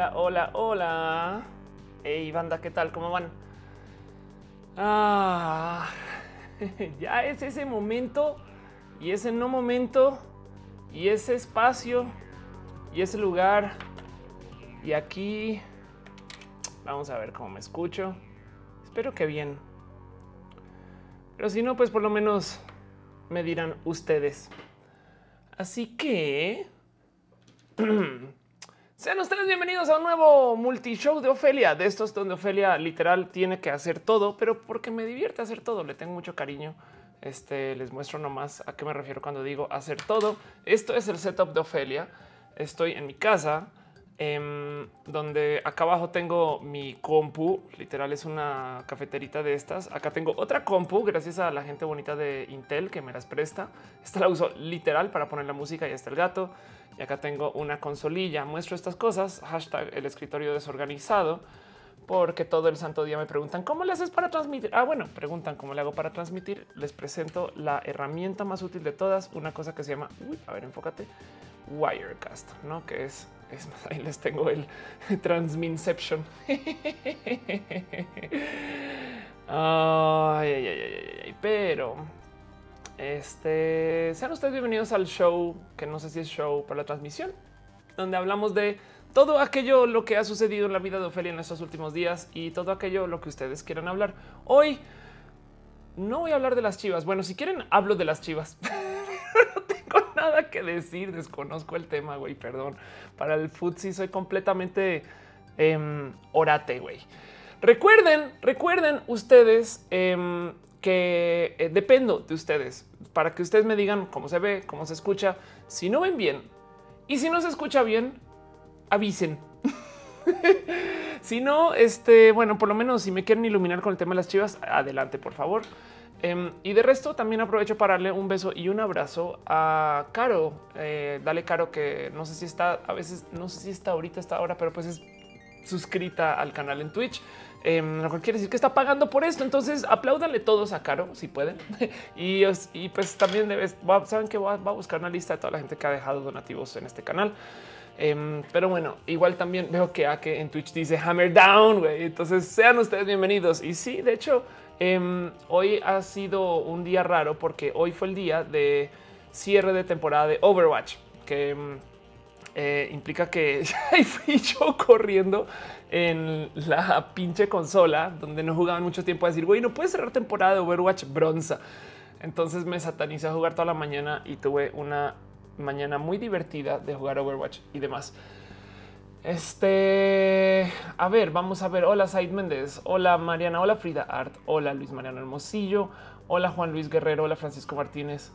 Hola, hola, hola. Hey, banda, ¿qué tal? ¿Cómo van? Ah, ya es ese momento y ese no momento y ese espacio y ese lugar. Y aquí vamos a ver cómo me escucho. Espero que bien. Pero si no, pues por lo menos me dirán ustedes. Así que sean ustedes bienvenidos a un nuevo multishow de Ofelia, de estos donde Ofelia literal tiene que hacer todo, pero porque me divierte hacer todo, le tengo mucho cariño. Este les muestro nomás a qué me refiero cuando digo hacer todo. Esto es el setup de Ofelia. Estoy en mi casa, em, donde acá abajo tengo mi compu, literal es una cafeterita de estas. Acá tengo otra compu, gracias a la gente bonita de Intel que me las presta. Esta la uso literal para poner la música y está el gato. Y acá tengo una consolilla. Muestro estas cosas. Hashtag el escritorio desorganizado. Porque todo el santo día me preguntan cómo le haces para transmitir. Ah, bueno, preguntan cómo le hago para transmitir. Les presento la herramienta más útil de todas. Una cosa que se llama, a ver, enfócate, Wirecast, no que es, es más, ahí les tengo el Transminception. ay, ay, ay, ay, ay, pero este sean ustedes bienvenidos al show, que no sé si es show para la transmisión, donde hablamos de todo aquello lo que ha sucedido en la vida de Ofelia en estos últimos días y todo aquello lo que ustedes quieran hablar. Hoy no voy a hablar de las chivas. Bueno, si quieren, hablo de las chivas. no tengo nada que decir, desconozco el tema, güey, perdón. Para el futsi soy completamente em, orate, güey. Recuerden, recuerden ustedes em, que eh, dependo de ustedes para que ustedes me digan cómo se ve, cómo se escucha. Si no ven bien y si no se escucha bien, avisen. si no, este, bueno, por lo menos si me quieren iluminar con el tema de las chivas, adelante, por favor. Em, y de resto, también aprovecho para darle un beso y un abrazo a Caro. Eh, dale, Caro, que no sé si está a veces, no sé si está ahorita, está ahora, pero pues es suscrita al canal en Twitch. Em, lo cual quiere decir que está pagando por esto. Entonces apláudanle todos a Caro si pueden. y, pues también debes, saben que va, a buscar una lista de toda la gente que ha dejado donativos en este canal. Em, pero bueno, igual también veo que en Twitch dice Hammer Down. Entonces sean ustedes bienvenidos. Y sí, de hecho, em, hoy ha sido un día raro porque hoy fue el día de cierre de temporada de Overwatch, que eh, implica que fui yo corriendo en la pinche consola donde no jugaban mucho tiempo a decir, güey, no puedes cerrar temporada de Overwatch bronza. Entonces me satanicé a jugar toda la mañana y tuve una mañana muy divertida de jugar Overwatch y demás. Este, a ver, vamos a ver. Hola, Said Méndez. Hola, Mariana. Hola, Frida Art. Hola, Luis Mariano Hermosillo. Hola, Juan Luis Guerrero. Hola, Francisco Martínez.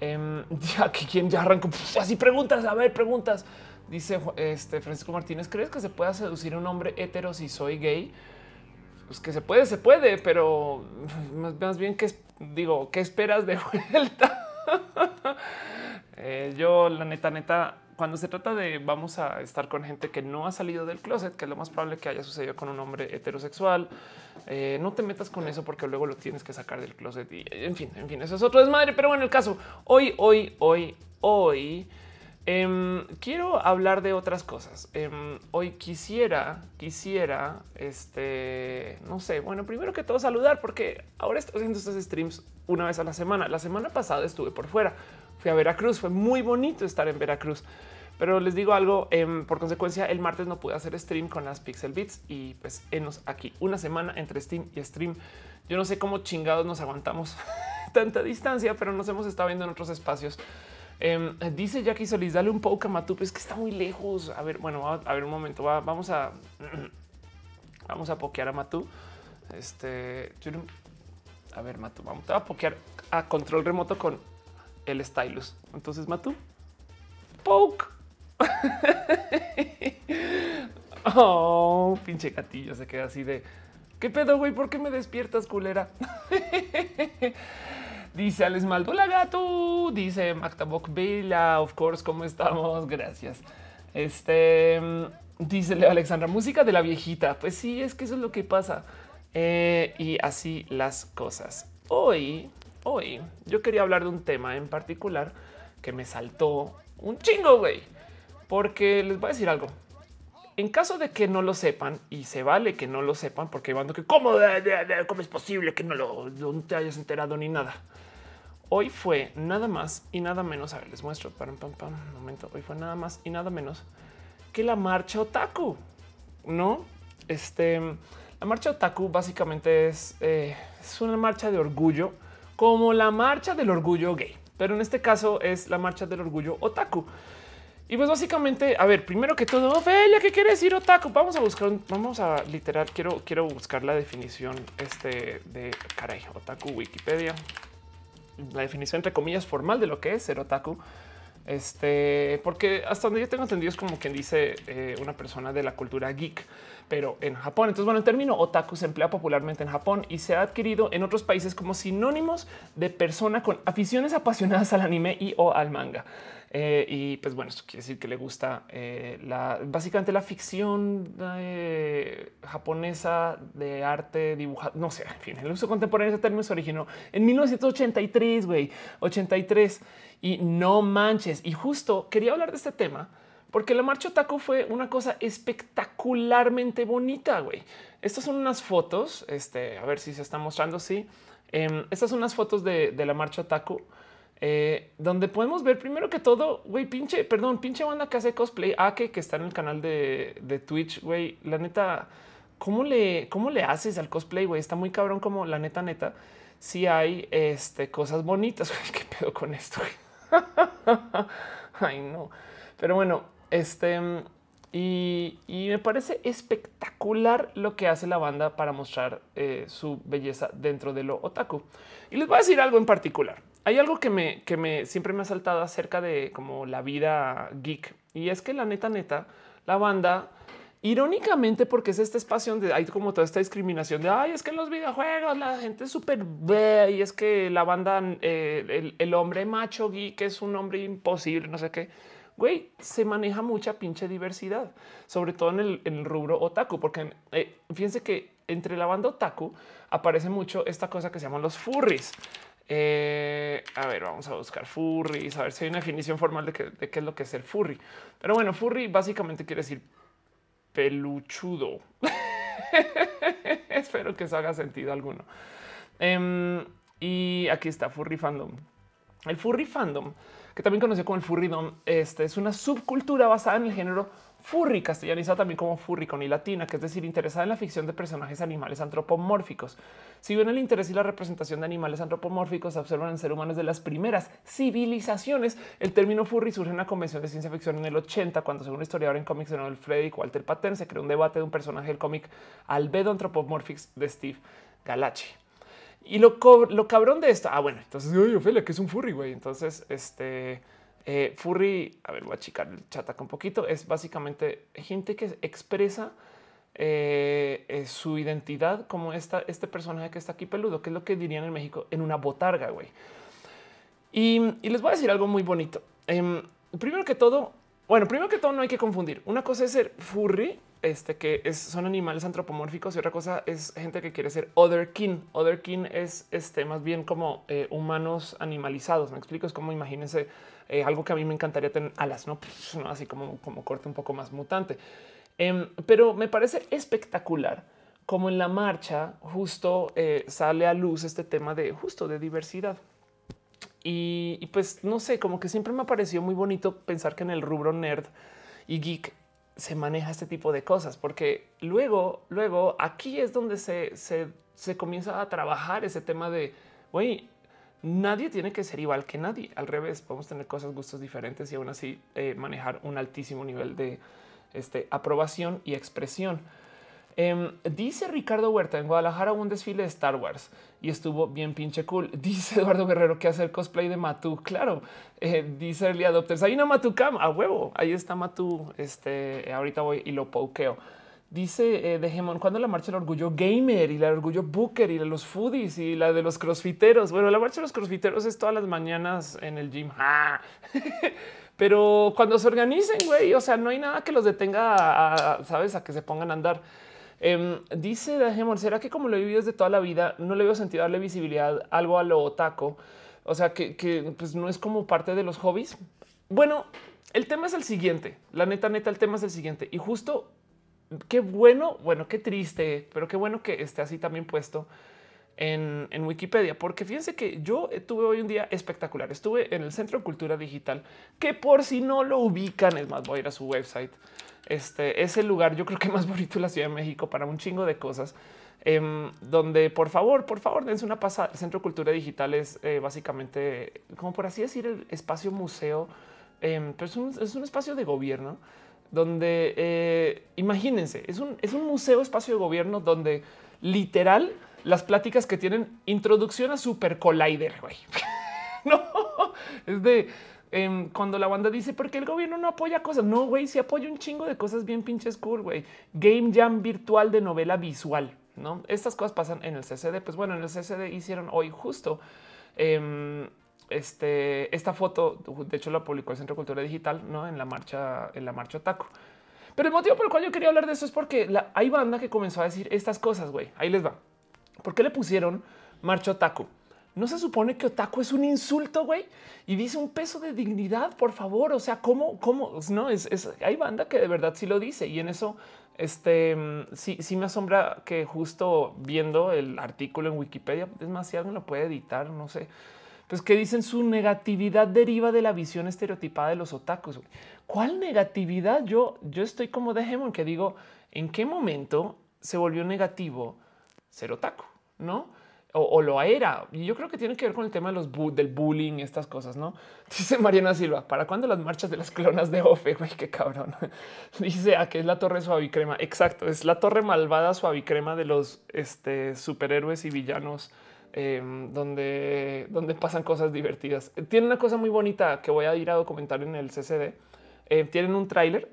Em, ya que quien ya arrancó así preguntas. A ver, preguntas. Dice este Francisco Martínez, ¿crees que se pueda seducir a un hombre hetero si soy gay? Pues que se puede, se puede, pero más, bien que digo, ¿qué esperas de vuelta? Eh, yo, la neta, neta, cuando se trata de vamos a estar con gente que no ha salido del closet, que es lo más probable que haya sucedido con un hombre heterosexual, eh, no te metas con eso porque luego lo tienes que sacar del closet y en fin, en fin, eso es otro desmadre. Pero bueno, el caso hoy, hoy, hoy, hoy Em, quiero hablar de otras cosas. Em, hoy quisiera, quisiera, este, no sé, bueno, primero que todo saludar porque ahora estoy haciendo estos streams una vez a la semana. La semana pasada estuve por fuera, fui a Veracruz, fue muy bonito estar en Veracruz. Pero les digo algo, em, por consecuencia, el martes no pude hacer stream con las Pixel Beats y pues enos aquí una semana entre Steam y stream. Yo no sé cómo chingados nos aguantamos tanta distancia, pero nos hemos estado viendo en otros espacios. Em, dice Jackie Solís, dale un poco a Matú, es que está muy lejos. A ver, bueno, a, ver un momento, vamos a vamos a pokear a Matú. Este, a ver, Matú, vamos a pokear a control remoto con el stylus. Entonces, Matú, poke. oh, pinche gatillo se queda así de qué pedo, güey, ¿por qué me despiertas, culera? Dice Alex Maldo, la gato. Dice Mactabok Villa, of course, ¿cómo estamos? Gracias. Este dice Leo Alexandra, música de la viejita. Pues sí, es que eso es lo que pasa. Eh, y así las cosas. Hoy, hoy yo quería hablar de un tema en particular que me saltó un chingo, güey, porque les voy a decir algo. en caso de que no lo sepan y se vale que no lo sepan, porque mando que cómo, cómo es posible que no lo no te hayas enterado ni nada. Hoy fue nada más y nada menos. A ver, les muestro. Pam, pam, pam. Un momento. Hoy fue nada más y nada menos que la marcha otaku. No, este, la marcha otaku básicamente es, eh, es una marcha de orgullo, como la marcha del orgullo gay, pero en este caso es la marcha del orgullo otaku. Y pues básicamente, a ver, primero que todo, Ophelia, ¿qué quiere decir otaku? Vamos a buscar, vamos a literal, quiero, quiero buscar la definición este de caray, otaku Wikipedia. La definición entre comillas formal de lo que es ser otaku. Este, porque hasta donde yo tengo entendido es como quien dice eh, una persona de la cultura geek, pero en Japón. Entonces, bueno, el término otaku se emplea popularmente en Japón y se ha adquirido en otros países como sinónimos de persona con aficiones apasionadas al anime y o al manga. Eh, y pues bueno, esto quiere decir que le gusta eh, la, básicamente la ficción eh, japonesa de arte dibujado. No sé, en fin, el uso contemporáneo de ese término se originó en 1983, güey, 83. Y no manches. Y justo quería hablar de este tema porque la marcha otaku fue una cosa espectacularmente bonita, güey. Estas son unas fotos, este, a ver si se está mostrando, sí. Em, estas son unas fotos de, de la marcha otaku eh, donde podemos ver primero que todo, güey, pinche, perdón, pinche banda que hace cosplay, a que, está en el canal de, Twitch, güey, la neta, ¿cómo le, cómo le haces al cosplay, güey? Está muy cabrón como la neta, neta, si hay este, cosas bonitas, ¿qué pedo con esto? Ay, no. Pero bueno, este, y, me parece espectacular lo que hace la banda para mostrar eh, su belleza dentro de lo otaku. Y les voy a decir algo en particular hay algo que me, que me siempre me ha saltado acerca de como la vida geek y es que la neta, neta, la banda, irónicamente, porque es este espacio donde hay como toda esta discriminación de ay, es que en los videojuegos la gente es súper y es que la banda, eh, el, hombre macho geek es un hombre imposible, no sé qué. Güey, se maneja mucha pinche diversidad, sobre todo en el, rubro otaku, porque eh, fíjense que entre la banda otaku aparece mucho esta cosa que se llaman los furries. Eh, a ver, vamos a buscar furry, a ver si hay una definición formal de, qué es lo que es el furry. Pero bueno, furry básicamente quiere decir peluchudo. Espero que eso haga sentido alguno. Em, y aquí está Furry Fandom. El Furry Fandom, que también conocido como el Furrydom, este es una subcultura basada en el género furry, castellanizada también como furry con y latina, que es decir, interesada en la ficción de personajes animales antropomórficos. Si bien el interés y la representación de animales antropomórficos se observan en ser humanos de las primeras civilizaciones, el término furry surge en una convención de ciencia ficción en el 80, cuando según un historiador en cómics de Noel Frederick Walter Patton se creó un debate de un personaje del cómic Albedo Anthropomorphics de Steve Galachi. Y lo, lo cabrón de esto, ah, bueno, entonces, oye, Ophelia, que es un furry, güey. Entonces, este, eh, furry, a ver, voy a achicar el chat acá un poquito, es básicamente gente que expresa eh, eh, su identidad como esta, este personaje que está aquí peludo, que es lo que dirían en México en una botarga, güey. Y, les voy a decir algo muy bonito. Em, primero que todo, bueno, primero que todo no hay que confundir. Una cosa es ser furry, este que es, son animales antropomórficos y otra cosa es gente que quiere ser other kin. Other kin es este más bien como humanos animalizados. Me explico, es como imagínense eh, algo que a mí me encantaría tener alas, no, así como, como corte un poco más mutante. Em, pero me parece espectacular como en la marcha justo eh, sale a luz este tema de justo de diversidad. Y, pues no sé, como que siempre me ha parecido muy bonito pensar que en el rubro nerd y geek se maneja este tipo de cosas, porque luego, luego aquí es donde se, se, comienza a trabajar ese tema de, güey, nadie tiene que ser igual que nadie. Al revés, podemos tener cosas, gustos diferentes y aún así eh, manejar un altísimo nivel de este, aprobación y expresión. Em, dice Ricardo Huerta en Guadalajara un desfile de Star Wars y estuvo bien pinche cool. Dice Eduardo Guerrero que hacer cosplay de Matú. Claro, eh, dice Early Adopters. Hay una Matú Cam a huevo. Ahí está Matú. Este ahorita voy y lo pokeo. Dice eh, cuando la marcha del orgullo gamer y la orgullo booker y de los foodies y la de los crossfiteros. Bueno, la marcha de los crossfiteros es todas las mañanas en el gym. Ah. Pero cuando se organicen, güey, o sea, no hay nada que los detenga, a, sabes, a que se pongan a andar. Em, dice de Gemón, será que como lo he vivido desde toda la vida, no le veo sentido darle visibilidad algo a lo otaco? O sea, que, pues no es como parte de los hobbies. Bueno, el tema es el siguiente. La neta, neta, el tema es el siguiente. Y justo qué bueno, bueno, qué triste, pero qué bueno que esté así también puesto en, Wikipedia, porque fíjense que yo tuve hoy un día espectacular. Estuve en el Centro de Cultura Digital, que por si no lo ubican, es más, voy a ir a su website. Este es el lugar, yo creo que más bonito de la Ciudad de México para un chingo de cosas. Em, donde por favor, por favor, dense una pasada. El Centro de Cultura Digital es eh, básicamente, como por así decir, el espacio museo, em, pero es un, es un, espacio de gobierno donde eh, imagínense, es un, es un museo, espacio de gobierno donde literal las pláticas que tienen introducción a Super Collider. Güey. no es de em, cuando la banda dice porque el gobierno no apoya cosas. No, güey, si apoya un chingo de cosas bien pinches cool. Güey, game jam virtual de novela visual. No, estas cosas pasan en el CCD. Pues bueno, en el CCD hicieron hoy justo em, este, esta foto. De hecho, la publicó el Centro de Cultura Digital no en la marcha, en la marcha Taco. Pero el motivo por el cual yo quería hablar de eso es porque hay banda que comenzó a decir estas cosas. Güey, ahí les va. ¿Por qué le pusieron marcha otaku? No se supone que otaku es un insulto, güey, y dice un peso de dignidad, por favor. O sea, cómo, cómo no es, hay banda que de verdad sí lo dice y en eso, este sí, sí me asombra que justo viendo el artículo en Wikipedia, es más, si alguien lo puede editar, no sé, pues que dicen su negatividad deriva de la visión estereotipada de los otakus. ¿Cuál negatividad? Yo, yo estoy como de Hemon que digo en qué momento se volvió negativo ser otaku, ¿no? O, lo era. Y yo creo que tiene que ver con el tema de los del bullying estas cosas, ¿no? Dice Mariana Silva, ¿para cuándo las marchas de las clonas de Ofe? Güey, qué cabrón. Dice, ¿a qué es la torre suavicrema? Exacto, es la torre malvada suavicrema de los este, superhéroes y villanos em, donde, donde pasan cosas divertidas. Tiene una cosa muy bonita que voy a ir a documentar en el CCD. Eh, tienen un tráiler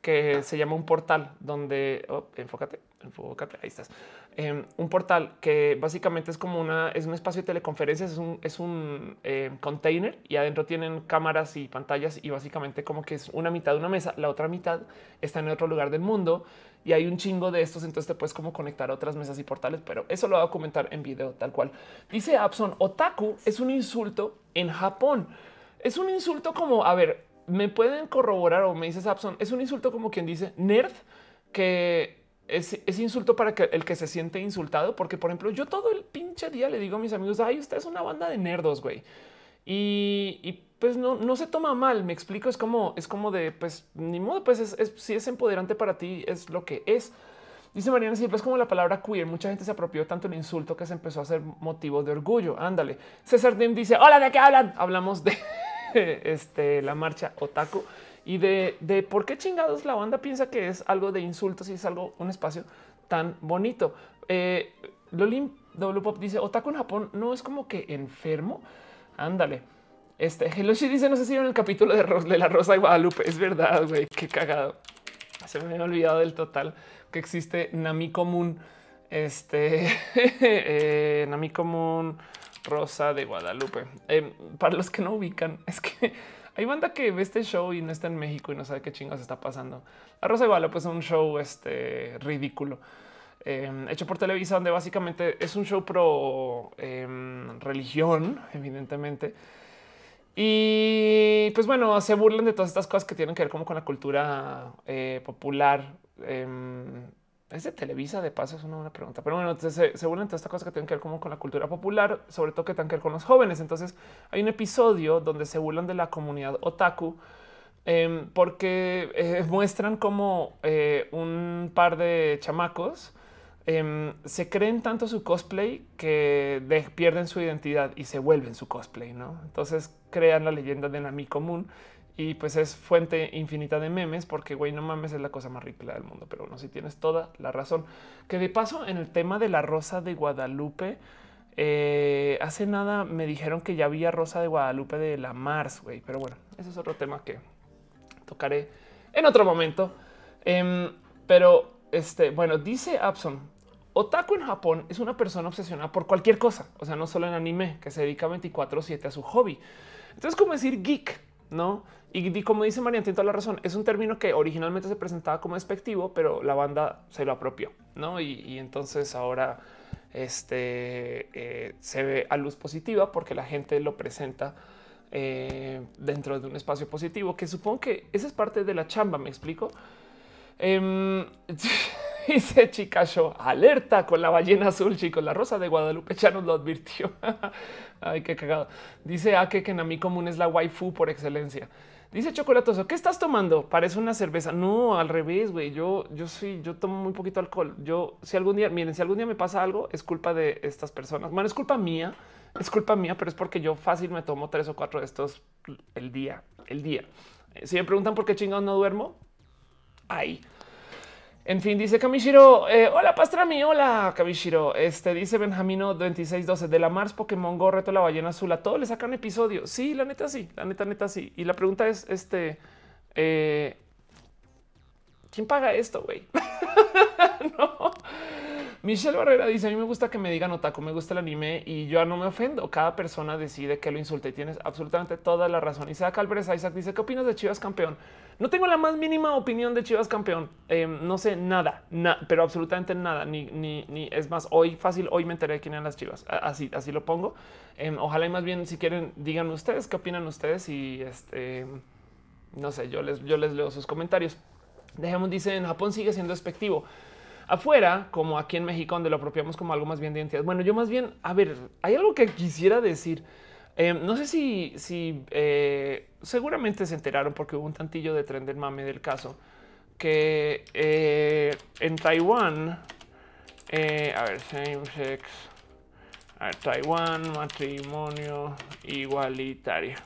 que se llama un portal donde oh, enfócate, enfócate, ahí estás. Em, un portal que básicamente es como una, es un espacio de teleconferencias, es un, es un em, container y adentro tienen cámaras y pantallas y básicamente como que es una mitad de una mesa, la otra mitad está en otro lugar del mundo y hay un chingo de estos, entonces te puedes como conectar a otras mesas y portales, pero eso lo voy a comentar en video tal cual. Dice Abson, otaku es un insulto en Japón. Es un insulto como, a ver, me pueden corroborar o me dices Abson, es un insulto como quien dice nerd que es, insulto para que el que se siente insultado, porque por ejemplo, yo todo el pinche día le digo a mis amigos, ay, usted es una banda de nerdos, güey. Y, pues no, no se toma mal. Me explico. Es como, es como de, pues ni modo, pues es, si es empoderante para ti, es lo que es. Dice Mariana, siempre es como la palabra queer. Mucha gente se apropió tanto el insulto que se empezó a hacer motivo de orgullo. Ándale. César Dim dice: Hola, ¿de qué hablan? Hablamos de este, la marcha otaku y de, por qué chingados la banda piensa que es algo de insultos y es algo, un espacio tan bonito. Eh, W Pop dice Otaku en Japón no es como que enfermo. Ándale. Este Hiloshi dice: No sé si en el capítulo de, de la Rosa de Guadalupe. Es verdad, güey. Qué cagado. Se me había olvidado del total que existe Nami Común. Este eh, Nami Común Rosa de Guadalupe. Eh, para los que no ubican, es que hay banda que ve este show y no está en México y no sabe qué chingas está pasando. La Rosa de Guadalupe es un show este, ridículo. Em, hecho por Televisa, donde básicamente es un show pro em, religión, evidentemente. Y pues bueno, se burlan de todas estas cosas que tienen que ver como con la cultura eh, popular. Es de Televisa, de paso, es una buena pregunta. Pero bueno, se, se burlan de esta cosa que tienen que ver como con la cultura popular, sobre todo que tienen que ver con los jóvenes. Entonces hay un episodio donde se burlan de la comunidad otaku em, porque eh, muestran como eh, un par de chamacos em, se creen tanto su cosplay que pierden su identidad y se vuelven su cosplay. ¿no? Entonces crean la leyenda de Nami común y pues es fuente infinita de memes porque güey, no mames, es la cosa más rica del mundo. Pero bueno, si tienes toda la razón. Que de paso, en el tema de la rosa de Guadalupe, eh, hace nada me dijeron que ya había rosa de Guadalupe de la Mars, güey. Pero bueno, ese es otro tema que tocaré en otro momento. Em, pero este, bueno, dice Abson, Otaku en Japón es una persona obsesionada por cualquier cosa, o sea, no solo en anime, que se dedica 24/7 a su hobby. Entonces, como decir geek, ¿no? Y como dice María, tiene toda la razón. Es un término que originalmente se presentaba como despectivo, pero la banda se lo apropió, ¿no? Y, entonces ahora este, eh, se ve a luz positiva porque la gente lo presenta eh, dentro de un espacio positivo, que supongo que esa es parte de la chamba, me explico. Em, dice Chica Show, alerta con la ballena azul, chicos. La rosa de Guadalupe ya nos lo advirtió. Ay, qué cagado. Dice Ake que en mi común es la waifu por excelencia. Dice Chocolatoso, ¿qué estás tomando? Parece una cerveza. No, al revés, güey. Yo, yo sí, yo tomo muy poquito alcohol. Yo, si algún día, miren, si algún día me pasa algo, es culpa de estas personas. Bueno, es culpa mía, es culpa mía, pero es porque yo fácil me tomo tres o cuatro de estos el día, el día. Si me preguntan por qué chingados no duermo, ahí. En fin, dice Kamishiro, eh, hola Pastrami, hola Kamishiro. Este dice Benjamino 2612 de la Mars Pokémon Go reto la ballena azul. A todos le sacan episodio. Sí, la neta, sí, la neta, neta, sí. Y la pregunta es: este, eh, ¿quién paga esto, güey? no. Michelle Barrera dice: A mí me gusta que me digan otaku, me gusta el anime y yo no me ofendo. Cada persona decide que lo insulte tienes absolutamente toda la razón. Isaac Álvarez Isaac dice: ¿Qué opinas de Chivas campeón? No tengo la más mínima opinión de Chivas campeón. Em, no sé nada, pero absolutamente nada. Ni, ni, ni, es más, hoy fácil, hoy me enteré de quién eran las Chivas. Así, así lo pongo. Em, ojalá y más bien, si quieren, digan ustedes qué opinan ustedes y este, no sé, yo les, yo les leo sus comentarios. Dejemos, dice en Japón sigue siendo despectivo afuera, como aquí en México, donde lo apropiamos como algo más bien de identidad. Bueno, yo más bien, a ver, hay algo que quisiera decir. Eh, no sé si, si eh, seguramente se enteraron porque hubo un tantillo de tren del mame del caso que eh, en Taiwán, a ver, same sex, a ver, Taiwán, matrimonio igualitario.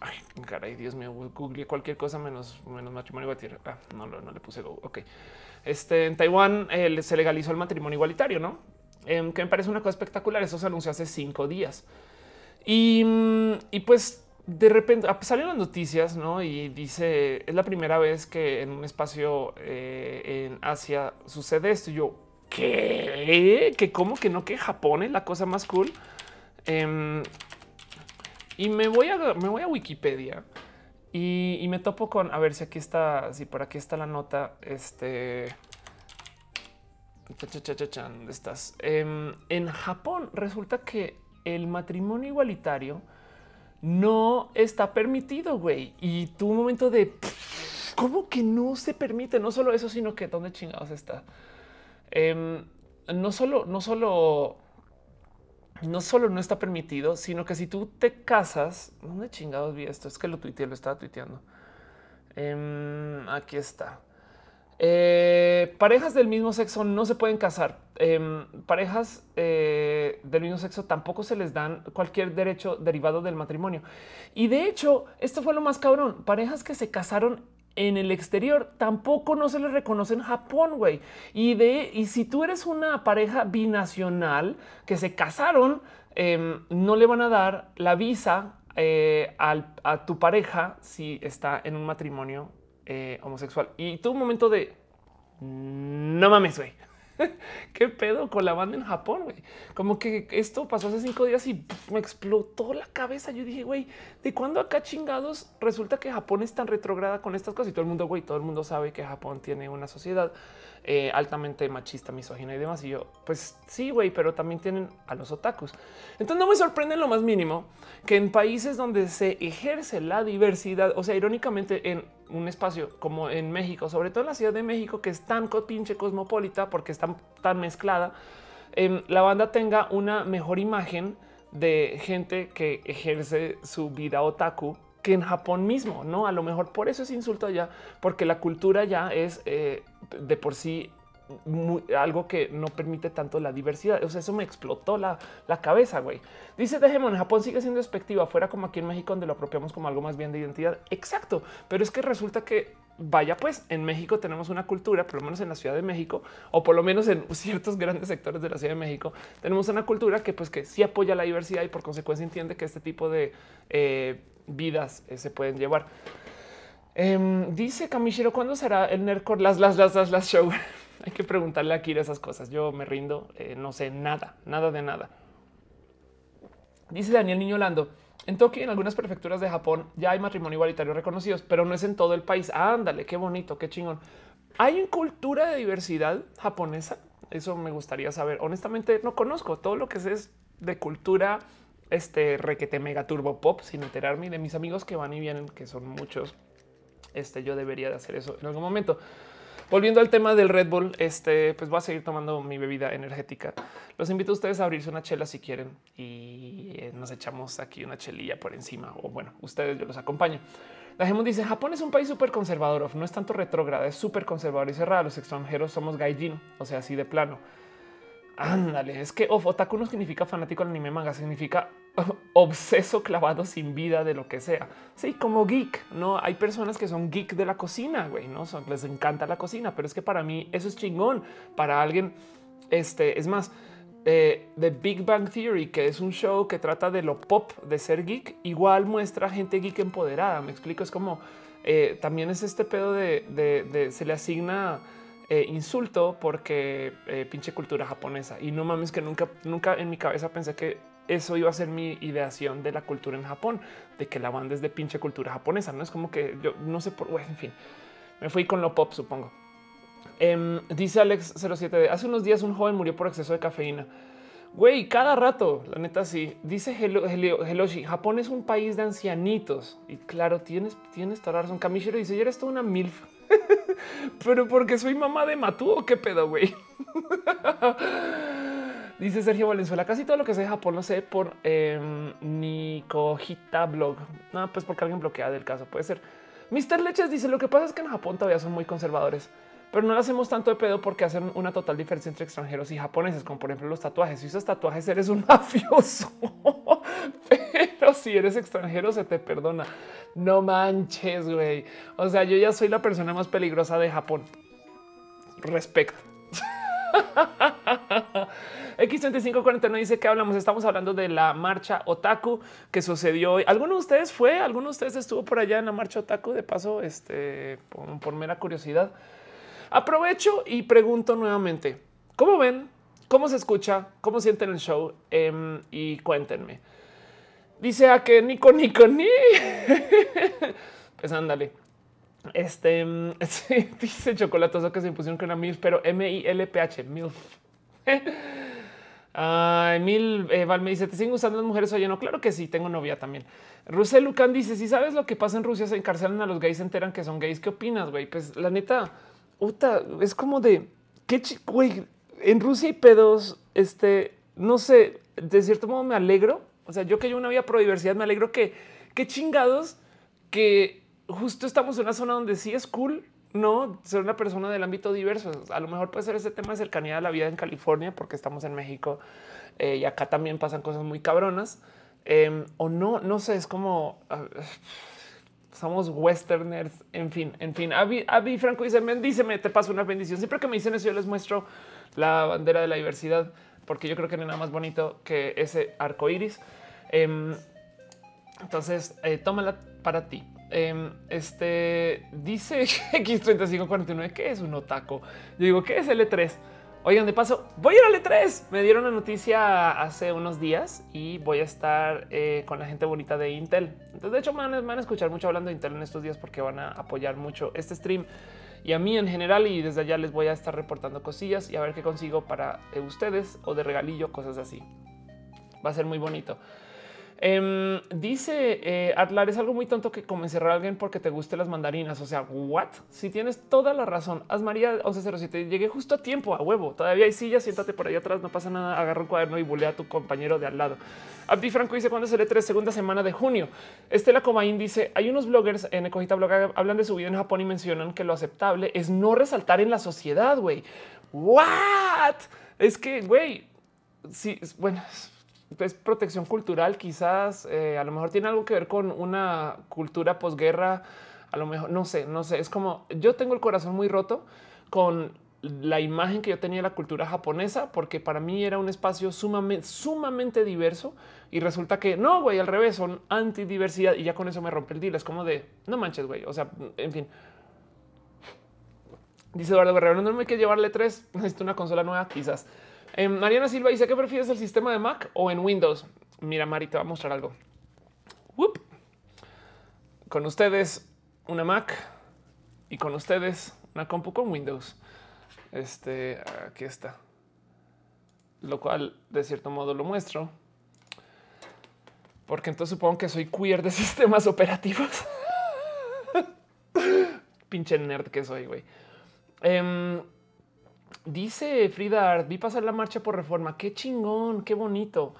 ay, caray, Dios mío, googleé cualquier cosa menos, menos matrimonio igualitario. Ah, no, no, le puse go. Ok. Este, en Taiwán se legalizó el matrimonio igualitario, ¿no? Em, que me parece una cosa espectacular. Eso se anunció hace cinco días. Y, mm, y pues de repente ah, pues, salieron las noticias, ¿no? Y dice, es la primera vez que en un espacio eh, en Asia sucede esto. Y yo, ¿qué? ¿Que cómo que no? Que Japón es la cosa más cool. Em, y me voy a, me voy a Wikipedia y, me topo con, a ver si aquí está, si por aquí está la nota, este... ¿Dónde estás? Em, en Japón resulta que el matrimonio igualitario no está permitido, güey. Y tu momento de cómo que no se permite. No solo eso, sino que dónde chingados está. Em, no solo, no solo no solo no está permitido, sino que si tú te casas, ¿dónde chingados vi esto? Es que lo tuiteé, lo estaba tuiteando. Em, aquí está. Eh, parejas del mismo sexo no se pueden casar. Em, parejas eh, del mismo sexo tampoco se les dan cualquier derecho derivado del matrimonio. Y de hecho, esto fue lo más cabrón. Parejas que se casaron en el exterior tampoco no se les reconoce en Japón, güey. Y de y si tú eres una pareja binacional que se casaron, em, no le van a dar la visa eh, a tu pareja si está en un matrimonio eh, homosexual. Y tuvo un momento de no mames, güey. ¿Qué pedo con la banda en Japón? Güey? Como que esto pasó hace cinco días y me explotó la cabeza. Yo dije, güey, ¿de cuándo acá chingados resulta que Japón es tan retrograda con estas cosas? Y todo el mundo, güey, todo el mundo sabe que Japón tiene una sociedad eh, altamente machista, misógina y demás. Y yo, pues sí, güey, pero también tienen a los otakus. Entonces no me sorprende en lo más mínimo que en países donde se ejerce la diversidad, o sea, irónicamente en un espacio como en México, sobre todo en la Ciudad de México, que es tan pinche cosmopolita porque está tan mezclada, em, la banda tenga una mejor imagen de gente que ejerce su vida otaku que en Japón mismo, no? A lo mejor por eso es insulto allá, porque la cultura ya es eh, de por sí algo que no permite tanto la diversidad. O sea, eso me explotó la, cabeza, güey. Dice Dejemon, Japón sigue siendo despectivo, afuera como aquí en México, donde lo apropiamos como algo más bien de identidad. Exacto, pero es que resulta que vaya pues en México tenemos una cultura, por lo menos en la Ciudad de México, o por lo menos en ciertos grandes sectores de la Ciudad de México, tenemos una cultura que pues que sí apoya la diversidad y por consecuencia entiende que este tipo de eh, vidas eh, se pueden llevar. Em, dice Kamishiro, ¿cuándo será el Nerdcore las, las, las, las, las show? Hay que preguntarle a Kira esas cosas. Yo me rindo, eh, no sé nada, nada de nada. Dice Daniel Niño Lando. En Tokio, en algunas prefecturas de Japón, ya hay matrimonio igualitario reconocidos, pero no es en todo el país. Ándale, qué bonito, qué chingón. Hay cultura de diversidad japonesa. Eso me gustaría saber. Honestamente, no conozco todo lo que es de cultura este requete mega turbo pop sin enterarme de mis amigos que van y vienen, que son muchos Este yo debería de hacer eso en algún momento. Volviendo al tema del Red Bull, este pues voy a seguir tomando mi bebida energética. Los invito a ustedes a abrirse una chela si quieren y eh, nos echamos aquí una chelilla por encima o bueno, ustedes yo los acompaño. La Gemón dice Japón es un país súper conservador, no es tanto retrógrada, es súper conservador y cerrado. Los extranjeros somos gaijin, o sea, así de plano. Ándale, es que otaku no significa fanático del anime manga, significa obseso clavado sin vida de lo que sea. Sí, como geek, no hay personas que son geek de la cocina, güey, no son, les encanta la cocina, pero es que para mí eso es chingón. Para alguien, este es más, eh, The Big Bang Theory, que es un show que trata de lo pop de ser geek, igual muestra gente geek empoderada. Me explico, es como eh, también es este pedo de se le asigna eh, insulto porque pinche cultura japonesa. Y no mames que nunca, nunca en mi cabeza pensé que eso iba a ser mi ideación de la cultura en Japón, de que la banda es de pinche cultura japonesa. No es como que yo no sé por, bueno, en fin, me fui con lo pop, supongo. Em, dice Alex 07, hace unos días un joven murió por exceso de cafeína. Güey, cada rato, la neta sí. Dice Heloshi, Japón es un país de ancianitos. Y claro, tienes, tienes toda la razón. Kamishiro dice, ¿ya eres toda una MILF? Pero porque soy mamá de Matú qué pedo, güey. Dice Sergio Valenzuela, casi todo lo que sé de Japón lo sé por eh, Nikojita Blog. No, pues porque alguien bloquea del caso. Puede ser. Mr. Leches dice, lo que pasa es que en Japón todavía son muy conservadores pero no lo hacemos tanto de pedo porque hacen una total diferencia entre extranjeros y japoneses, como por ejemplo los tatuajes. Si usas tatuajes, eres un mafioso, pero si eres extranjero, se te perdona. No manches, güey. O sea, yo ya soy la persona más peligrosa de Japón. Respecto. X3549 dice que hablamos. Estamos hablando de la marcha Otaku que sucedió hoy. ¿Alguno de ustedes fue? ¿Alguno de ustedes estuvo por allá en la marcha Otaku? De paso, este por, mera curiosidad. Aprovecho y pregunto nuevamente, ¿cómo ven? ¿Cómo se escucha? ¿Cómo sienten el show? Em, y cuéntenme. Dice a que Nico Nico ni. pues ándale. Este dice chocolatoso que se impusieron con una MILF, pero M-I-L-P-H, MILF. Ay, Mil eh, me dice: ¿Te siguen gustando las mujeres? Oye, no, claro que sí, tengo novia también. Rusel Lucan dice: Si sabes lo que pasa en Rusia, se encarcelan a los gays, se enteran que son gays. ¿Qué opinas, güey? Pues la neta, es como de qué güey. En Rusia hay pedos. Este no sé, de cierto modo me alegro. O sea, yo que yo una vida pro diversidad, me alegro que qué chingados que justo estamos en una zona donde sí es cool no ser una persona del ámbito diverso. A lo mejor puede ser ese tema de cercanía a la vida en California, porque estamos en México eh, y acá también pasan cosas muy cabronas. Em, o no, no sé, es como somos westerners, en fin, en fin. Avi, Franco dice, bendíceme, te paso una bendición. Siempre que me dicen eso, yo les muestro la bandera de la diversidad, porque yo creo que no hay nada más bonito que ese arco iris. Em, entonces, eh, tómala para ti. Em, este dice X3549 que es un otaco. Yo digo, ¿qué es L3? Oigan, de paso, voy a ir al E3. Me dieron la noticia hace unos días y voy a estar eh, con la gente bonita de Intel. Entonces, de hecho, me van, a escuchar mucho hablando de Intel en estos días porque van a apoyar mucho este stream y a mí en general. Y desde allá les voy a estar reportando cosillas y a ver qué consigo para eh, ustedes o de regalillo, cosas así. Va a ser muy bonito. Em, dice eh, es algo muy tonto que como a alguien porque te guste las mandarinas. O sea, what? Si tienes toda la razón, haz María 1107. Llegué justo a tiempo, a huevo. Todavía hay sillas, siéntate por ahí atrás, no pasa nada. Agarra un cuaderno y bulea a tu compañero de al lado. Abdi Franco dice cuando seré tres segunda semana de junio. Estela Comain dice hay unos bloggers en Ecojita Blog hablan de su vida en Japón y mencionan que lo aceptable es no resaltar en la sociedad. Güey, what? Es que, güey, sí, bueno, es protección cultural, quizás eh, a lo mejor tiene algo que ver con una cultura posguerra. A lo mejor no sé, no sé. Es como yo tengo el corazón muy roto con la imagen que yo tenía de la cultura japonesa, porque para mí era un espacio sumamente, sumamente diverso y resulta que no, güey, al revés, son antidiversidad y ya con eso me rompe el deal. Es como de no manches, güey. O sea, en fin. Dice Eduardo Guerrero, no me hay que llevarle tres, necesito una consola nueva, quizás. Eh, Mariana Silva dice que prefieres el sistema de Mac o en Windows. Mira, Mari, te va a mostrar algo. Con ustedes una Mac y con ustedes una compu con Windows. Este aquí está, lo cual de cierto modo lo muestro, porque entonces supongo que soy queer de sistemas operativos. pinche nerd que soy, güey. Em, dice Frida vi pasar la marcha por reforma. Qué chingón, qué bonito.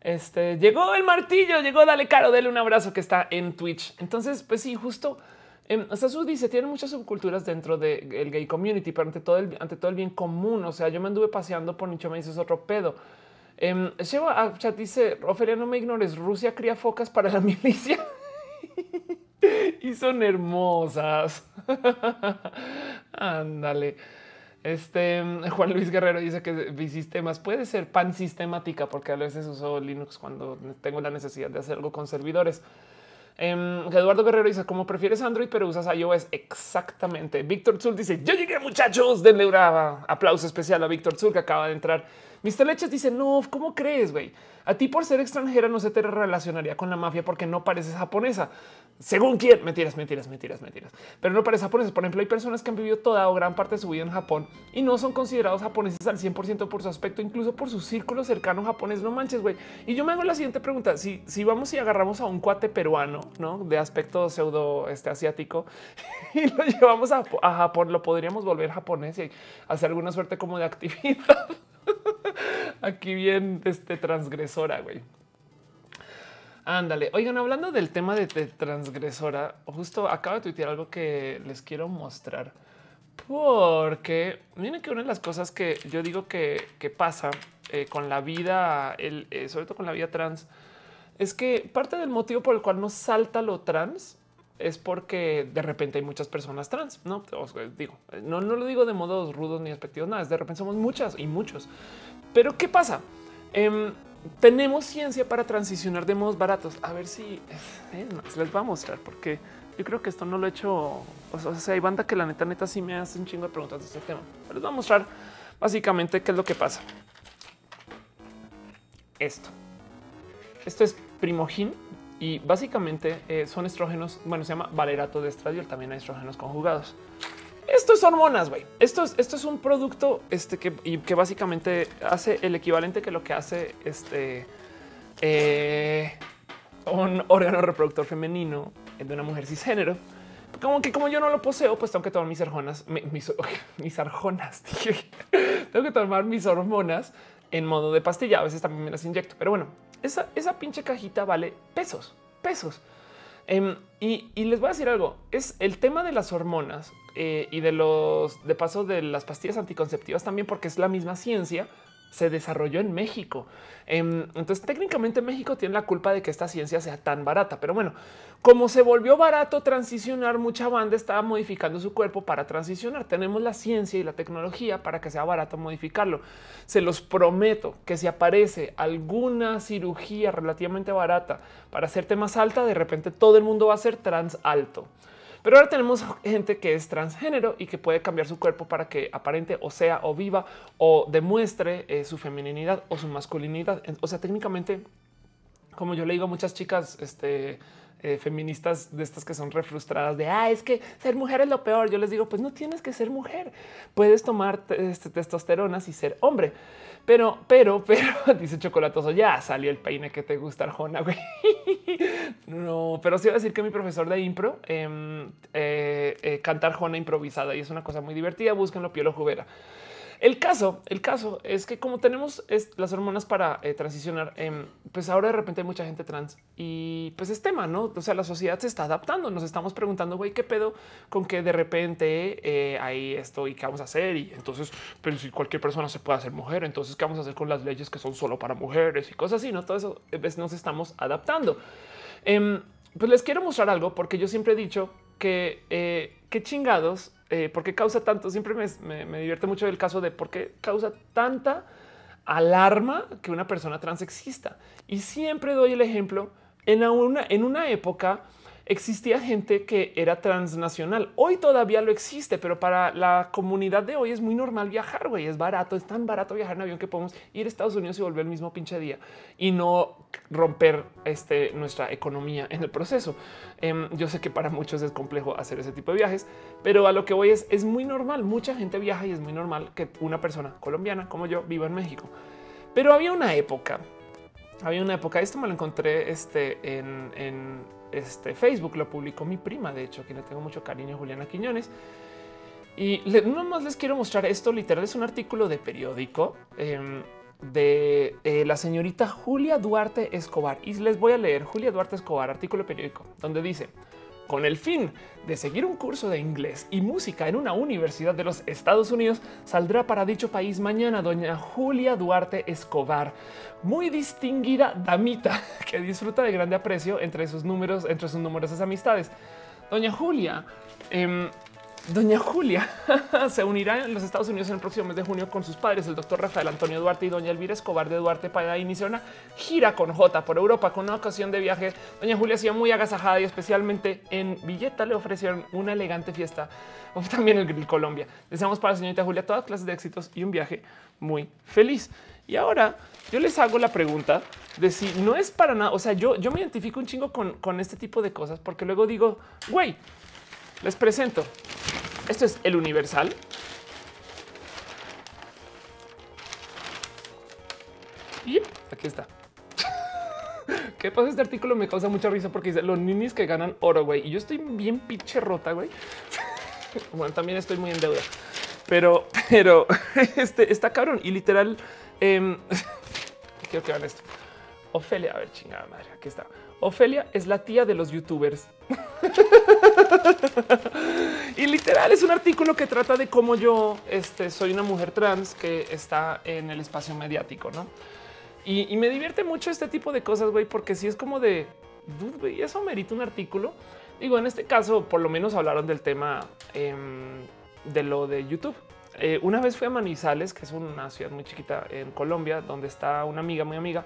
Este llegó el martillo, llegó, dale caro, dale un abrazo que está en Twitch. Entonces, pues sí, justo. Eh, su dice, tiene muchas subculturas dentro del gay community, pero ante todo, el, ante todo el bien común. O sea, yo me anduve paseando por nicho, me dices otro pedo. Eh, a chat dice, Ofelia, no me ignores, Rusia cría focas para la milicia. y son hermosas. Ándale. Este Juan Luis Guerrero dice que bisistemas puede ser pan sistemática, porque a veces uso Linux cuando tengo la necesidad de hacer algo con servidores. Em, Eduardo Guerrero dice como prefieres Android, pero usas iOS. Exactamente. Víctor Zul dice yo llegué muchachos. Denle un aplauso especial a Víctor Zul que acaba de entrar. Mr. Leches dice no, ¿cómo crees? güey? A ti por ser extranjera no se te relacionaría con la mafia porque no pareces japonesa. Según quién, mentiras, mentiras, mentiras, mentiras. Pero no pareces japonesa. Por ejemplo, hay personas que han vivido toda o gran parte de su vida en Japón y no son considerados japoneses al 100% por su aspecto, incluso por su círculo cercano japonés. No manches, güey. Y yo me hago la siguiente pregunta. Si, si vamos y agarramos a un cuate peruano, ¿no? De aspecto pseudo este, asiático y lo llevamos a, a Japón, lo podríamos volver japonés y hacer alguna suerte como de actividad. Aquí bien este transgresora, güey. Ándale. Oigan, hablando del tema de, transgresora, justo acabo de tuitear algo que les quiero mostrar. Porque miren que una de las cosas que yo digo que, pasa eh, con la vida, eh, sobre todo con la vida trans, es que parte del motivo por el cual no salta lo trans es porque de repente hay muchas personas trans. No digo, no, no lo digo de modos rudos ni despectivos, nada. Es de repente somos muchas y muchos. Pero ¿qué pasa? Em, tenemos ciencia para transicionar de modos baratos. A ver si eh, les voy a mostrar porque yo creo que esto no lo he hecho. O sea, hay banda que la neta, neta, sí me hace un chingo de preguntas de este tema. les voy a mostrar básicamente qué es lo que pasa. Esto. Esto es primogin y básicamente eh, son estrógenos. Bueno, se llama valerato de estradiol. También hay estrógenos conjugados. Esto es hormonas, güey. Esto es, esto es un producto este, que, y que básicamente hace el equivalente que lo que hace este eh, un órgano reproductor femenino de una mujer cisgénero. Como que como yo no lo poseo, pues tengo que tomar mis hormonas, mis, mis arjonas. tengo que tomar mis hormonas en modo de pastilla. A veces también me las inyecto, pero bueno, esa, esa pinche cajita vale pesos, pesos. Em, y, les voy a decir algo, es el tema de las hormonas eh, y de los, de paso de las pastillas anticonceptivas también, porque es la misma ciencia, se desarrolló en México. Em, entonces técnicamente México tiene la culpa de que esta ciencia sea tan barata, pero bueno, como se volvió barato transicionar, mucha banda estaba modificando su cuerpo para transicionar. Tenemos la ciencia y la tecnología para que sea barato modificarlo. Se los prometo que si aparece alguna cirugía relativamente barata para hacerte más alta, de repente todo el mundo va a ser trans alto. Pero ahora tenemos gente que es transgénero y que puede cambiar su cuerpo para que aparente o sea o viva o demuestre eh, su feminidad o su masculinidad. O sea, técnicamente, como yo le digo a muchas chicas, este, eh, feministas de estas que son refrustradas de ah, es que ser mujer es lo peor. Yo les digo, pues no tienes que ser mujer, puedes tomar este, testosteronas y ser hombre. Pero, pero, pero, dice Chocolatoso, ya salió el peine que te gusta, Arjona, güey. No, pero sí decir que mi profesor de impro em, eh, eh, canta Arjona improvisada y es una cosa muy divertida. Búsquenlo, Pielo Jubera. El caso, el caso es que como tenemos las hormonas para eh, transicionar, em, pues ahora de repente hay mucha gente trans y pues es tema, ¿no? O sea, la sociedad se está adaptando. Nos estamos preguntando, güey, ¿qué pedo con que de repente eh, hay esto y qué vamos a hacer? Y entonces, pero si cualquier persona se puede hacer mujer, entonces, ¿qué vamos a hacer con las leyes que son solo para mujeres y cosas así? No, todo eso pues, nos estamos adaptando. Em, pues les quiero mostrar algo porque yo siempre he dicho que eh, qué chingados eh, por qué causa tanto. Siempre me, divierte mucho el caso de por qué causa tanta alarma que una persona trans exista. Y siempre doy el ejemplo en una, en una época existía gente que era transnacional. Hoy todavía lo existe, pero para la comunidad de hoy es muy normal viajar, güey. Es barato, es tan barato viajar en avión que podemos ir a Estados Unidos y volver el mismo pinche día y no romper este, nuestra economía en el proceso. Em, yo sé que para muchos es complejo hacer ese tipo de viajes, pero a lo que voy es, es muy normal. Mucha gente viaja y es muy normal que una persona colombiana como yo viva en México. Pero había una época, había una época, esto me lo encontré este, en este, Facebook, lo publicó mi prima, de hecho, que le tengo mucho cariño, Juliana Quiñones. Y le, más les quiero mostrar esto, literal, es un artículo de periódico em, de eh, la señorita Julia Duarte Escobar. Y les voy a leer Julia Duarte Escobar, artículo periódico, donde dice, con el fin de seguir un curso de inglés y música en una universidad de los Estados Unidos, saldrá para dicho país mañana doña Julia Duarte Escobar, muy distinguida damita que disfruta de grande aprecio entre sus números, entre sus numerosas amistades. Doña Julia em, Doña Julia se unirá en los Estados Unidos en el próximo mes de junio con sus padres, el doctor Rafael Antonio Duarte y doña Elvira Escobar de Duarte para iniciar una gira con J por Europa con una ocasión de viaje. Doña Julia ha muy agasajada y especialmente en Villeta le ofrecieron una elegante fiesta también en Colombia. Deseamos para la señorita Julia todas clases de éxitos y un viaje muy feliz. Y ahora yo les hago la pregunta de si no es para nada. O sea, yo, yo me identifico un chingo con, con este tipo de cosas porque luego digo, güey, les presento. Esto es el universal. Y aquí está. ¿Qué pasa? Este artículo me causa mucha risa porque dice los ninis que ganan oro, güey. Y yo estoy bien pinche rota, güey. Bueno, también estoy muy en deuda, pero, pero este está cabrón y literal. Eh, que vean esto. Ofelia, a ver, chingada madre, aquí está. Ofelia es la tía de los youtubers. y literal es un artículo que trata de cómo yo este, soy una mujer trans que está en el espacio mediático, ¿no? Y, me divierte mucho este tipo de cosas, güey, porque si es como de, güey, eso merita un artículo. Digo, en este caso, por lo menos hablaron del tema em, de lo de YouTube. Eh, una vez fui a Manizales, que es una ciudad muy chiquita en Colombia, donde está una amiga, muy amiga.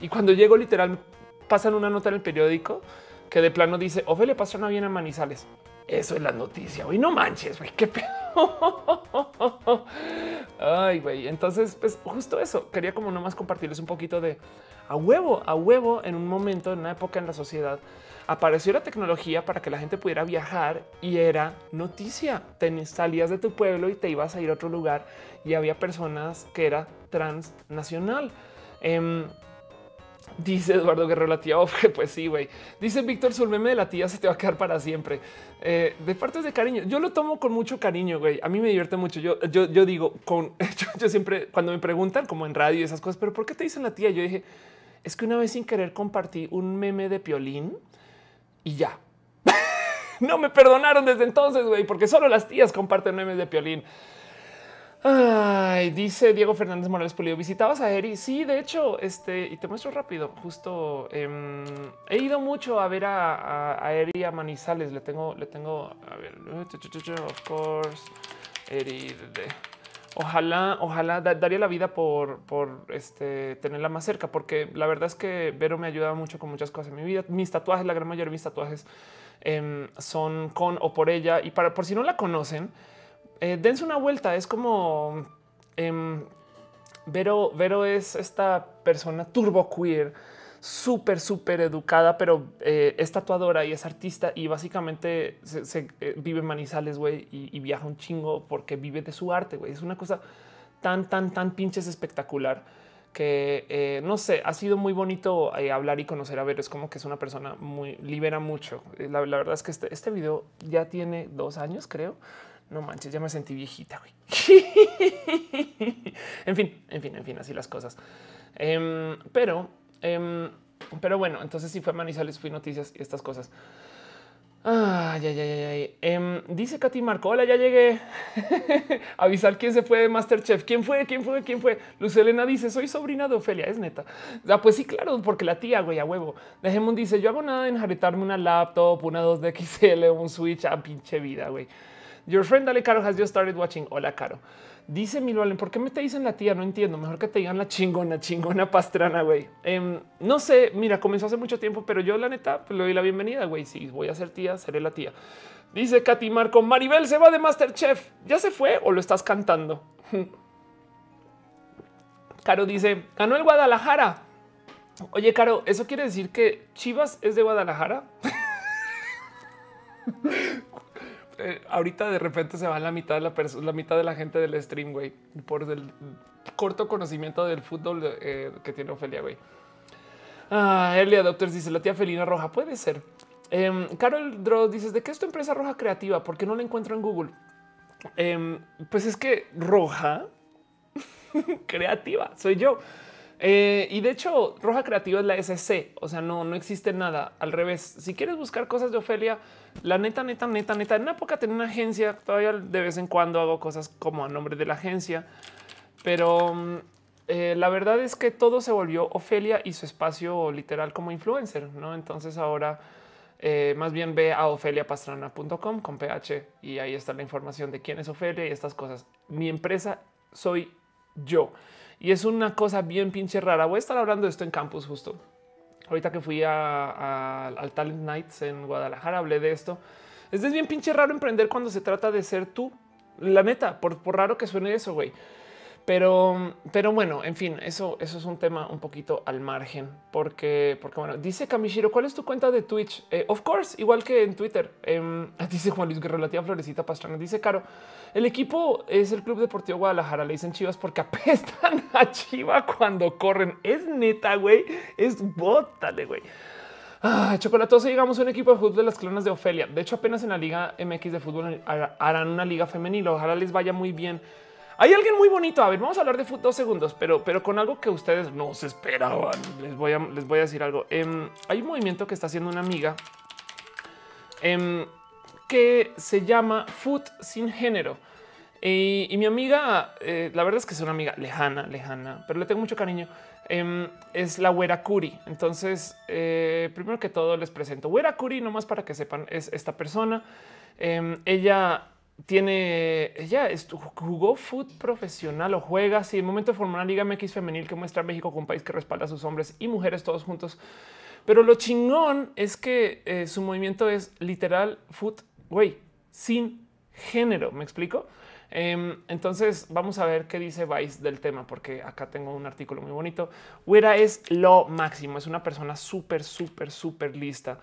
Y cuando llego, literal, pasan una nota en el periódico que de plano dice Ofelia Pastrana viene a Manizales. Eso es la noticia, güey. No manches, güey. Qué pedo. Ay, güey. Entonces, pues justo eso. Quería como nomás compartirles un poquito de a huevo, a huevo en un momento, en una época en la sociedad, apareció la tecnología para que la gente pudiera viajar y era noticia. Te salías de tu pueblo y te ibas a ir a otro lugar y había personas que era transnacional. Em, Dice Eduardo Guerrero, la tía pues sí, güey. Dice Víctor Zulmeme de la tía se te va a quedar para siempre. Eh, de partes de cariño, yo lo tomo con mucho cariño, güey. A mí me divierte mucho. Yo, yo, yo digo, con, yo, siempre, cuando me preguntan, como en radio y esas cosas, pero ¿por qué te dicen la tía? Yo dije, es que una vez sin querer compartí un meme de piolín y ya. no me perdonaron desde entonces, güey, porque solo las tías comparten memes de piolín. Ay, dice Diego Fernández Morales Pulido. ¿Visitabas a Eri? Sí, de hecho, este, y te muestro rápido. Justo em, he ido mucho a ver a, a, Eri a Manizales. Le tengo, le tengo, a ver, of course, Eri. Ojalá, ojalá daría la vida por, por este, tenerla más cerca, porque la verdad es que Vero me ayuda mucho con muchas cosas en mi vida. Mis tatuajes, la gran mayoría de mis tatuajes em, son con o por ella. Y para por si no la conocen, eh, dense una vuelta. Es como em, Vero, Vero es esta persona turbo queer, súper, súper educada, pero eh, es tatuadora y es artista y básicamente se, eh, vive en Manizales, güey, y, viaja un chingo porque vive de su arte. Es una cosa tan, tan, tan pinches espectacular que no sé, ha sido muy bonito hablar y conocer a Vero. Es como que es una persona muy libera mucho. La, verdad es que este, este video ya tiene dos años, creo. No manches, ya me sentí viejita. Güey. en fin, en fin, en fin, así las cosas. Em, pero, em, pero bueno, entonces sí fue Manizales, fui noticias y estas cosas. Ay, ay, ay, ay. Em, dice Katy Marco, hola, ya llegué. Avisar quién se fue de Masterchef. ¿Quién fue? ¿Quién fue? ¿Quién fue? Luz Elena dice, soy sobrina de Ofelia, es neta. Ah, pues sí, claro, porque la tía, güey, a huevo. Dejemos, dice, yo hago nada en jaretarme una laptop, una 2DXL, un Switch, a pinche vida, güey. Your friend Dale Caro has just started watching. Hola, Caro. Dice Milo Allen, ¿por qué me te dicen la tía? No entiendo. Mejor que te digan la chingona, chingona pastrana, güey. Em, no sé, mira, comenzó hace mucho tiempo, pero yo la neta pues, le doy la bienvenida, güey. Si voy a ser tía, seré la tía. Dice Katy Marco, Maribel se va de Masterchef. ¿Ya se fue o lo estás cantando? Caro dice, ganó el Guadalajara. Oye, Caro, ¿eso quiere decir que Chivas es de Guadalajara? Eh, ahorita de repente se va la mitad de la, la mitad de la gente del stream, güey, por el corto conocimiento del fútbol eh, que tiene Ofelia, güey. Ah, Early Adopters dice la tía Felina Roja puede ser. Em, Carol Dross dices de qué es tu empresa roja creativa? ¿Por qué no la encuentro en Google? Em, pues es que roja creativa soy yo. Eh, y de hecho, Roja Creativa es la SC, o sea, no, no existe nada. Al revés, si quieres buscar cosas de Ofelia, la neta, neta, neta, neta, en una época tenía una agencia, todavía de vez en cuando hago cosas como a nombre de la agencia, pero mm, eh, la verdad es que todo se volvió Ofelia y su espacio literal como influencer, ¿no? Entonces ahora... Eh, más bien ve a ofeliapastrana.com con PH y ahí está la información de quién es Ofelia y estas cosas. Mi empresa soy yo. Y es una cosa bien pinche rara. Voy a estar hablando de esto en campus justo. Ahorita que fui al Talent Nights en Guadalajara, hablé de esto. Es bien pinche raro emprender cuando se trata de ser tú. La neta, por, por raro que suene eso, güey. Pero, pero bueno, en fin, eso, eso es un tema un poquito al margen, porque, porque bueno, dice Kamishiro, ¿cuál es tu cuenta de Twitch? Eh, of course, igual que en Twitter. Em, dice Juan Luis Relativa Florecita Pastrana. Dice Caro, el equipo es el Club Deportivo Guadalajara. Le dicen chivas porque apestan a chiva cuando corren. Es neta, güey. Es bótale, güey. Ah, chocolatoso, llegamos a un equipo de fútbol de las clonas de Ofelia. De hecho, apenas en la Liga MX de fútbol harán una liga femenil. Ojalá les vaya muy bien. Hay alguien muy bonito. A ver, vamos a hablar de fútbol dos segundos, pero, pero con algo que ustedes no se esperaban. Les voy a, les voy a decir algo. Em, hay un movimiento que está haciendo una amiga em, que se llama Foot sin género. Y, mi amiga, eh, la verdad es que es una amiga lejana, lejana, pero le tengo mucho cariño. Em, es la Güera Curi. Entonces, eh, primero que todo les presento. Güera Curi, nomás para que sepan, es esta persona. ella tiene, ella jugó fútbol profesional o juega así. El momento de formar una liga MX femenil que muestra a México como un país que respalda a sus hombres y mujeres todos juntos. Pero lo chingón es que eh, su movimiento es literal foot, güey, sin género. Me explico. Em, entonces vamos a ver qué dice Vice del tema, porque acá tengo un artículo muy bonito. Wera es lo máximo, es una persona súper, súper, súper lista.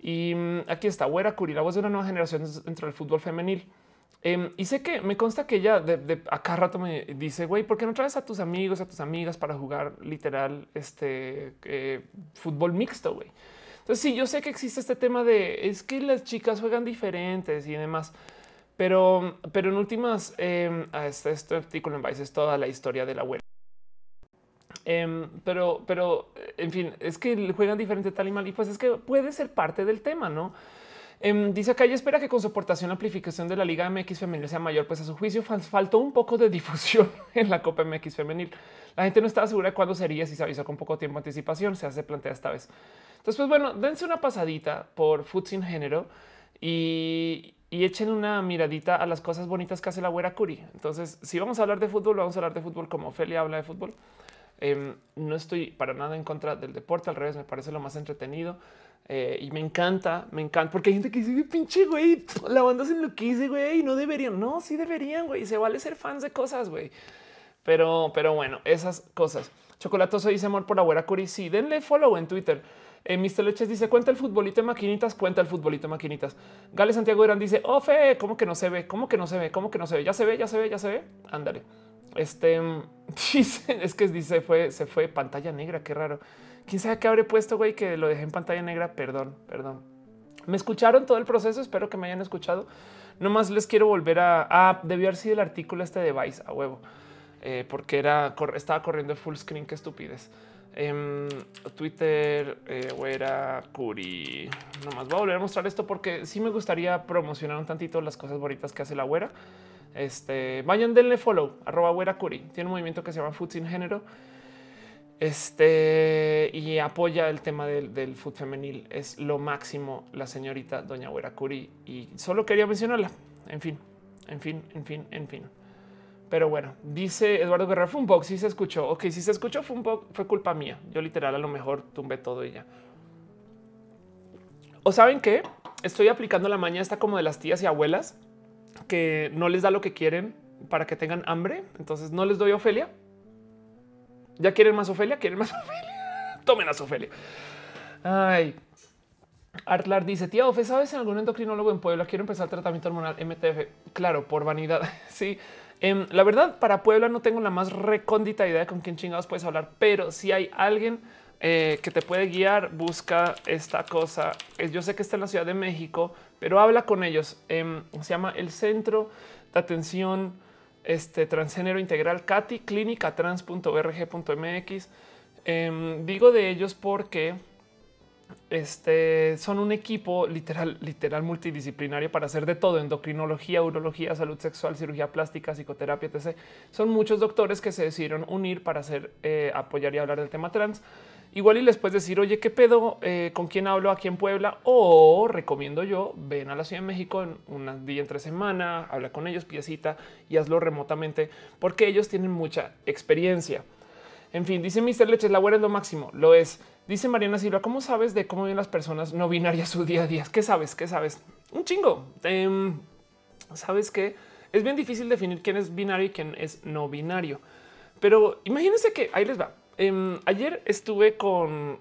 Y mm, aquí está, Wera Curi, la voz de una nueva generación dentro del fútbol femenil. Em, y sé que me consta que ella de, acá rato me dice, güey, ¿por qué no traes a tus amigos, a tus amigas para jugar literal este eh, fútbol mixto, güey? Entonces sí, yo sé que existe este tema de es que las chicas juegan diferentes y demás, pero, pero en últimas, eh, este, este, artículo en Vice es toda la historia de la web. Em, pero, pero, en fin, es que juegan diferente tal y mal y pues es que puede ser parte del tema, ¿no? Em, dice acá, ella espera que con su aportación la amplificación de la Liga MX femenil sea mayor, pues a su juicio faltó un poco de difusión en la Copa MX femenil. La gente no estaba segura de cuándo sería, si se avisó con poco tiempo de anticipación, se hace plantea esta vez. Entonces, pues bueno, dense una pasadita por Food Sin Género y, echen una miradita a las cosas bonitas que hace la güera Curi. Entonces, si vamos a hablar de fútbol, vamos a hablar de fútbol como Ophelia habla de fútbol. Em, no estoy para nada en contra del deporte, al revés, me parece lo más entretenido. Eh, y me encanta, me encanta, porque hay gente que dice, pinche güey, la banda se enloquece, güey, no deberían, no, sí deberían, güey, se vale ser fans de cosas, güey. Pero, pero bueno, esas cosas. Chocolatoso dice amor por la güera Curi. Sí, denle follow en Twitter. Eh, Mr. Leches dice cuenta el futbolito de maquinitas, cuenta el futbolito de maquinitas. Gale Santiago Irán dice, oh, fe, ¿cómo que no se ve? ¿Cómo que no se ve? ¿Cómo que no se ve? Ya se ve, ya se ve, ya se ve. Ándale. Este es que dice fue, se fue pantalla negra. Qué raro quién sabe qué habré puesto, güey, que lo dejé en pantalla negra. Perdón, perdón. Me escucharon todo el proceso. Espero que me hayan escuchado. Nomás les quiero volver a. Ah, debió haber sido el artículo este de Vice a huevo, eh, porque era estaba corriendo full screen. Qué estupidez. Em, Twitter, eh, Güera, Curi. Nomás voy a volver a mostrar esto porque sí me gustaría promocionar un tantito las cosas bonitas que hace la güera. Este vayan, denle follow, arroba güera Curi. Tiene un movimiento que se llama Food sin género este y apoya el tema del, del food femenil. Es lo máximo la señorita Doña Güera Curi y solo quería mencionarla. En fin, en fin, en fin, en fin. Pero bueno, dice Eduardo Guerrero, fue un poco, si se escuchó. Ok, si se escuchó fue un poco, fue culpa mía. Yo literal a lo mejor tumbé todo y ya. O saben que estoy aplicando la maña esta como de las tías y abuelas que no les da lo que quieren para que tengan hambre. Entonces no les doy Ofelia ¿Ya quieren más Ofelia? ¿Quieren más Ofelia? Tomen a Ofelia. Ay. Artlar dice, tía Ofe, ¿sabes en algún endocrinólogo en Puebla quiero empezar tratamiento hormonal MTF? Claro, por vanidad. sí. Em, la verdad, para Puebla no tengo la más recóndita idea con quién chingados puedes hablar, pero si hay alguien eh, que te puede guiar, busca esta cosa. Yo sé que está en la Ciudad de México, pero habla con ellos. Em, se llama el Centro de Atención este, Transgénero Integral CATI, clínicatrans.org.mx. Em, digo de ellos porque este, son un equipo literal, literal multidisciplinario para hacer de todo, endocrinología, urología, salud sexual, cirugía plástica, psicoterapia, etc. Son muchos doctores que se decidieron unir para hacer, eh, apoyar y hablar del tema trans. Igual y les puedes decir, oye, ¿qué pedo? Eh, ¿Con quién hablo aquí en Puebla? O recomiendo yo, ven a la Ciudad de México en un día entre semana, habla con ellos, piecita y hazlo remotamente, porque ellos tienen mucha experiencia. En fin, dice Mr. Leche, la buena es lo máximo, lo es. Dice Mariana Silva, ¿cómo sabes de cómo viven las personas no binarias su día a día? ¿Qué sabes? ¿Qué sabes? Un chingo. Em, sabes que es bien difícil definir quién es binario y quién es no binario. Pero imagínense que ahí les va. Em, ayer estuve con,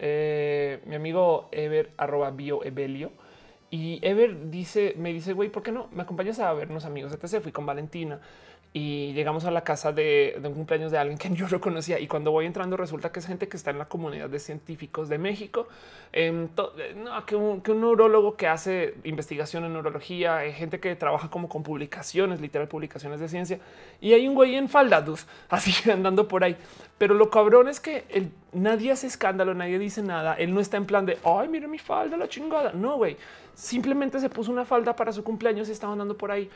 eh, mi amigo Ever arroba bio Evelio y Ever dice, me dice, güey, ¿por qué no me acompañas a vernos amigos? Entonces fui con Valentina y llegamos a la casa de, un cumpleaños de alguien que yo no conocía y cuando voy entrando resulta que es gente que está en la comunidad de científicos de México, eh, que, un, que, un, neurólogo que hace investigación en neurología, hay gente que trabaja como con publicaciones, literal publicaciones de ciencia y hay un güey en falda, así andando por ahí. Pero lo cabrón es que nadie hace escándalo, nadie dice nada, él no está en plan de, ay, mire mi falda, la chingada. No, güey, simplemente se puso una falda para su cumpleaños y estaba andando por ahí.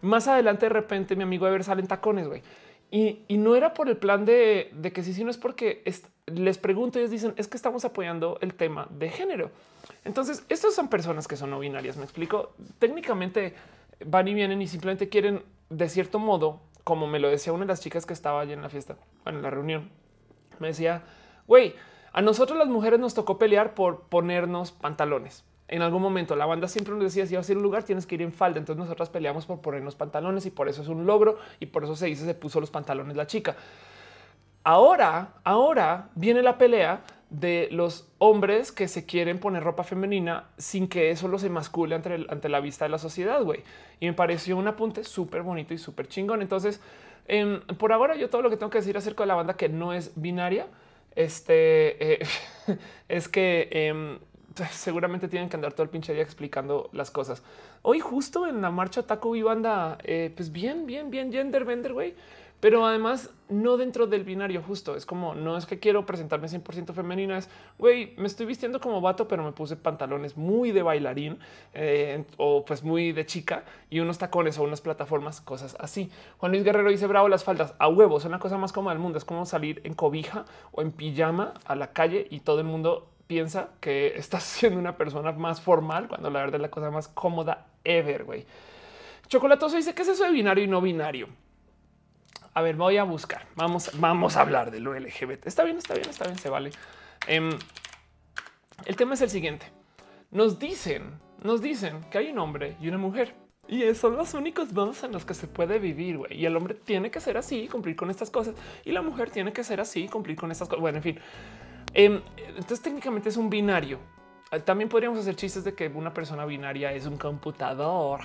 Más adelante, de repente, mi amigo Ever sale en tacones, güey. Y, no era por el plan de, que sí, sino es porque les pregunto y ellos dicen es que estamos apoyando el tema de género. Entonces, estas son personas que son no binarias. Me explico. Técnicamente van y vienen y simplemente quieren, de cierto modo, como me lo decía una de las chicas que estaba allí en la fiesta, bueno, en la reunión, me decía, güey, a nosotros las mujeres nos tocó pelear por ponernos pantalones en algún momento la banda siempre nos decía si vas a ir a un lugar tienes que ir en falda. Entonces nosotras peleamos por ponernos pantalones y por eso es un logro y por eso se dice se puso los pantalones la chica. Ahora, ahora viene la pelea de los hombres que se quieren poner ropa femenina sin que eso los emascule ante, ante la vista de la sociedad, güey. Y me pareció un apunte súper bonito y súper chingón. Entonces, em, por ahora yo todo lo que tengo que decir acerca de la banda que no es binaria, este, eh, es que em, seguramente tienen que andar todo el pinche día explicando las cosas. Hoy justo en la marcha Taco y eh, pues bien, bien, bien gender vender, güey. Pero además no dentro del binario justo. Es como no es que quiero presentarme 100% femenina. Es güey, me estoy vistiendo como vato, pero me puse pantalones muy de bailarín eh, o pues muy de chica y unos tacones o unas plataformas, cosas así. Juan Luis Guerrero dice bravo las faldas a huevos. Es una cosa más cómoda del mundo. Es como salir en cobija o en pijama a la calle y todo el mundo piensa que estás siendo una persona más formal cuando la verdad es la cosa más cómoda ever. Güey. Chocolatoso dice que es eso de binario y no binario. A ver, voy a buscar. Vamos, vamos a hablar de lo LGBT. Está bien, está bien, está bien, se vale. Em, el tema es el siguiente. Nos dicen, nos dicen que hay un hombre y una mujer. Y son los únicos modos en los que se puede vivir. güey. Y el hombre tiene que ser así, cumplir con estas cosas. Y la mujer tiene que ser así, cumplir con estas cosas. Bueno, en fin, entonces técnicamente es un binario. Eh, también podríamos hacer chistes de que una persona binaria es un computador,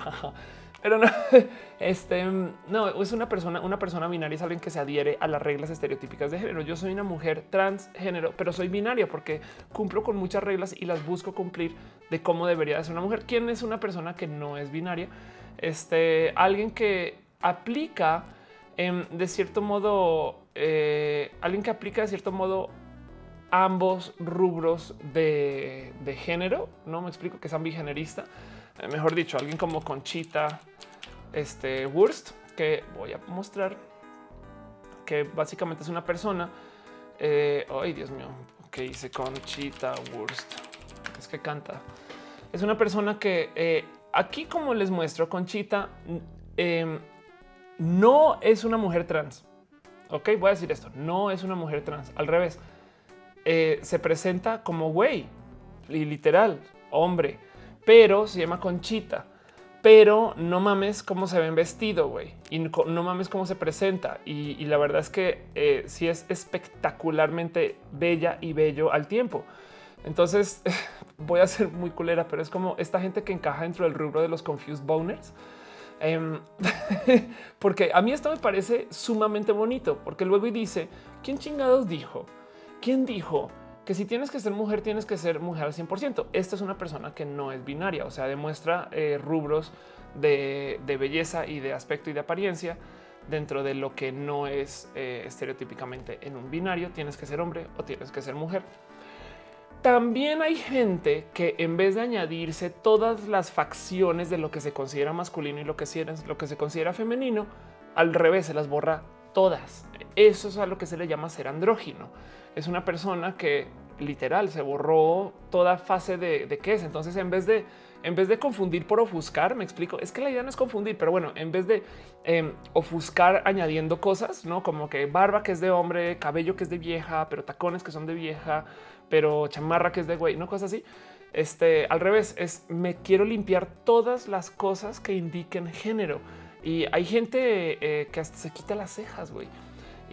pero no, este no es una persona. Una persona binaria es alguien que se adhiere a las reglas estereotípicas de género. Yo soy una mujer transgénero, pero soy binaria porque cumplo con muchas reglas y las busco cumplir de cómo debería ser una mujer. ¿Quién es una persona que no es binaria? Este alguien que aplica em, de cierto modo, eh, alguien que aplica de cierto modo ambos rubros de, género. No me explico que es ambigenerista. Eh, mejor dicho, alguien como Conchita este, Wurst, que voy a mostrar que básicamente es una persona. Eh, ay, Dios mío, que dice Conchita Wurst. Es que canta. Es una persona que eh, aquí, como les muestro, Conchita em, no es una mujer trans. Ok, voy a decir esto. No es una mujer trans. Al revés eh, se presenta como güey y literal hombre, pero se llama Conchita. Pero no mames cómo se ven vestido, güey. Y no mames cómo se presenta. Y, la verdad es que eh, sí es espectacularmente bella y bello al tiempo. Entonces voy a ser muy culera, pero es como esta gente que encaja dentro del rubro de los confused boners. Em, porque a mí esto me parece sumamente bonito, porque luego dice, ¿quién chingados dijo? ¿Quién dijo que si tienes que ser mujer, tienes que ser mujer al 100%. Esta es una persona que no es binaria, o sea, demuestra eh, rubros de, belleza y de aspecto y de apariencia dentro de lo que no es eh, estereotípicamente en un binario. Tienes que ser hombre o tienes que ser mujer. También hay gente que en vez de añadirse todas las facciones de lo que se considera masculino y lo que, lo que se considera femenino, al revés se las borra todas. Eso es a lo que se le llama ser andrógino. Es una persona que literal se borró toda fase de, de qué es. Entonces, en vez de en vez de confundir por ofuscar, me explico, es que la idea no es confundir, pero bueno, en vez de em, ofuscar añadiendo cosas, no como que barba que es de hombre, cabello que es de vieja, pero tacones que son de vieja, pero chamarra que es de güey, no cosas así. Este al revés es me quiero limpiar todas las cosas que indiquen género. Y hay gente eh, que hasta se quita las cejas, güey.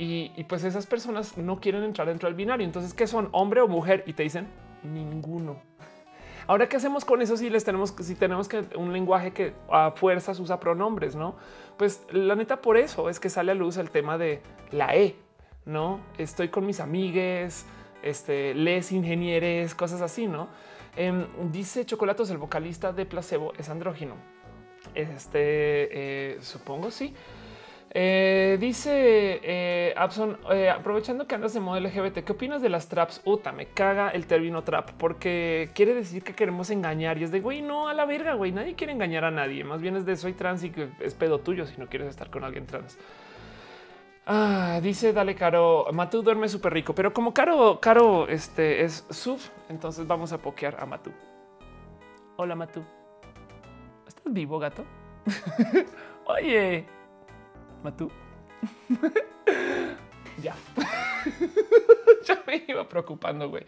Y, pues esas personas no quieren entrar dentro del binario. Entonces, ¿qué son? ¿Hombre o mujer? Y te dicen ninguno. Ahora, ¿qué hacemos con eso si les tenemos, si tenemos que un lenguaje que a fuerzas usa pronombres, no? Pues la neta, por eso es que sale a luz el tema de la E, no? Estoy con mis amigues, este, les ingenieres, cosas así, no? Em, dice Chocolatos, el vocalista de Placebo es andrógino. Este eh, supongo sí. Eh, dice eh, Abson, eh, aprovechando que andas de modo LGBT, ¿qué opinas de las traps? Uta, me caga el término trap porque quiere decir que queremos engañar y es de güey, no a la verga, güey. Nadie quiere engañar a nadie. Más bien es de soy trans y que es pedo tuyo si no quieres estar con alguien trans. Ah, dice dale caro, Matú duerme súper rico, pero como caro, caro, este es sub, entonces vamos a pokear a Matú. Hola Matú, ¿estás vivo, gato? Oye, Matú. ya. ya me iba preocupando, güey.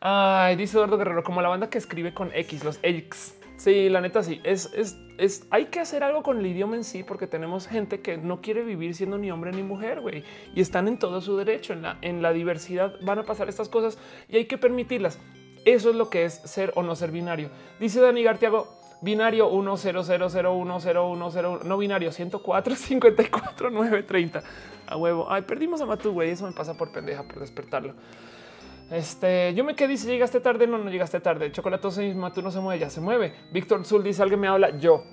Ay, dice Eduardo Guerrero, como la banda que escribe con X, los X. Sí, la neta sí. Es, es, es, hay que hacer algo con el idioma en sí porque tenemos gente que no quiere vivir siendo ni hombre ni mujer, güey. Y están en todo su derecho. En la, en la diversidad van a pasar estas cosas y hay que permitirlas. Eso es lo que es ser o no ser binario. Dice Dani Gartiago, binario 100010101, no binario 104 54 930 a huevo. Ay, perdimos a Matú, güey. Eso me pasa por pendeja por despertarlo. Este yo me quedé dice llegaste tarde. No, no llegaste tarde. Chocolatoso y Matú no se mueve, ya se mueve. Víctor Zul dice alguien me habla. Yo.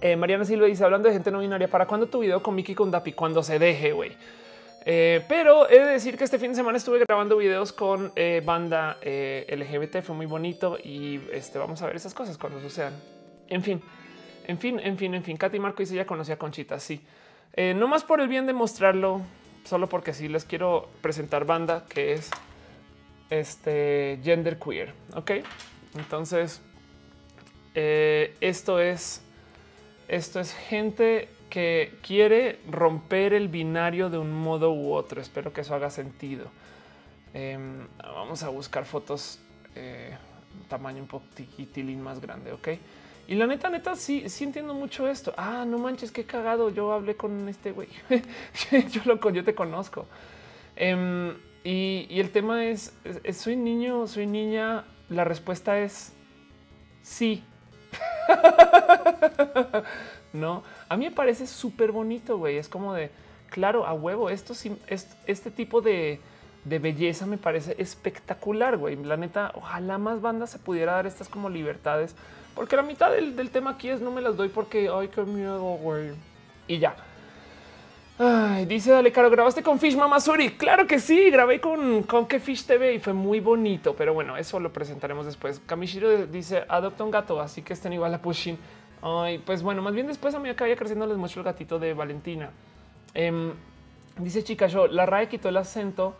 Eh, Mariana Silva dice hablando de gente no binaria. ¿Para cuándo tu video con Miki con Dapi? Cuando se deje, güey. Eh, pero he de decir que este fin de semana estuve grabando videos con eh, banda eh, LGBT, fue muy bonito y este, vamos a ver esas cosas cuando sucedan. En fin, en fin, en fin, en fin. Katy Marco dice ya conocía a Conchita. Sí, no más por el bien de mostrarlo, solo porque sí les quiero presentar banda que es este gender queer. Ok, entonces esto es esto es gente que quiere romper el binario de un modo u otro. Espero que eso haga sentido. Em, vamos a buscar fotos eh, tamaño un poquitín más grande, ¿ok? Y la neta, neta, sí, sí entiendo mucho esto. Ah, no manches, qué cagado. Yo hablé con este güey. yo lo yo te conozco. Em, y, el tema es, soy niño, soy niña. La respuesta es sí. no, a mí me parece súper bonito, güey. Es como de, claro, a huevo, esto sí, este tipo de, belleza me parece espectacular, güey. La neta, ojalá más bandas se pudiera dar estas como libertades, porque la mitad del, tema aquí es no me las doy porque, ay, qué miedo, güey. Y ya. Dice Dale Caro, grabaste con Fish Mamasuri. Claro que sí, grabé con, con que Fish TV y fue muy bonito, pero bueno, eso lo presentaremos después. Kamishiro dice adopta un gato, así que estén igual a Pushing. Ay, pues bueno, más bien después a mí acá vaya creciendo les muestro el gatito de Valentina. Em, dice chica yo, la RAE quitó el acento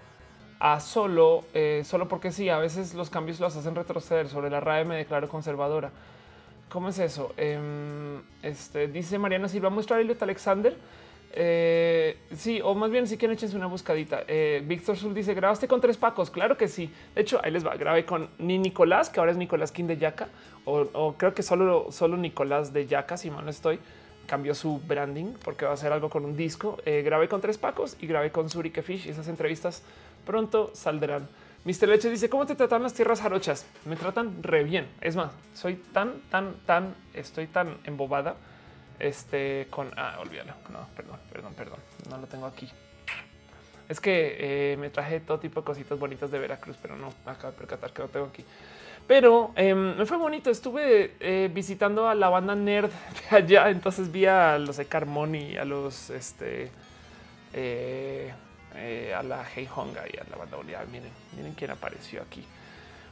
a solo, eh, solo porque sí, a veces los cambios los hacen retroceder. Sobre la RAE me declaro conservadora. ¿Cómo es eso? Em, este, dice Mariana Silva, muestra a Elliot Alexander. Eh, sí, o más bien si quieren échense una buscadita. Eh, Víctor Sul dice, ¿grabaste con tres pacos? Claro que sí. De hecho, ahí les va. Grabé con ni Nicolás, que ahora es Nicolás King de Yaca, o, creo que solo, solo Nicolás de Yaca, si mal no estoy. Cambió su branding porque va a hacer algo con un disco. Eh, grabé con tres pacos y grabé con Suri Fish. Esas entrevistas pronto saldrán. Mr. Leche dice, ¿cómo te tratan las tierras jarochas? Me tratan re bien. Es más, soy tan, tan, tan, estoy tan embobada este con ah, olvídalo. No, perdón, perdón, perdón. No lo tengo aquí. Es que eh, me traje todo tipo de cositas bonitas de Veracruz, pero no acabo de percatar que no tengo aquí. Pero em, me fue bonito. Estuve eh, visitando a la banda nerd de allá. Entonces vi a los de Carmoni, a los este, eh, a la Hey Honga y a la banda Oleal. Miren, miren quién apareció aquí.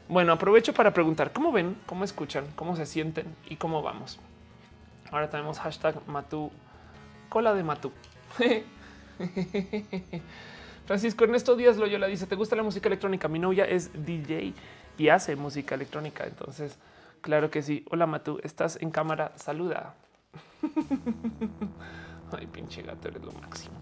Bueno, aprovecho para preguntar cómo ven, cómo escuchan, cómo se sienten y cómo vamos. Ahora tenemos hashtag Matú, cola de Matú. Francisco Ernesto Díaz Loyola dice: ¿Te gusta la música electrónica? Mi novia es DJ y hace música electrónica. Entonces, claro que sí. Hola Matú, estás en cámara. Saluda. Ay, pinche gato, eres lo máximo.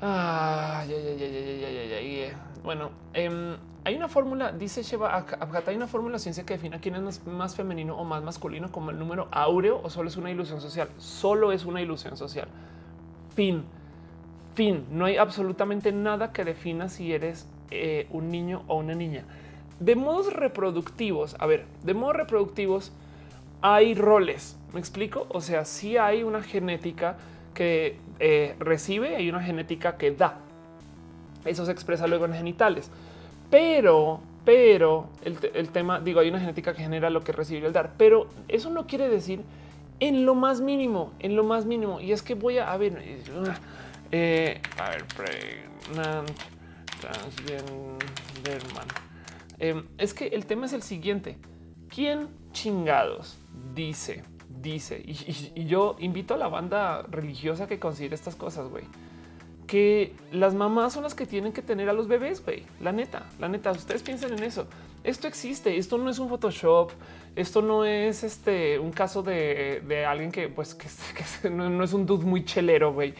Ya, ya, ya, ya. Bueno, eh, hay una fórmula, dice Sheva hay una fórmula ciencia que define quién es más, femenino o más masculino como el número áureo o solo es una ilusión social. Solo es una ilusión social. Fin. Fin. No hay absolutamente nada que defina si eres eh, un niño o una niña. De modos reproductivos, a ver, de modos reproductivos hay roles. ¿Me explico? O sea, si hay una genética que eh, recibe, hay una genética que da. Eso se expresa luego en genitales. Pero, pero el, tema, digo, hay una genética que genera lo que recibe el dar, pero eso no quiere decir en lo más mínimo, en lo más mínimo. Y es que voy a, ver, a ver, eh, es que el tema es el siguiente. ¿Quién chingados dice, dice, y, yo invito a la banda religiosa que considere estas cosas, güey? que las mamás son las que tienen que tener a los bebés, güey. La neta, la neta, ustedes piensen en eso. Esto existe, esto no es un Photoshop, esto no es este un caso de, alguien que pues que, no, es un dude muy chelero, güey.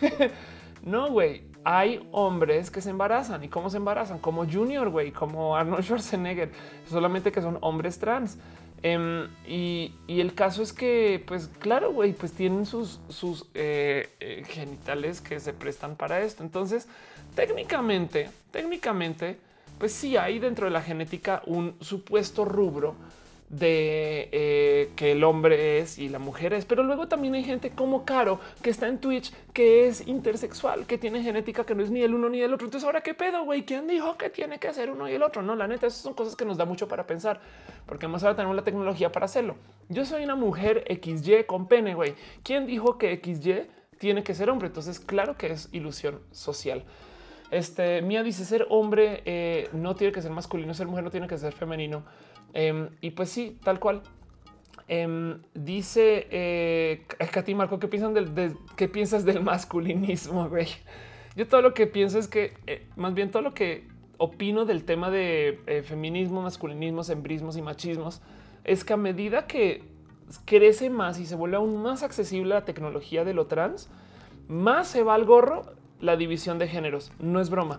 no, güey. Hay hombres que se embarazan y cómo se embarazan, como Junior, güey, como Arnold Schwarzenegger, solamente que son hombres trans. Em, y, el caso es que, pues claro, güey, pues tienen sus, eh, eh, genitales que se prestan para esto. Entonces, técnicamente, técnicamente, pues sí hay dentro de la genética un supuesto rubro de eh, que el hombre es y la mujer es, pero luego también hay gente como Caro que está en Twitch que es intersexual, que tiene genética que no es ni el uno ni el otro. Entonces, ahora qué pedo, güey? ¿Quién dijo que tiene que ser uno y el otro? No, la neta, esas son cosas que nos da mucho para pensar, porque más ahora tenemos la tecnología para hacerlo. Yo soy una mujer XY con pene, güey. ¿Quién dijo que XY tiene que ser hombre? Entonces, claro que es ilusión social. Este Mía dice ser hombre eh, no tiene que ser masculino, ser mujer no tiene que ser femenino. Em, y pues sí, tal cual. Em, dice eh, Katy Marco, ¿qué piensan del, qué piensas del masculinismo? Güey? Yo todo lo que pienso es que eh, más bien todo lo que opino del tema de eh, feminismo, masculinismo, embrismos y machismos es que a medida que crece más y se vuelve aún más accesible la tecnología de lo trans, más se va al gorro la división de géneros. No es broma.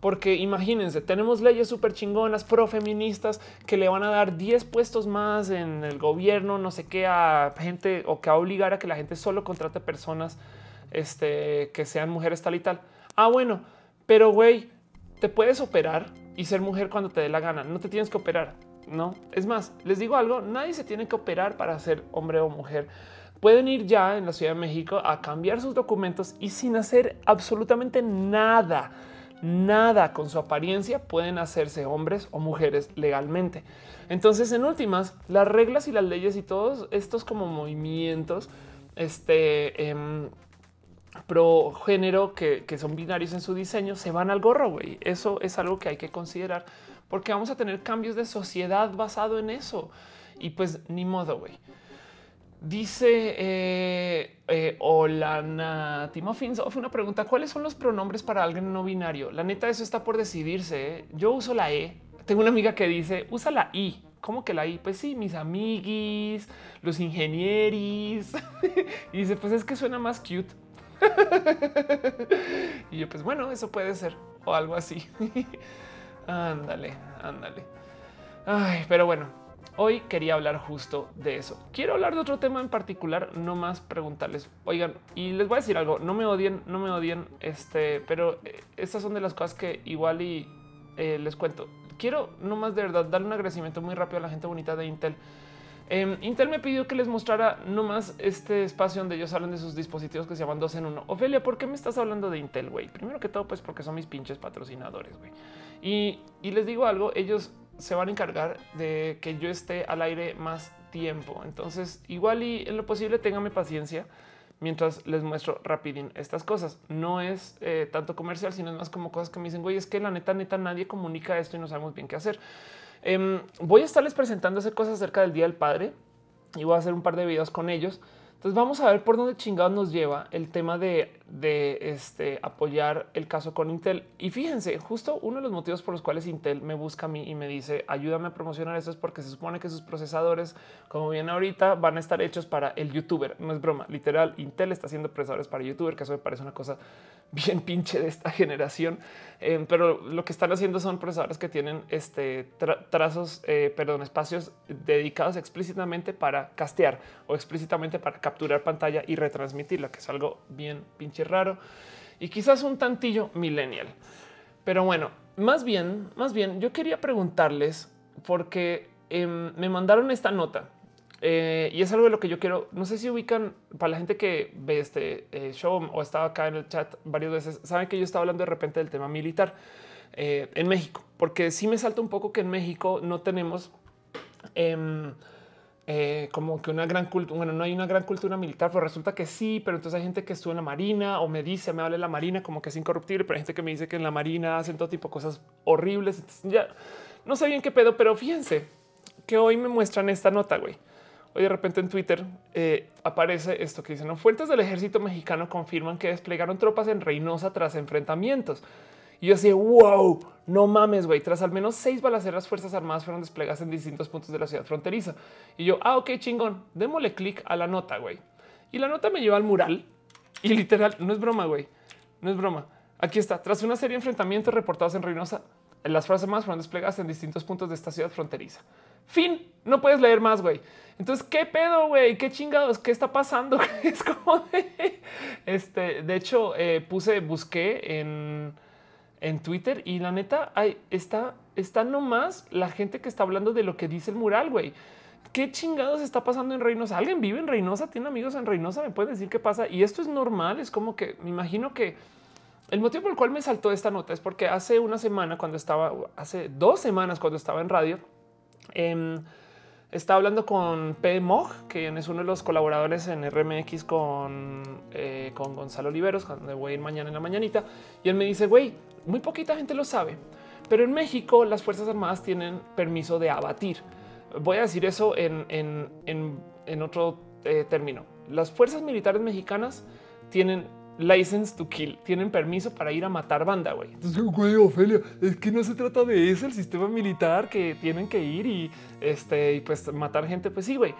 Porque imagínense, tenemos leyes súper chingonas, profeministas, que le van a dar 10 puestos más en el gobierno, no sé qué, a gente o que va a obligar a que la gente solo contrate personas este, que sean mujeres tal y tal. Ah, bueno, pero güey, te puedes operar y ser mujer cuando te dé la gana. No te tienes que operar. No es más, les digo algo: nadie se tiene que operar para ser hombre o mujer. Pueden ir ya en la Ciudad de México a cambiar sus documentos y sin hacer absolutamente nada nada con su apariencia pueden hacerse hombres o mujeres legalmente. Entonces, en últimas, las reglas y las leyes y todos estos como movimientos, este em, pro género que, son binarios en su diseño, se van al gorro. Eso es algo que hay que considerar porque vamos a tener cambios de sociedad basado en eso. Y pues ni modo, güey. Dice eh, eh, Olana fue una pregunta. ¿Cuáles son los pronombres para alguien no binario? La neta, eso está por decidirse. ¿eh? Yo uso la E. Tengo una amiga que dice usa la I. ¿Cómo que la I? Pues sí, mis amiguis, los ingenieris. y dice, pues es que suena más cute. y yo, pues bueno, eso puede ser o algo así. ándale, ándale. Ay, pero bueno, Hoy quería hablar justo de eso. Quiero hablar de otro tema en particular, no más preguntarles, oigan, y les voy a decir algo, no me odien, no me odien, este, pero eh, estas son de las cosas que igual y eh, les cuento. Quiero no más de verdad darle un agradecimiento muy rápido a la gente bonita de Intel. Em, Intel me pidió que les mostrara nomás este espacio donde ellos hablan de sus dispositivos que se llaman dos en uno. Ofelia, ¿por qué me estás hablando de Intel, güey? Primero que todo, pues porque son mis pinches patrocinadores, güey. Y, y les digo algo, ellos se van a encargar de que yo esté al aire más tiempo. Entonces, igual y en lo posible, téngame paciencia mientras les muestro rapidín estas cosas. No es eh, tanto comercial, sino es más como cosas que me dicen, güey, es que la neta, neta, nadie comunica esto y no sabemos bien qué hacer. Em, voy a estarles presentando cosas acerca del Día del Padre y voy a hacer un par de videos con ellos. Entonces vamos a ver por dónde chingados nos lleva el tema de, este, apoyar el caso con Intel. Y fíjense, justo uno de los motivos por los cuales Intel me busca a mí y me dice ayúdame a promocionar esto es porque se supone que sus procesadores, como bien ahorita, van a estar hechos para el youtuber. No es broma, literal. Intel está haciendo procesadores para youtuber, que eso me parece una cosa bien pinche de esta generación. Eh, pero lo que están haciendo son procesadores que tienen este trazos, eh, perdón, espacios dedicados explícitamente para castear o explícitamente para capturar pantalla y retransmitirla, que es algo bien pinche raro y quizás un tantillo millennial. Pero bueno, más bien, más bien, yo quería preguntarles porque em, me mandaron esta nota eh, y es algo de lo que yo quiero. No sé si ubican para la gente que ve este eh, show o estaba acá en el chat varias veces, saben que yo estaba hablando de repente del tema militar eh, en México, porque sí me salta un poco que en México no tenemos em, como que una gran cultura. Bueno, no hay una gran cultura militar, pero resulta que sí. Pero entonces hay gente que estuvo en la marina o me dice, me habla de la marina como que es incorruptible, pero hay gente que me dice que en la marina hacen todo tipo de cosas horribles. ya no sé bien qué pedo, pero fíjense que hoy me muestran esta nota, güey. Hoy de repente en Twitter eh, aparece esto que dicen, fuentes del ejército mexicano confirman que desplegaron tropas en Reynosa tras enfrentamientos. Y yo decía, wow, no mames, güey. Tras al menos seis balaceras, Fuerzas Armadas fueron desplegadas en distintos puntos de la ciudad fronteriza. Y yo, ah, ok, chingón, démosle clic a la nota, güey. Y la nota me lleva al mural y literal, no es broma, güey. No es broma. Aquí está. Tras una serie de enfrentamientos reportados en Reynosa, las Fuerzas Armadas fueron desplegadas en distintos puntos de esta ciudad fronteriza. Fin. No puedes leer más, güey. Entonces, ¿qué pedo, güey? ¿Qué chingados? ¿Qué está pasando? es como de... Este, de hecho, eh, puse, busqué en, en Twitter y la neta, hay, está, está nomás la gente que está hablando de lo que dice el mural, güey. ¿Qué chingados está pasando en Reynosa? ¿Alguien vive en Reynosa? ¿Tiene amigos en Reynosa? ¿Me puede decir qué pasa? Y esto es normal. Es como que me imagino que el motivo por el cual me saltó esta nota es porque hace una semana, cuando estaba, hace dos semanas, cuando estaba en radio, eh, Está hablando con P. Mog, que es uno de los colaboradores en RMX con, eh, con Gonzalo Oliveros, donde voy a ir mañana en la mañanita. Y él me dice, güey, muy poquita gente lo sabe, pero en México las Fuerzas Armadas tienen permiso de abatir. Voy a decir eso en, en, otro eh, término. Las fuerzas militares mexicanas tienen license to kill, tienen permiso para ir a matar banda, güey. Entonces, güey, Ofelia, es que no se trata de eso, el sistema militar que tienen que ir y este y pues matar gente, pues sí, güey.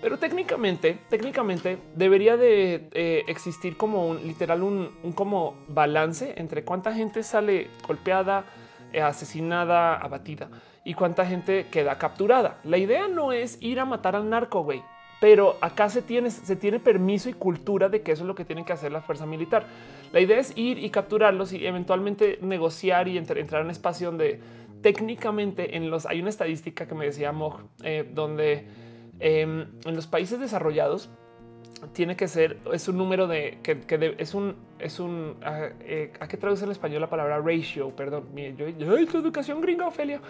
Pero técnicamente, técnicamente debería de eh, existir como un literal un, como balance entre cuánta gente sale golpeada, eh, asesinada, abatida y cuánta gente queda capturada. La idea no es ir a matar al narco, güey pero acá se tiene, se tiene permiso y cultura de que eso es lo que tiene que hacer la fuerza militar. La idea es ir y capturarlos y eventualmente negociar y entrar en un espacio donde técnicamente en los hay una estadística que me decía Mog, eh, donde em, en los países desarrollados tiene que ser, es un número de que, es un, es un, ah, eh, ¿a qué traduce en español la palabra ratio? Perdón, yo, educación gringa, Ofelia.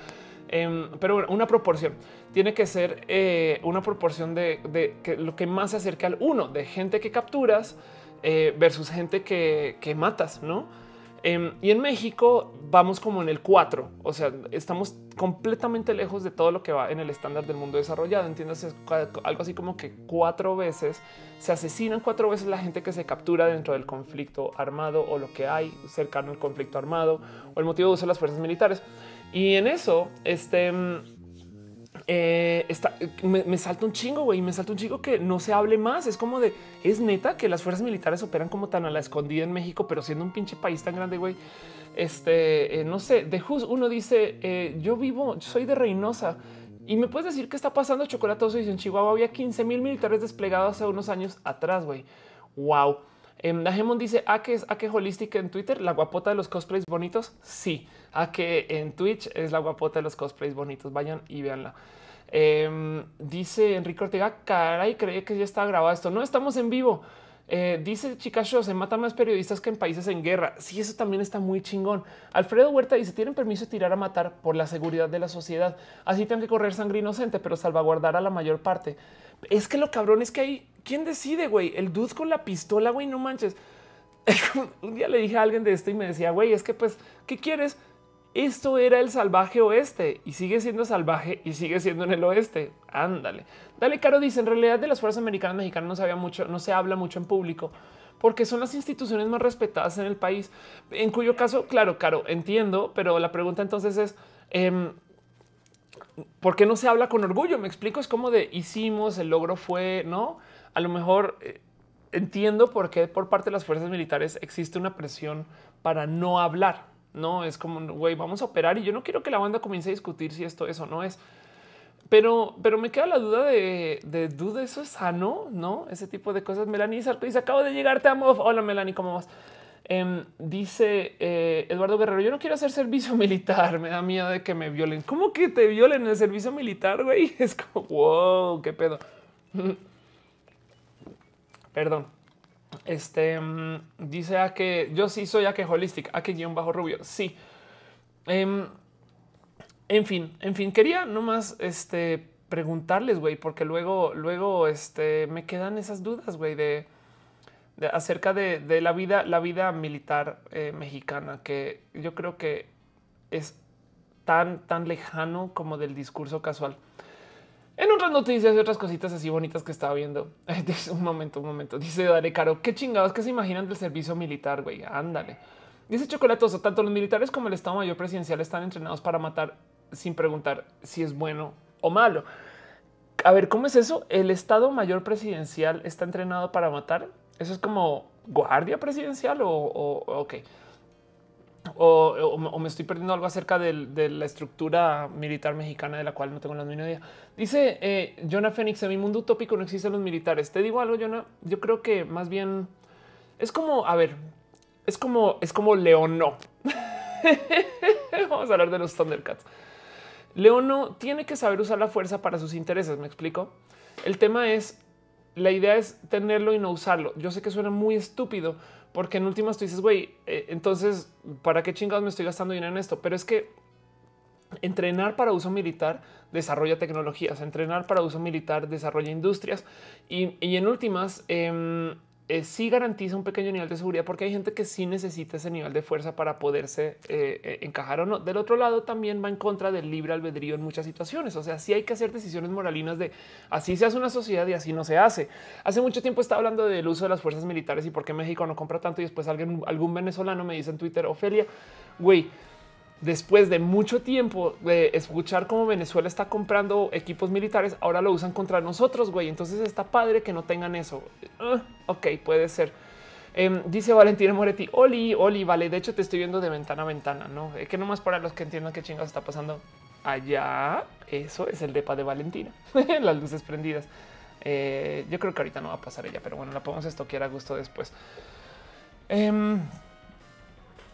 Em, pero una proporción tiene que ser eh, una proporción de, que lo que más se acerca al uno de gente que capturas eh, versus gente que, matas, no? Em, y en México vamos como en el 4, o sea, estamos completamente lejos de todo lo que va en el estándar del mundo desarrollado. Entiendes algo así como que cuatro veces se asesinan cuatro veces la gente que se captura dentro del conflicto armado o lo que hay cercano al conflicto armado o el motivo de uso de las fuerzas militares. Y en eso, este mm, eh, está, me, salta un chingo, güey, me salta un chingo que no se hable más. Es como de es neta que las fuerzas militares operan como tan a la escondida en México, pero siendo un pinche país tan grande, güey. Este eh, no sé, de Jus uno dice eh, yo vivo, soy de Reynosa y me puedes decir qué está pasando chocolatoso. Dice en Chihuahua había 15 mil militares desplegados hace unos años atrás, güey. Wow. Um, dice a que es a que holística en Twitter, la guapota de los cosplays bonitos. Sí, a que en Twitch es la guapota de los cosplays bonitos. Vayan y véanla. Em, dice Enrique Ortega, caray, creía que ya estaba grabado esto. No estamos en vivo. Eh, dice Chicacho, se matan más periodistas que en países en guerra. Sí, eso también está muy chingón. Alfredo Huerta dice, tienen permiso de tirar a matar por la seguridad de la sociedad. Así tienen que correr sangre inocente, pero salvaguardar a la mayor parte. Es que lo cabrón es que hay, ¿quién decide, güey? El dude con la pistola, güey, no manches. Un día le dije a alguien de esto y me decía, güey, es que pues, ¿qué quieres? Esto era el salvaje oeste y sigue siendo salvaje y sigue siendo en el oeste. Ándale. Dale, Caro dice, en realidad de las fuerzas americanas mexicanas no se, mucho, no se habla mucho en público porque son las instituciones más respetadas en el país, en cuyo caso, claro, Caro, entiendo, pero la pregunta entonces es, eh, ¿por qué no se habla con orgullo? Me explico, es como de hicimos, el logro fue, ¿no? A lo mejor eh, entiendo por qué por parte de las fuerzas militares existe una presión para no hablar, no es como, güey, vamos a operar y yo no quiero que la banda comience a discutir si esto es o no es. Pero, pero me queda la duda de, de duda, eso es sano, no? Ese tipo de cosas. Melanie Sarto dice: Acabo de llegar, te amo. Hola, Melanie, ¿cómo vas? Em, dice eh, Eduardo Guerrero: Yo no quiero hacer servicio militar, me da miedo de que me violen. ¿Cómo que te violen en el servicio militar? Güey, es como wow, qué pedo. Perdón. Este mm, dice a que yo sí soy a que holistic, a que bajo rubio. Sí. Em, en fin, en fin, quería nomás este, preguntarles, güey, porque luego, luego este, me quedan esas dudas, güey, de, acerca de, la vida, la vida militar eh, mexicana, que yo creo que es tan, tan lejano como del discurso casual. En otras noticias y otras cositas así bonitas que estaba viendo. un momento, un momento. Dice Dale Caro, qué chingados que se imaginan del servicio militar, güey. Ándale. Dice Chocolatoso, tanto los militares como el Estado Mayor Presidencial están entrenados para matar sin preguntar si es bueno o malo. A ver, ¿cómo es eso? El Estado Mayor Presidencial está entrenado para matar. Eso es como guardia presidencial o, o ok o, me estoy perdiendo algo acerca de la estructura militar mexicana de la cual no tengo la mínima idea. Dice eh, Jonah Phoenix, en mi mundo utópico no existen los militares. Te digo algo, Jonah, yo creo que más bien es como, a ver, es como, es como. Vamos a hablar de los Thundercats. León no tiene que saber usar la fuerza para sus intereses, me explico. El tema es, la idea es tenerlo y no usarlo. Yo sé que suena muy estúpido, porque en últimas tú dices, güey, eh, entonces, ¿para qué chingados me estoy gastando dinero en esto? Pero es que entrenar para uso militar desarrolla tecnologías, entrenar para uso militar desarrolla industrias y, en últimas, eh, eh, sí garantiza un pequeño nivel de seguridad porque hay gente que sí necesita ese nivel de fuerza para poderse eh, eh, encajar o no. Del otro lado también va en contra del libre albedrío en muchas situaciones. O sea, sí hay que hacer decisiones moralinas de así se hace una sociedad y así no se hace. Hace mucho tiempo estaba hablando del uso de las fuerzas militares y por qué México no compra tanto y después alguien, algún venezolano me dice en Twitter, Ofelia, güey, después de mucho tiempo de escuchar cómo Venezuela está comprando equipos militares, ahora lo usan contra nosotros, güey. Entonces está padre que no tengan eso. Ah, ok, puede ser. Em, dice Valentina Moretti, Oli, Oli, vale, de hecho te estoy viendo de ventana a ventana, ¿no? Es que nomás para los que entiendan qué chingados está pasando allá, eso es el depa de Valentina, las luces prendidas. Eh, yo creo que ahorita no va a pasar ella, pero bueno, la podemos estoquear a gusto después. Em,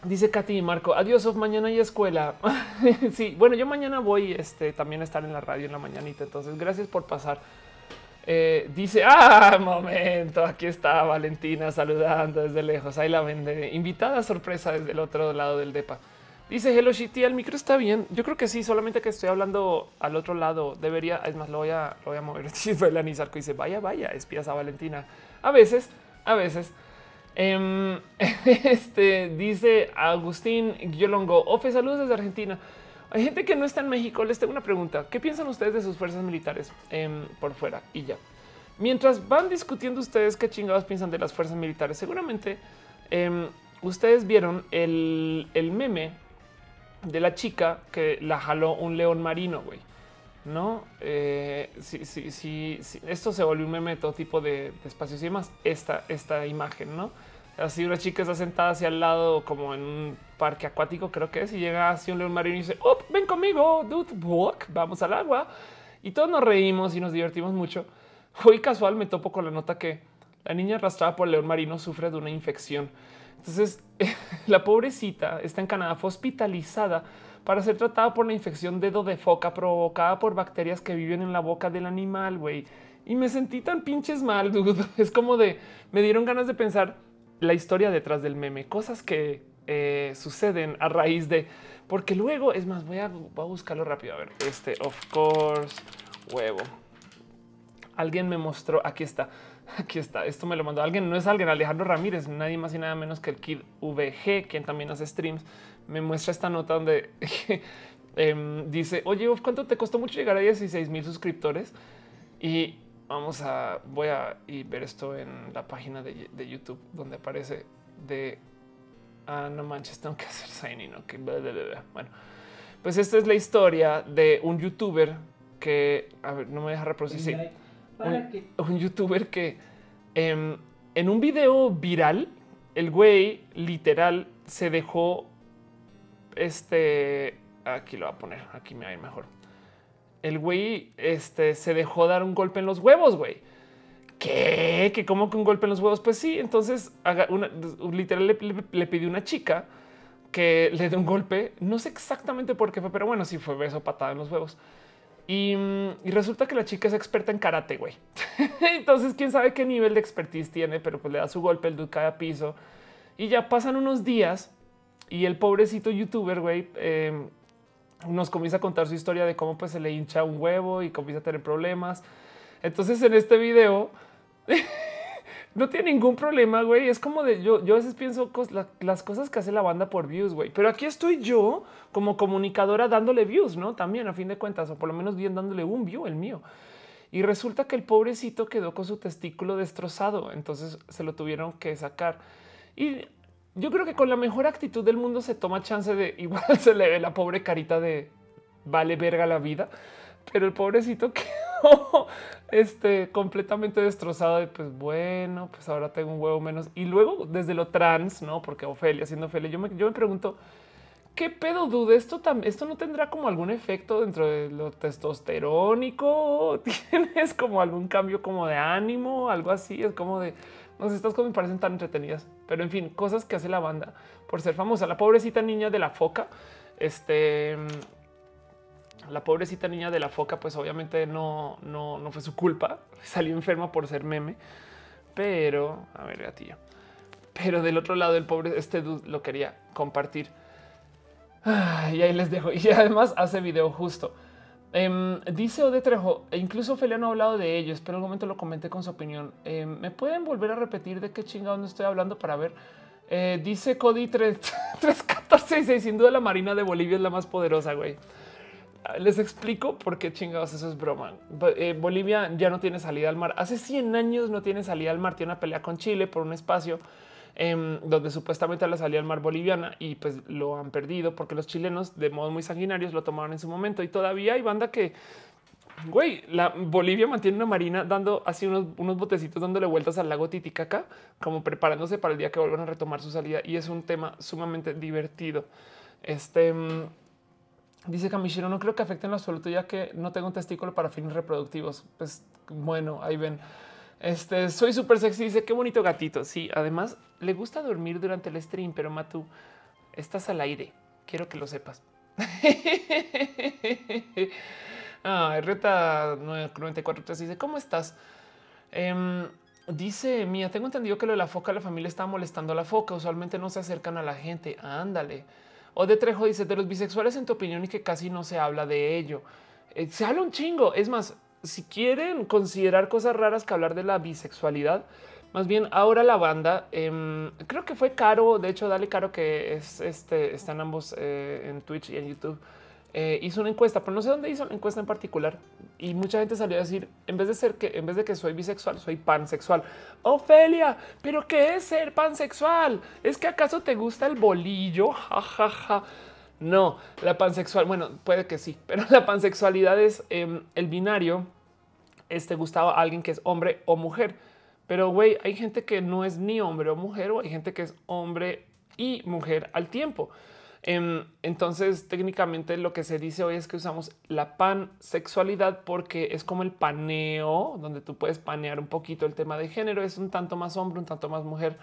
Dice Katy y Marco, adiós, mañana y escuela. sí, bueno, yo mañana voy este, también a estar en la radio en la mañanita, entonces gracias por pasar. Eh, dice, ah, momento, aquí está Valentina saludando desde lejos, ahí la vende, invitada sorpresa desde el otro lado del DEPA. Dice Hello Shitty, el micro está bien. Yo creo que sí, solamente que estoy hablando al otro lado. Debería, es más, lo voy a, lo voy a mover. y dice, vaya, vaya, espías a Valentina. A veces, a veces. Em, este dice Agustín Yolongo, Ofe, saludos desde Argentina. Hay gente que no está en México. Les tengo una pregunta. ¿Qué piensan ustedes de sus fuerzas militares em, por fuera? Y ya. Mientras van discutiendo ustedes qué chingados piensan de las fuerzas militares, seguramente em, ustedes vieron el, meme de la chica que la jaló un león marino, güey. No, eh, si, si, esto se volvió un meme de todo tipo de, espacios y demás. Esta, esta imagen, no? Así una chica está sentada hacia el lado, como en un parque acuático, creo que es, y llega así un león marino y dice: oh, Ven conmigo, dude, walk, vamos al agua. Y todos nos reímos y nos divertimos mucho. Hoy casual me topo con la nota que la niña arrastrada por el león marino sufre de una infección. Entonces, la pobrecita está en Canadá, fue hospitalizada para ser tratada por la infección dedo de foca provocada por bacterias que viven en la boca del animal, güey. Y me sentí tan pinches mal, dude. Es como de, me dieron ganas de pensar la historia detrás del meme, cosas que eh, suceden a raíz de, porque luego, es más, voy a, voy a buscarlo rápido. A ver, este, of course, huevo. Alguien me mostró, aquí está, aquí está, esto me lo mandó alguien, no es alguien, Alejandro Ramírez, nadie más y nada menos que el Kid VG, quien también hace streams, me muestra esta nota donde em, dice, oye, ¿cuánto te costó mucho llegar a 16 mil suscriptores? Y vamos a, voy a ver esto en la página de, de YouTube donde aparece de Ah, no manches, tengo que hacer signing. Okay. Bueno, pues esta es la historia de un youtuber que, a ver, no me deja reproducir. Un, un, youtuber que em, en un video viral, el güey literal se dejó este. Aquí lo voy a poner, aquí me va a ir mejor. El güey este, se dejó dar un golpe en los huevos, güey ¿Qué? ¿Que como que un golpe en los huevos? Pues sí, entonces literal le, pidió una chica que le dé un golpe. No sé exactamente por qué fue, pero bueno, sí fue beso, patada en los huevos. Y, resulta que la chica es experta en karate, güey. entonces, quién sabe qué nivel de expertise tiene, pero pues le da su golpe, el dude cae a piso y ya pasan unos días y el pobrecito youtuber, güey, em, nos comienza a contar su historia de cómo pues se le hincha un huevo y comienza a tener problemas. Entonces en este video no tiene ningún problema, güey. Es como de yo, yo a veces pienso las cosas que hace la banda por views, güey. Pero aquí estoy yo como comunicadora dándole views, no? También a fin de cuentas, o por lo menos bien dándole un view, el mío. Y resulta que el pobrecito quedó con su testículo destrozado. Entonces se lo tuvieron que sacar. Y yo creo que con la mejor actitud del mundo se toma chance de igual se le ve la pobre carita de vale verga la vida. Pero el pobrecito que este completamente destrozado de pues bueno, pues ahora tengo un huevo menos. Y luego desde lo trans, no? Porque Ofelia siendo Ofelia, yo me, yo me pregunto qué pedo dude esto esto no tendrá como algún efecto dentro de lo testosterónico. Tienes como algún cambio como de ánimo, algo así. Es como de sé, estas cosas me parecen tan entretenidas, pero en fin, cosas que hace la banda por ser famosa. La pobrecita niña de la foca, este la pobrecita niña de la foca, pues obviamente no, no, no fue su culpa. Salió enferma por ser meme, pero a ver, gatillo. Pero del otro lado, el pobre este dude lo quería compartir. y ahí les dejo. Y además hace video justo. Em, dice Ode Trejo, e incluso Ophelia no ha hablado de ello. Espero el momento lo comente con su opinión. Em, ¿Me pueden volver a repetir de qué chingado no estoy hablando para ver? Eh, dice Cody 314 y sin duda la Marina de Bolivia es la más poderosa, güey. Les explico por qué chingados eso es broma. Eh, Bolivia ya no tiene salida al mar. Hace 100 años no tiene salida al mar. Tiene una pelea con Chile por un espacio em, donde supuestamente la salida al mar boliviana y pues lo han perdido porque los chilenos de modo muy sanguinarios lo tomaron en su momento y todavía hay banda que güey, la Bolivia mantiene una marina dando así unos, unos botecitos dándole vueltas al lago Titicaca, como preparándose para el día que vuelvan a retomar su salida. Y es un tema sumamente divertido. Este em, Dice Camillero, no creo que afecte en lo absoluto, ya que no tengo un testículo para fines reproductivos. Pues bueno, ahí ven. Este soy súper sexy. Dice qué bonito gatito. Sí, además le gusta dormir durante el stream, pero Matu, estás al aire. Quiero que lo sepas. ah, Reta 943 dice cómo estás? Em, dice Mía, tengo entendido que lo de la foca, la familia está molestando a la foca. Usualmente no se acercan a la gente. Ándale. O de Trejo dice de los bisexuales en tu opinión y que casi no se habla de ello. Eh, se habla un chingo. Es más, si quieren considerar cosas raras que hablar de la bisexualidad, más bien ahora la banda, em, creo que fue Caro, de hecho, dale Caro que es este, están ambos eh, en Twitch y en YouTube eh, hizo una encuesta, pero no sé dónde hizo la encuesta en particular. Y mucha gente salió a decir, en vez de ser que, en vez de que soy bisexual, soy pansexual. Ofelia, pero ¿qué es ser pansexual? ¿Es que acaso te gusta el bolillo? No, la pansexual, bueno, puede que sí, pero la pansexualidad es em, el binario. Este gustaba a alguien que es hombre o mujer. Pero güey, hay gente que no es ni hombre o mujer, o hay gente que es hombre y mujer al tiempo. Em, entonces, técnicamente lo que se dice hoy es que usamos la pansexualidad porque es como el paneo, donde tú puedes panear un poquito el tema de género, es un tanto más hombre, un tanto más mujer.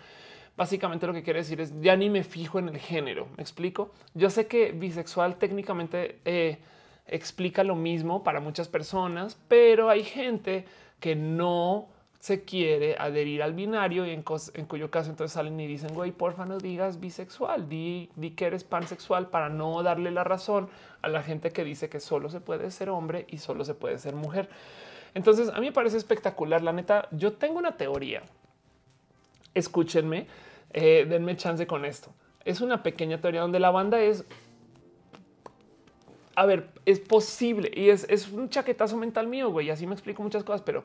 básicamente lo que quiere decir es ya ni me fijo en el género. Me explico. Yo sé que bisexual técnicamente eh, explica lo mismo para muchas personas, pero hay gente que no se quiere adherir al binario y en, cuyo caso entonces salen y dicen, güey, porfa no digas bisexual, di, que eres pansexual para no darle la razón a la gente que dice que solo se puede ser hombre y solo se puede ser mujer. Entonces a mí me parece espectacular. La neta, yo tengo una teoría. Escúchenme, eh, denme chance con esto. Es una pequeña teoría donde la banda es a ver, es posible y es, es, un chaquetazo mental mío, güey. Así me explico muchas cosas, pero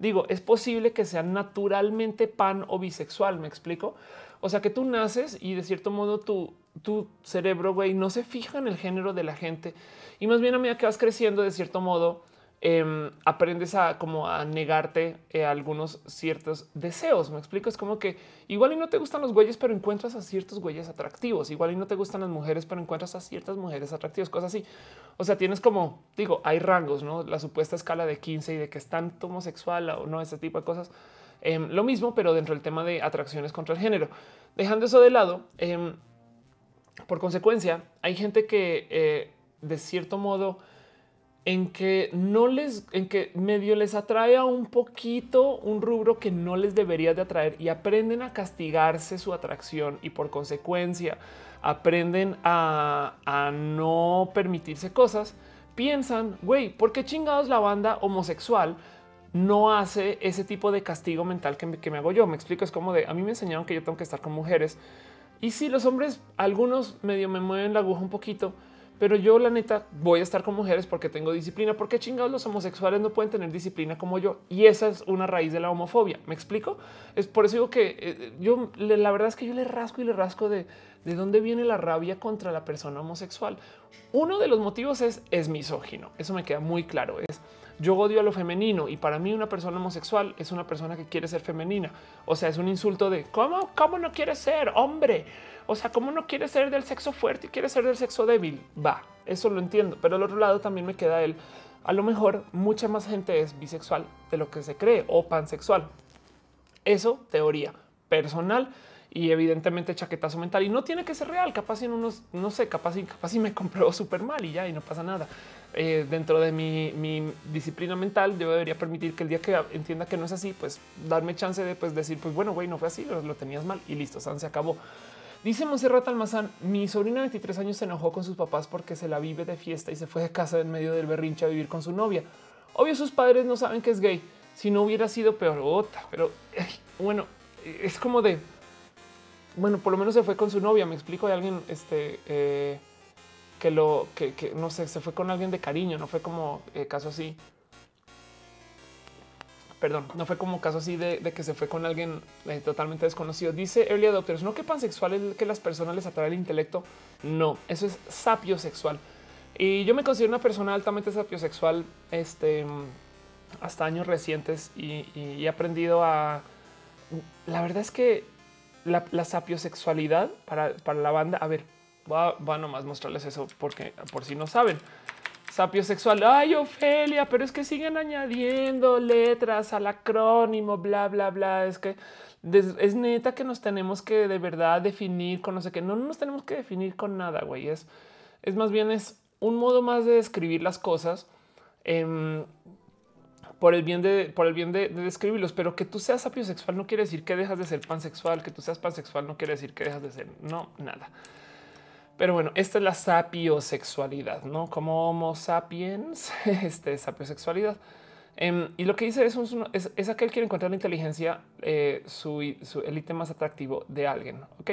digo, es posible que sea naturalmente pan o bisexual. Me explico. O sea, que tú naces y de cierto modo tu, tu cerebro, güey, no se fija en el género de la gente y más bien a medida que vas creciendo, de cierto modo, Em, aprendes a como a negarte eh, algunos ciertos deseos. Me explico. Es como que igual y no te gustan los güeyes, pero encuentras a ciertos güeyes atractivos. Igual y no te gustan las mujeres, pero encuentras a ciertas mujeres atractivas, cosas así. O sea, tienes como digo, hay rangos, no la supuesta escala de 15 y de que es tanto homosexual o no, ese tipo de cosas. Em, lo mismo, pero dentro del tema de atracciones contra el género. Dejando eso de lado, em, por consecuencia, hay gente que eh, de cierto modo en que no les, en que medio les atrae a un poquito un rubro que no les debería de atraer y aprenden a castigarse su atracción y por consecuencia aprenden a, no permitirse cosas, piensan, güey, ¿por qué chingados la banda homosexual no hace ese tipo de castigo mental que me, que me hago yo? Me explico, es como de, a mí me enseñaron que yo tengo que estar con mujeres y si los hombres, algunos medio me mueven la aguja un poquito, pero yo la neta voy a estar con mujeres porque tengo disciplina, porque chingados los homosexuales no pueden tener disciplina como yo. Y esa es una raíz de la homofobia. ¿Me explico? Es por eso digo que eh, yo la verdad es que yo le rasco y le rasco de, de dónde viene la rabia contra la persona homosexual. Uno de los motivos es, es misógino. Eso me queda muy claro. Es yo odio a lo femenino y para mí una persona homosexual es una persona que quiere ser femenina. O sea, es un insulto de cómo, cómo no quiere ser hombre. O sea, cómo no quiere ser del sexo fuerte y quiere ser del sexo débil. Va, eso lo entiendo. Pero al otro lado también me queda él. A lo mejor mucha más gente es bisexual de lo que se cree o pansexual. Eso teoría personal y evidentemente chaquetazo mental y no tiene que ser real. Capaz en unos, no sé, capaz, capaz y me compró súper mal y ya y no pasa nada. Eh, dentro de mi, disciplina mental, yo debería permitir que el día que entienda que no es así, pues darme chance de pues, decir, pues bueno, güey, no fue así, lo, tenías mal y listo, se acabó. Dice Monserrat Almazán, mi sobrina de 23 años se enojó con sus papás porque se la vive de fiesta y se fue de casa en medio del berrinche a vivir con su novia. Obvio sus padres no saben que es gay. Si no hubiera sido peor, pero bueno, es como de, bueno, por lo menos se fue con su novia. Me explico de alguien este, eh, que lo que, no sé, se fue con alguien de cariño, no fue como eh, caso así perdón, no fue como caso así de, que se fue con alguien eh, totalmente desconocido. Dice Early Adopters, no que pansexual es que las personas les atrae el intelecto. No, eso es sapiosexual. Y yo me considero una persona altamente sapiosexual este, hasta años recientes y, he aprendido a... La verdad es que la, la sapiosexualidad para, para la banda, a ver, va, va nomás mostrarles eso porque por si no saben sapio sexual. Ay, Ofelia, pero es que siguen añadiendo letras al acrónimo, bla, bla, bla. Es que es neta que nos tenemos que de verdad definir con no sé qué. No, nos tenemos que definir con nada, güey. Es, es más bien es un modo más de describir las cosas em, por el bien de por el bien de, de, describirlos. Pero que tú seas sapio sexual no quiere decir que dejas de ser pansexual. Que tú seas pansexual no quiere decir que dejas de ser no nada. Pero bueno, esta es la sapiosexualidad, no como Homo sapiens, este sapiosexualidad. Eh, y lo que dice es, es, es, aquel que encontrar la inteligencia, eh, su, élite más atractivo de alguien. Ok,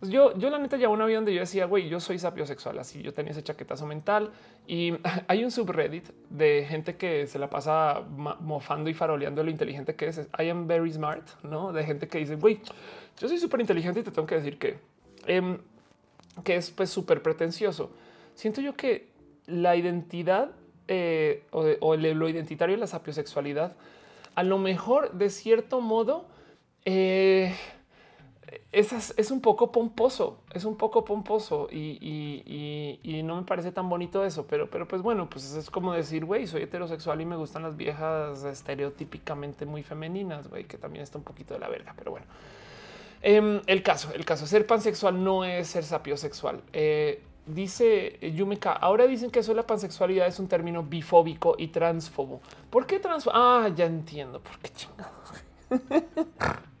pues yo, yo la neta ya una vida donde yo decía, güey, yo soy sapiosexual. Así yo tenía ese chaquetazo mental y hay un subreddit de gente que se la pasa mofando y faroleando lo inteligente que es. I am very smart, no de gente que dice, güey, yo soy súper inteligente y te tengo que decir que eh, que es pues súper pretencioso. Siento yo que la identidad eh, o, lo identitario de la sapiosexualidad, a lo mejor de cierto modo, eh, es, un poco pomposo, es un poco pomposo y, no me parece tan bonito eso, pero, pero pues bueno, pues es como decir, güey, soy heterosexual y me gustan las viejas estereotípicamente muy femeninas, güey, que también está un poquito de la verga, pero bueno. Em, el caso, el caso, ser pansexual no es ser sapiosexual. Eh, dice Yumika, ahora dicen que eso la pansexualidad es un término bifóbico y transfobo. ¿Por qué transfobo? Ah, ya entiendo. ¿Por qué chingados?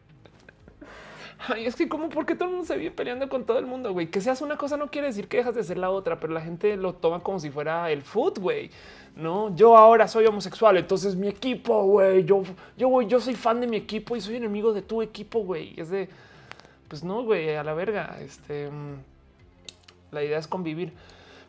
Ay, es que como porque todo el mundo se vive peleando con todo el mundo, güey. Que seas una cosa no quiere decir que dejas de ser la otra, pero la gente lo toma como si fuera el foot, güey. No, yo ahora soy homosexual, entonces mi equipo, güey. Yo, yo, güey, yo soy fan de mi equipo y soy enemigo de tu equipo, güey. Es de, pues no, güey, a la verga. Este, mm, la idea es convivir.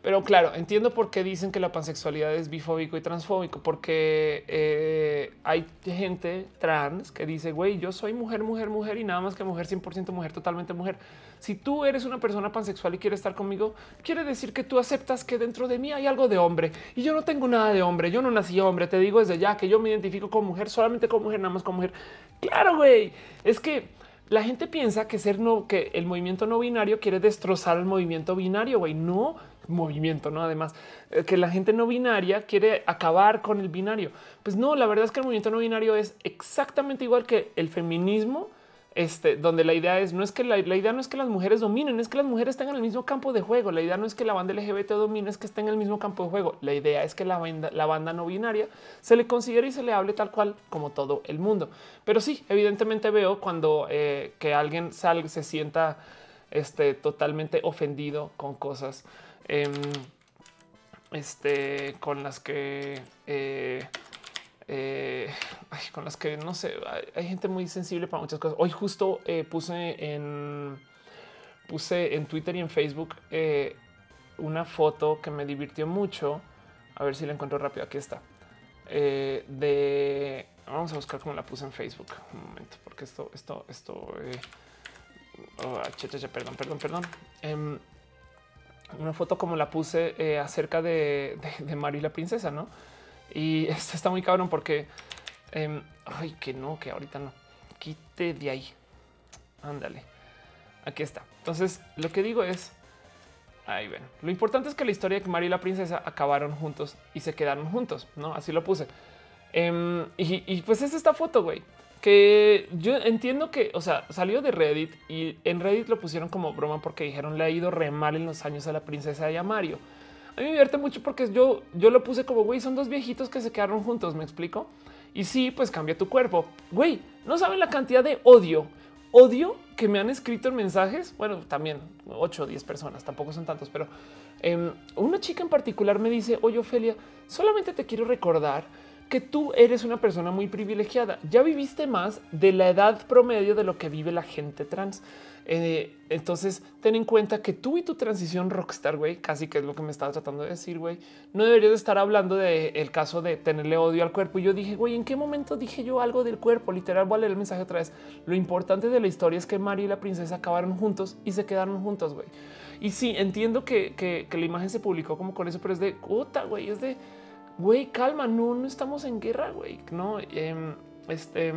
Pero claro, entiendo por qué dicen que la pansexualidad es bifóbico y transfóbico, porque eh, hay gente trans que dice, güey, yo soy mujer, mujer, mujer y nada más que mujer, 100% mujer, totalmente mujer. Si tú eres una persona pansexual y quieres estar conmigo, quiere decir que tú aceptas que dentro de mí hay algo de hombre y yo no tengo nada de hombre. Yo no nací hombre. Te digo desde ya que yo me identifico como mujer, solamente como mujer, nada más como mujer. Claro, güey, es que la gente piensa que ser que el movimiento no binario quiere destrozar el movimiento binario. Güey, no, movimiento, ¿no? Además, eh, que la gente no binaria quiere acabar con el binario. Pues no, la verdad es que el movimiento no binario es exactamente igual que el feminismo, este, donde la idea es, no es que la, idea no es que las mujeres dominen, es que las mujeres tengan el mismo campo de juego. La idea no es que la banda LGBT domine, es que estén en el mismo campo de juego. La idea es que la banda, la banda no binaria se le considere y se le hable tal cual como todo el mundo. Pero sí, evidentemente veo cuando eh, que alguien salga, se sienta este, totalmente ofendido con cosas Em, este, con las que eh, eh, con las que no sé, hay, gente muy sensible para muchas cosas. Hoy justo eh, puse en puse en Twitter y en Facebook una foto que me divirtió mucho. A ver si la encuentro rápido. Aquí está. de vamos a buscar cómo la puse en Facebook. Un momento, porque esto, esto, esto. Oh, perdón, perdón, perdón. Em, una foto como la puse eh, acerca de, de, Mario y la princesa, ¿no? Y esto está muy cabrón porque, em, ay, que no, que ahorita no, quite de ahí, ándale, aquí está. Entonces, lo que digo es, ahí ven, lo importante es que la historia de Mario y la princesa acabaron juntos y se quedaron juntos, ¿no? Así lo puse. Em, y, y, pues es esta foto, güey que yo entiendo que, o sea, salió de Reddit y en Reddit lo pusieron como broma porque dijeron le ha ido re mal en los años a la princesa y a Mario. A mí me divierte mucho porque yo, yo lo puse como güey, son dos viejitos que se quedaron juntos. Me explico. Y sí, pues cambia tu cuerpo. Güey, no saben la cantidad de odio, odio que me han escrito en mensajes. Bueno, también 8 o 10 personas, tampoco son tantos, pero em, una chica en particular me dice: Oye, Ofelia, solamente te quiero recordar que tú eres una persona muy privilegiada. Ya viviste más de la edad promedio de lo que vive la gente trans. Eh, entonces, ten en cuenta que tú y tu transición rockstar, güey, casi que es lo que me estaba tratando de decir, güey, no deberías estar hablando del el caso de tenerle odio al cuerpo. Y yo dije, güey, ¿en qué momento dije yo algo del cuerpo? Literal, voy a leer el mensaje otra vez. Lo importante de la historia es que Mario y la princesa acabaron juntos y se quedaron juntos, güey. Y sí, entiendo que, que, que la imagen se publicó como con eso, pero es de puta, güey, es de güey, calma, no, no estamos en guerra, güey, no, em, este,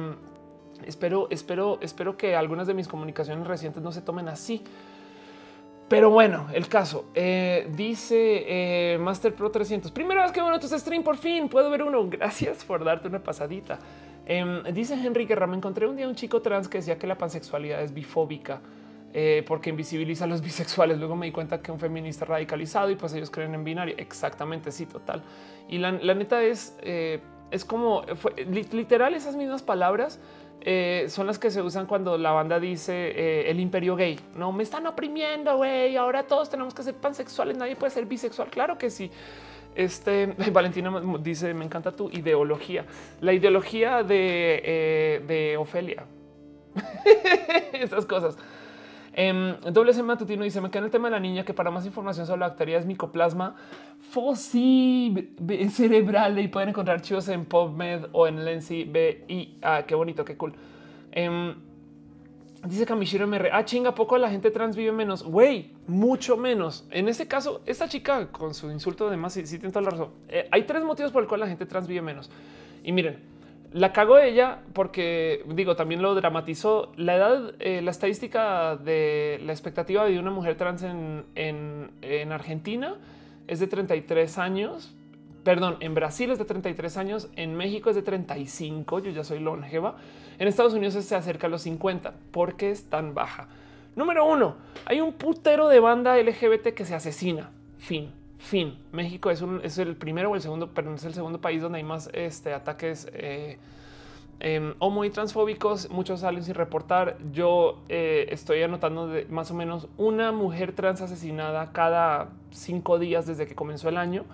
espero, espero, espero que algunas de mis comunicaciones recientes no se tomen así. Pero bueno, el caso eh, dice eh, Master Pro 300. Primera vez que veo tu stream por fin puedo ver uno. Gracias por darte una pasadita. Em, dice Henry Guerra. Me encontré un día un chico trans que decía que la pansexualidad es bifóbica. Eh, porque invisibiliza a los bisexuales. Luego me di cuenta que un feminista radicalizado y pues ellos creen en binario. Exactamente, sí, total. Y la, neta es, eh, es como literal esas mismas palabras. Eh, son las que se usan cuando la banda dice el imperio gay. No me están oprimiendo, güey. Ahora todos tenemos que ser pansexuales. Nadie puede ser bisexual. Claro que sí. Este Valentina dice: Me encanta tu ideología, la ideología de, de Ofelia. Esas cosas. En em, doble C matutino dice: Me queda el tema de la niña que para más información sobre la bacteria es micoplasma fósil cerebral y pueden encontrar chivos en PubMed o en Lensi B. Y ah, qué bonito, qué cool. Um, dice Kamishiro MR. Ah, chinga, poco la gente trans vive menos. Güey, mucho menos. En este caso, esta chica con su insulto, además, sí, sí tiene toda la razón. Eh, hay tres motivos por el cual la gente trans vive menos. Y miren, la cagó ella porque, digo, también lo dramatizó. La edad, eh, la estadística de la expectativa de una mujer trans en, en, Argentina es de 33 años, perdón, en Brasil es de 33 años, en México es de 35, yo ya soy longeva, en Estados Unidos se acerca a los 50. ¿Por qué es tan baja? Número uno, hay un putero de banda LGBT que se asesina. Fin, fin. México es, un, es el primero o el segundo, pero es el segundo país donde hay más este, ataques eh, eh, homo y transfóbicos. Muchos salen sin reportar. Yo eh, estoy anotando de más o menos una mujer trans asesinada cada cinco días desde que comenzó el año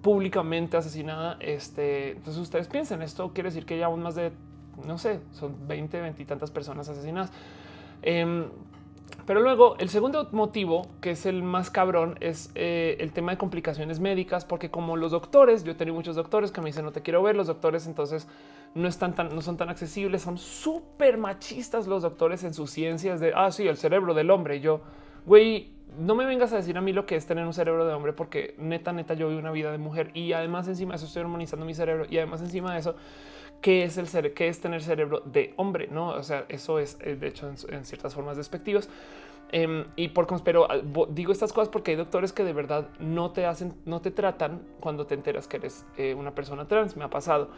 públicamente asesinada. Este, entonces ustedes piensen, esto quiere decir que ya aún más de, no sé, son 20, 20 y tantas personas asesinadas. Em, pero luego el segundo motivo, que es el más cabrón, es eh, el tema de complicaciones médicas, porque como los doctores, yo he tenido muchos doctores que me dicen no te quiero ver, los doctores entonces no están tan, no son tan accesibles, son súper machistas los doctores en sus ciencias de, ah, sí, el cerebro del hombre. Yo, güey, no me vengas a decir a mí lo que es tener un cerebro de hombre, porque neta, neta, yo vivo una vida de mujer y además encima de eso estoy armonizando mi cerebro y además encima de eso, ¿qué es el ser, qué es tener cerebro de hombre? No, o sea, eso es eh, de hecho en, ciertas formas despectivas. Em, y por pero digo estas cosas porque hay doctores que de verdad no te hacen, no te tratan cuando te enteras que eres eh, una persona trans. Me ha pasado.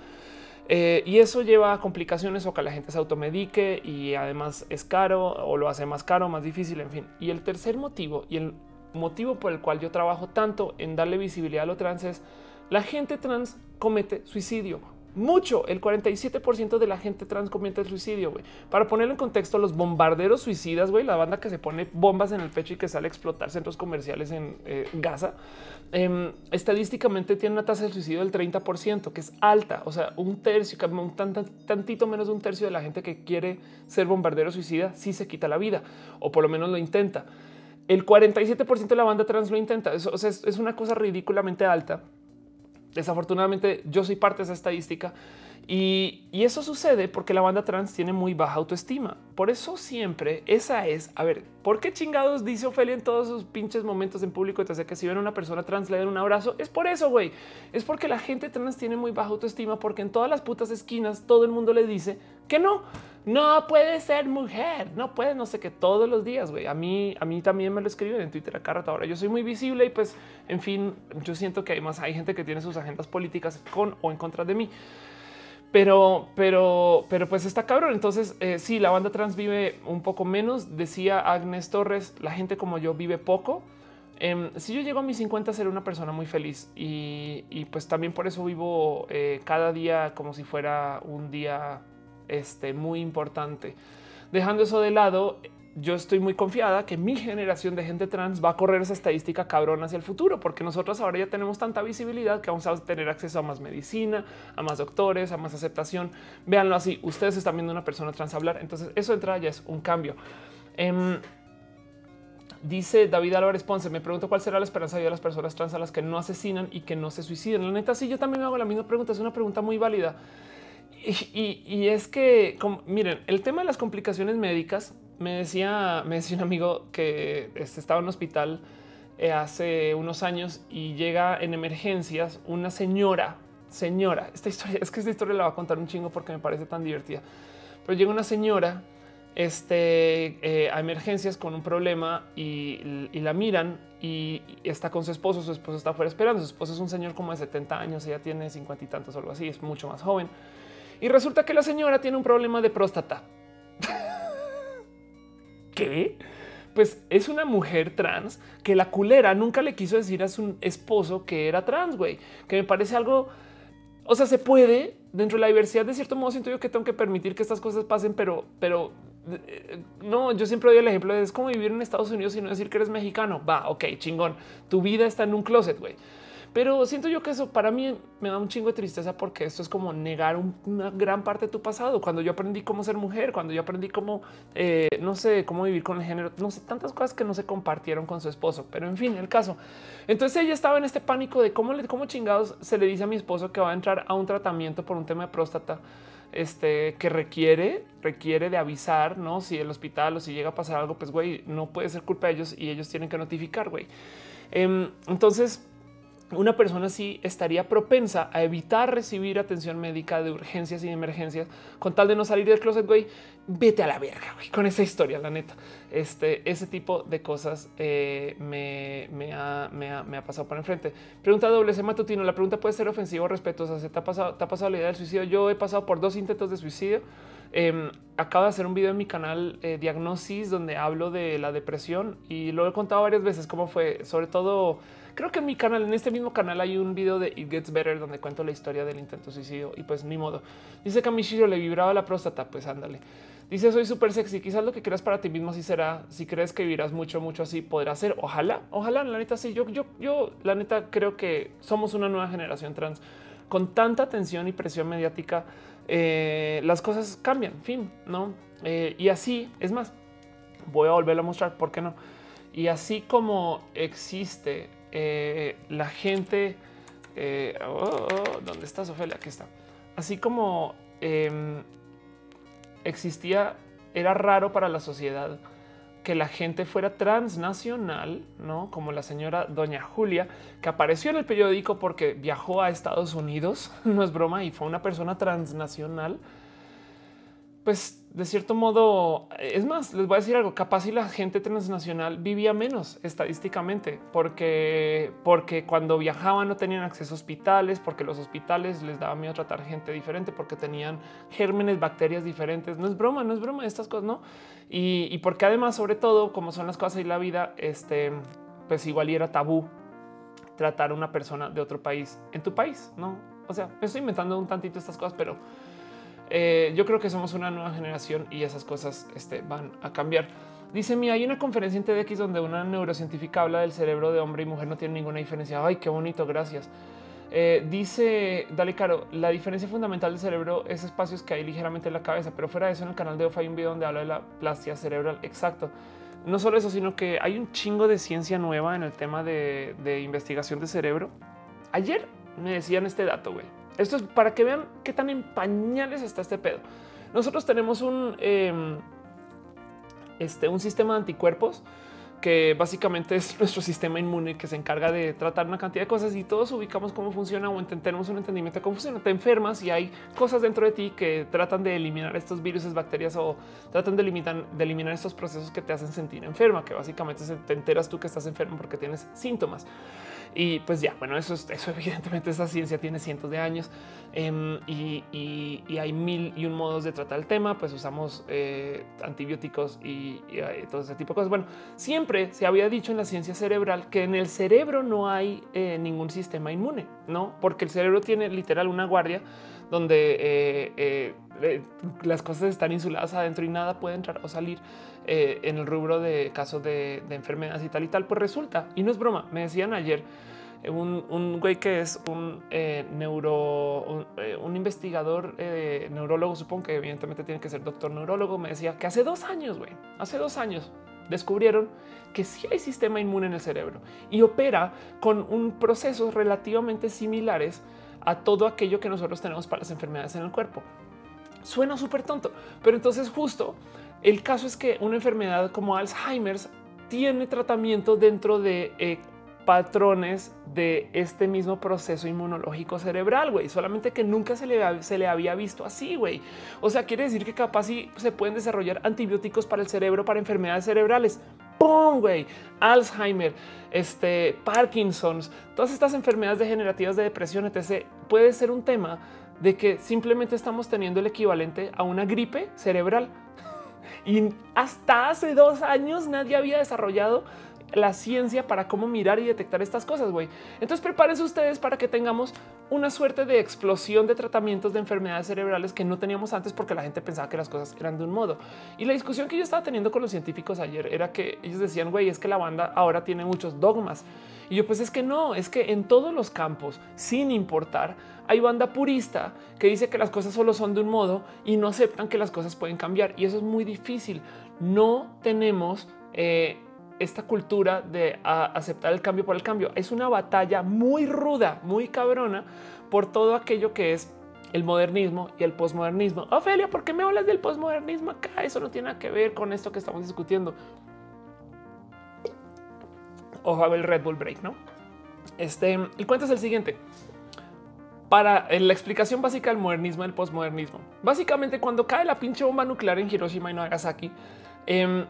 Eh, y eso lleva a complicaciones o que la gente se automedique y además es caro o lo hace más caro, más difícil, en fin. Y el tercer motivo y el motivo por el cual yo trabajo tanto en darle visibilidad a lo trans es la gente trans comete suicidio mucho. El 47% de la gente trans comete el suicidio. Para ponerlo en contexto, los bombarderos suicidas, güey, la banda que se pone bombas en el pecho y que sale a explotar centros comerciales en eh, Gaza, em, estadísticamente tiene una tasa de suicidio del 30%, que es alta. O sea, un tercio, un tantito menos de un tercio de la gente que quiere ser bombardero suicida sí se quita la vida o por lo menos lo intenta. El 47% de la banda trans lo intenta. o sea, es una cosa ridículamente alta Desafortunadamente yo soy parte de esa estadística y, eso sucede porque la banda trans tiene muy baja autoestima. Por eso siempre esa es, a ver, ¿por qué chingados dice Ofelia en todos sus pinches momentos en público? Entonces que si ven a una persona trans le den un abrazo, es por eso, güey. Es porque la gente trans tiene muy baja autoestima porque en todas las putas esquinas todo el mundo le dice que no no puede ser mujer, no puede, no sé qué, todos los días, güey. A mí, a mí también me lo escriben en Twitter a cada Ahora yo soy muy visible y pues, en fin, yo siento que además hay gente que tiene sus agendas políticas con o en contra de mí. Pero, pero, pero pues está cabrón. Entonces, eh, sí, la banda trans vive un poco menos. Decía Agnes Torres, la gente como yo vive poco. Em, si yo llego a mis 50, seré una persona muy feliz y, pues también por eso vivo eh, cada día como si fuera un día este, muy importante. Dejando eso de lado, yo estoy muy confiada que mi generación de gente trans va a correr esa estadística cabrón hacia el futuro, porque nosotros ahora ya tenemos tanta visibilidad que vamos a tener acceso a más medicina, a más doctores, a más aceptación. Véanlo así, ustedes están viendo una persona trans hablar, entonces eso entra ya es un cambio. Em, dice David Álvarez Ponce, me pregunto cuál será la esperanza de las personas trans a las que no asesinan y que no se suicidan. La neta, sí, yo también me hago la misma pregunta, es una pregunta muy válida. Y, es que, miren, el tema de las complicaciones médicas, me decía, me decía un amigo que este, estaba en un hospital eh, hace unos años y llega en emergencias una señora, señora, esta historia, es que esta historia la va a contar un chingo porque me parece tan divertida, pero llega una señora este, eh, a emergencias con un problema y, y, la miran y está con su esposo, su esposo está afuera esperando, su esposo es un señor como de 70 años, ella tiene 50 y tantos o algo así, es mucho más joven. Y resulta que la señora tiene un problema de próstata. ¿Qué? Pues es una mujer trans que la culera nunca le quiso decir a su esposo que era trans, güey. Que me parece algo... O sea, se puede dentro de la diversidad. De cierto modo, siento yo que tengo que permitir que estas cosas pasen, pero, pero eh, no, yo siempre doy el ejemplo de es como vivir en Estados Unidos y no decir que eres mexicano. Va, ok, chingón. Tu vida está en un closet, güey. Pero siento yo que eso para mí me da un chingo de tristeza porque esto es como negar una gran parte de tu pasado. Cuando yo aprendí cómo ser mujer, cuando yo aprendí cómo, eh, no sé, cómo vivir con el género, no sé, tantas cosas que no se compartieron con su esposo. Pero en fin, el caso. Entonces ella estaba en este pánico de cómo, cómo chingados se le dice a mi esposo que va a entrar a un tratamiento por un tema de próstata este, que requiere, requiere de avisar, ¿no? Si el hospital o si llega a pasar algo, pues, güey, no puede ser culpa de ellos y ellos tienen que notificar, güey. Em, entonces, una persona así estaría propensa a evitar recibir atención médica de urgencias y emergencias con tal de no salir del closet, güey, vete a la verga con esa historia, la neta. Este, ese tipo de cosas eh, me, ha, pasado por enfrente. Pregunta doble C matutino. La pregunta puede ser ofensiva o respetuosa. ¿Se te ha pasado, te ha pasado la idea del suicidio? Yo he pasado por dos intentos de suicidio. Em, acabo de hacer un video en mi canal eh, Diagnosis donde hablo de la depresión y lo he contado varias veces cómo fue, sobre todo Creo que en mi canal, en este mismo canal, hay un video de It Gets Better donde cuento la historia del intento suicidio y pues ni modo. Dice que le vibraba la próstata. Pues ándale. Dice soy súper sexy. Quizás lo que creas para ti mismo así será. Si crees que vivirás mucho, mucho así podrá ser. Ojalá, ojalá. La neta, sí. Yo, yo, yo, la neta, creo que somos una nueva generación trans con tanta tensión y presión mediática. Eh, las cosas cambian, fin, no? Eh, y así es más. Voy a volverlo a mostrar. ¿Por qué no? Y así como existe eh, la gente, eh, oh, oh, ¿dónde está Sofía? Aquí está. Así como em, existía, era raro para la sociedad que la gente fuera transnacional, no como la señora Doña Julia, que apareció en el periódico porque viajó a Estados Unidos, no es broma, y fue una persona transnacional pues de cierto modo, es más, les voy a decir algo, capaz si la gente transnacional vivía menos estadísticamente, porque, porque cuando viajaban no tenían acceso a hospitales, porque los hospitales les daba miedo tratar gente diferente, porque tenían gérmenes, bacterias diferentes. No es broma, no es broma estas cosas, ¿no? Y, porque además, sobre todo, como son las cosas y la vida, este, pues igual y era tabú tratar a una persona de otro país en tu país, ¿no? O sea, estoy inventando un tantito estas cosas, pero eh, yo creo que somos una nueva generación y esas cosas este, van a cambiar. Dice mi hay una conferencia en TEDx donde una neurocientífica habla del cerebro de hombre y mujer no tiene ninguna diferencia. Ay, qué bonito, gracias. Eh, dice Dale Caro, la diferencia fundamental del cerebro es espacios que hay ligeramente en la cabeza, pero fuera de eso en el canal de OFA hay un video donde habla de la plastia cerebral. Exacto. No solo eso, sino que hay un chingo de ciencia nueva en el tema de, de investigación de cerebro. Ayer me decían este dato, güey. Esto es para que vean qué tan en pañales está este pedo. Nosotros tenemos un, em, este, un sistema de anticuerpos que básicamente es nuestro sistema inmune que se encarga de tratar una cantidad de cosas y todos ubicamos cómo funciona o tenemos un entendimiento de cómo funciona. Te enfermas y hay cosas dentro de ti que tratan de eliminar estos virus, bacterias o tratan de eliminar, de eliminar estos procesos que te hacen sentir enferma, que básicamente te enteras tú que estás enfermo porque tienes síntomas. Y pues ya, bueno, eso, es, eso evidentemente esa ciencia tiene cientos de años em, y, hay mil y un modos de tratar el tema, pues usamos eh, antibióticos y, eh, todo ese tipo de cosas. Bueno, siempre se había dicho en la ciencia cerebral que en el cerebro no hay eh, ningún sistema inmune, ¿no? Porque el cerebro tiene literal una guardia donde las cosas están insuladas adentro y nada puede entrar o salir. Eh, en el rubro de casos de, enfermedades y tal y tal, pues resulta, y no es broma, me decían ayer, eh, un, güey que es un eh, neuro, un, investigador neurólogo, supongo que evidentemente tiene que ser doctor neurólogo, me decía que hace dos años, güey, hace dos años descubrieron que sí hay sistema inmune en el cerebro y opera con un procesos relativamente similares a todo aquello que nosotros tenemos para las enfermedades en el cuerpo. Suena súper tonto, pero entonces justo el caso es que una enfermedad como Alzheimer's tiene tratamiento dentro de eh, patrones de este mismo proceso inmunológico cerebral, güey. Solamente que nunca se le, se le había visto así, güey. O sea, quiere decir que capaz sí se pueden desarrollar antibióticos para el cerebro, para enfermedades cerebrales. ¡Pum, güey! Alzheimer, este, Parkinson's, todas estas enfermedades degenerativas de depresión, etc. Puede ser un tema de que simplemente estamos teniendo el equivalente a una gripe cerebral y hasta hace dos años nadie había desarrollado la ciencia para cómo mirar y detectar estas cosas, güey. Entonces prepárense ustedes para que tengamos una suerte de explosión de tratamientos de enfermedades cerebrales que no teníamos antes porque la gente pensaba que las cosas eran de un modo. Y la discusión que yo estaba teniendo con los científicos ayer era que ellos decían, güey, es que la banda ahora tiene muchos dogmas. Y yo pues es que no, es que en todos los campos, sin importar, hay banda purista que dice que las cosas solo son de un modo y no aceptan que las cosas pueden cambiar. Y eso es muy difícil. No tenemos eh, esta cultura de aceptar el cambio por el cambio. Es una batalla muy ruda, muy cabrona por todo aquello que es el modernismo y el posmodernismo. Ofelia, ¿por qué me hablas del posmodernismo acá? Eso no tiene nada que ver con esto que estamos discutiendo. Ojo el Red Bull Break, ¿no? Este, el cuento es el siguiente. Para eh, la explicación básica del modernismo del postmodernismo. Básicamente, cuando cae la pinche bomba nuclear en Hiroshima y Nagasaki, eh,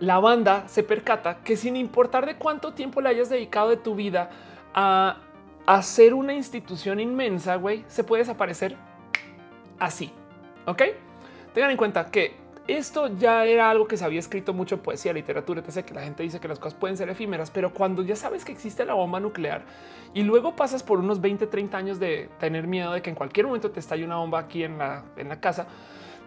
la banda se percata que sin importar de cuánto tiempo le hayas dedicado de tu vida a hacer una institución inmensa, güey, se puede desaparecer así. Ok, tengan en cuenta que esto ya era algo que se había escrito mucho poesía, literatura, sé que la gente dice que las cosas pueden ser efímeras, pero cuando ya sabes que existe la bomba nuclear y luego pasas por unos 20, 30 años de tener miedo de que en cualquier momento te estalle una bomba aquí en la, casa,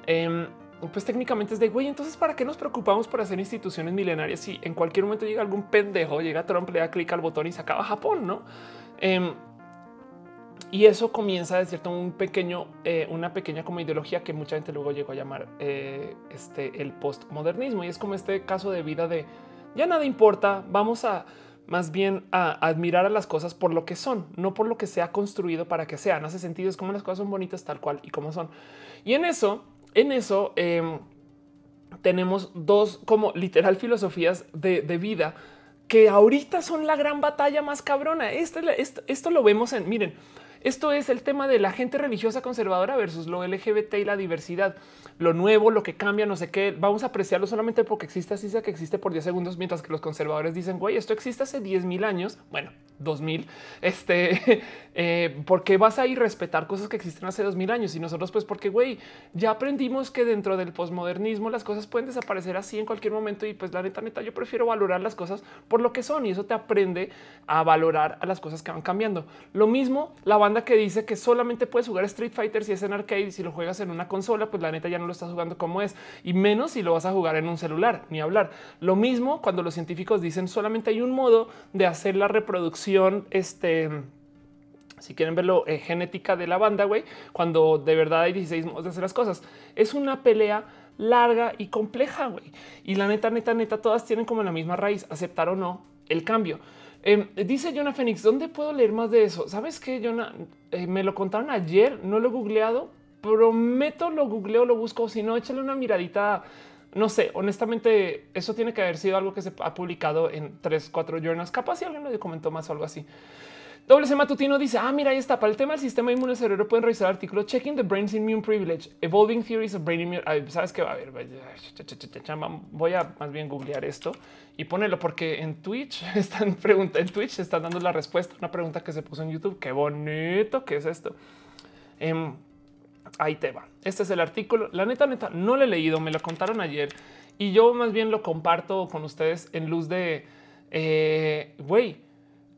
eh, pues técnicamente es de güey. Entonces, ¿para qué nos preocupamos por hacer instituciones milenarias si en cualquier momento llega algún pendejo, llega Trump, le da clic al botón y se acaba Japón? No? Em, y eso comienza de cierto un pequeño, eh, una pequeña como ideología que mucha gente luego llegó a llamar eh, este el postmodernismo. Y es como este caso de vida de ya nada importa. Vamos a más bien a admirar a las cosas por lo que son, no por lo que se ha construido para que sean. Hace sentido, es como las cosas son bonitas tal cual y como son. Y en eso en eso em, tenemos dos como literal filosofías de, vida que ahorita son la gran batalla más cabrona. Esto, esto, esto lo vemos en, miren, esto es el tema de la gente religiosa conservadora versus lo LGBT y la diversidad lo nuevo, lo que cambia, no sé qué, vamos a apreciarlo solamente porque existe así sea que existe por 10 segundos, mientras que los conservadores dicen, güey, esto existe hace 10 mil años, bueno, 2000, este, eh, porque vas a ir a respetar cosas que existen hace 2000 años y nosotros pues porque, güey, ya aprendimos que dentro del posmodernismo las cosas pueden desaparecer así en cualquier momento y pues la neta, neta, yo prefiero valorar las cosas por lo que son y eso te aprende a valorar a las cosas que van cambiando. Lo mismo la banda que dice que solamente puedes jugar Street Fighter si es en arcade y si lo juegas en una consola, pues la neta ya no lo estás jugando como es y menos si lo vas a jugar en un celular ni hablar. Lo mismo cuando los científicos dicen solamente hay un modo de hacer la reproducción. Este, si quieren verlo, eh, genética de la banda, güey, cuando de verdad hay 16 modos de hacer las cosas. Es una pelea larga y compleja, güey. Y la neta, neta, neta, todas tienen como la misma raíz, aceptar o no el cambio. Em, dice Jonah Phoenix, ¿dónde puedo leer más de eso? ¿Sabes qué, Jonah? Eh, me lo contaron ayer, no lo he googleado, prometo lo googleo, lo busco. Si no, échale una miradita. No sé, honestamente, eso tiene que haber sido algo que se ha publicado en tres, cuatro journals. Capaz si alguien me comentó más o algo así. Doble C matutino dice: Ah, mira, ahí está. Para el tema del sistema inmune cerebro pueden revisar el artículo Checking the Brain's Immune Privilege, Evolving Theories of Brain Immune. Sabes que va a ver. Voy a más bien googlear esto y ponerlo porque en Twitch están preguntando, en Twitch están dando la respuesta a una pregunta que se puso en YouTube. Qué bonito que es esto. Um, ahí te va. Este es el artículo. La neta, neta, no lo he leído, me lo contaron ayer y yo más bien lo comparto con ustedes en luz de, eh, güey,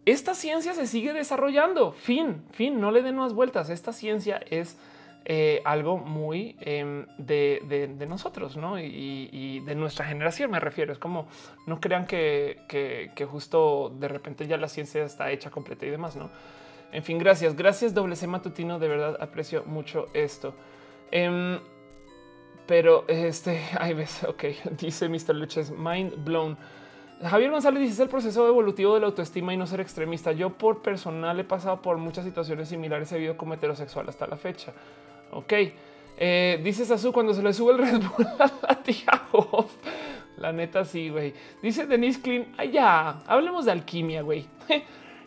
esta ciencia se sigue desarrollando. Fin, fin, no le den más vueltas. Esta ciencia es eh, algo muy em, de, nosotros ¿no? Y, de nuestra generación, me refiero. Es como no crean que, que, justo de repente ya la ciencia está hecha completa y demás, no? En fin, gracias. Gracias, doble C matutino. De verdad aprecio mucho esto. Em, pero este, ahí ves, ok, dice Mr. Luches, mind blown. Javier González dice es el proceso evolutivo de la autoestima y no ser extremista. Yo por personal he pasado por muchas situaciones similares, he vivido como heterosexual hasta la fecha. Ok. Eh, dice Sasu cuando se le sube el Red Bull a la tía La neta sí, güey. Dice Denise Clean, ya, hablemos de alquimia, güey.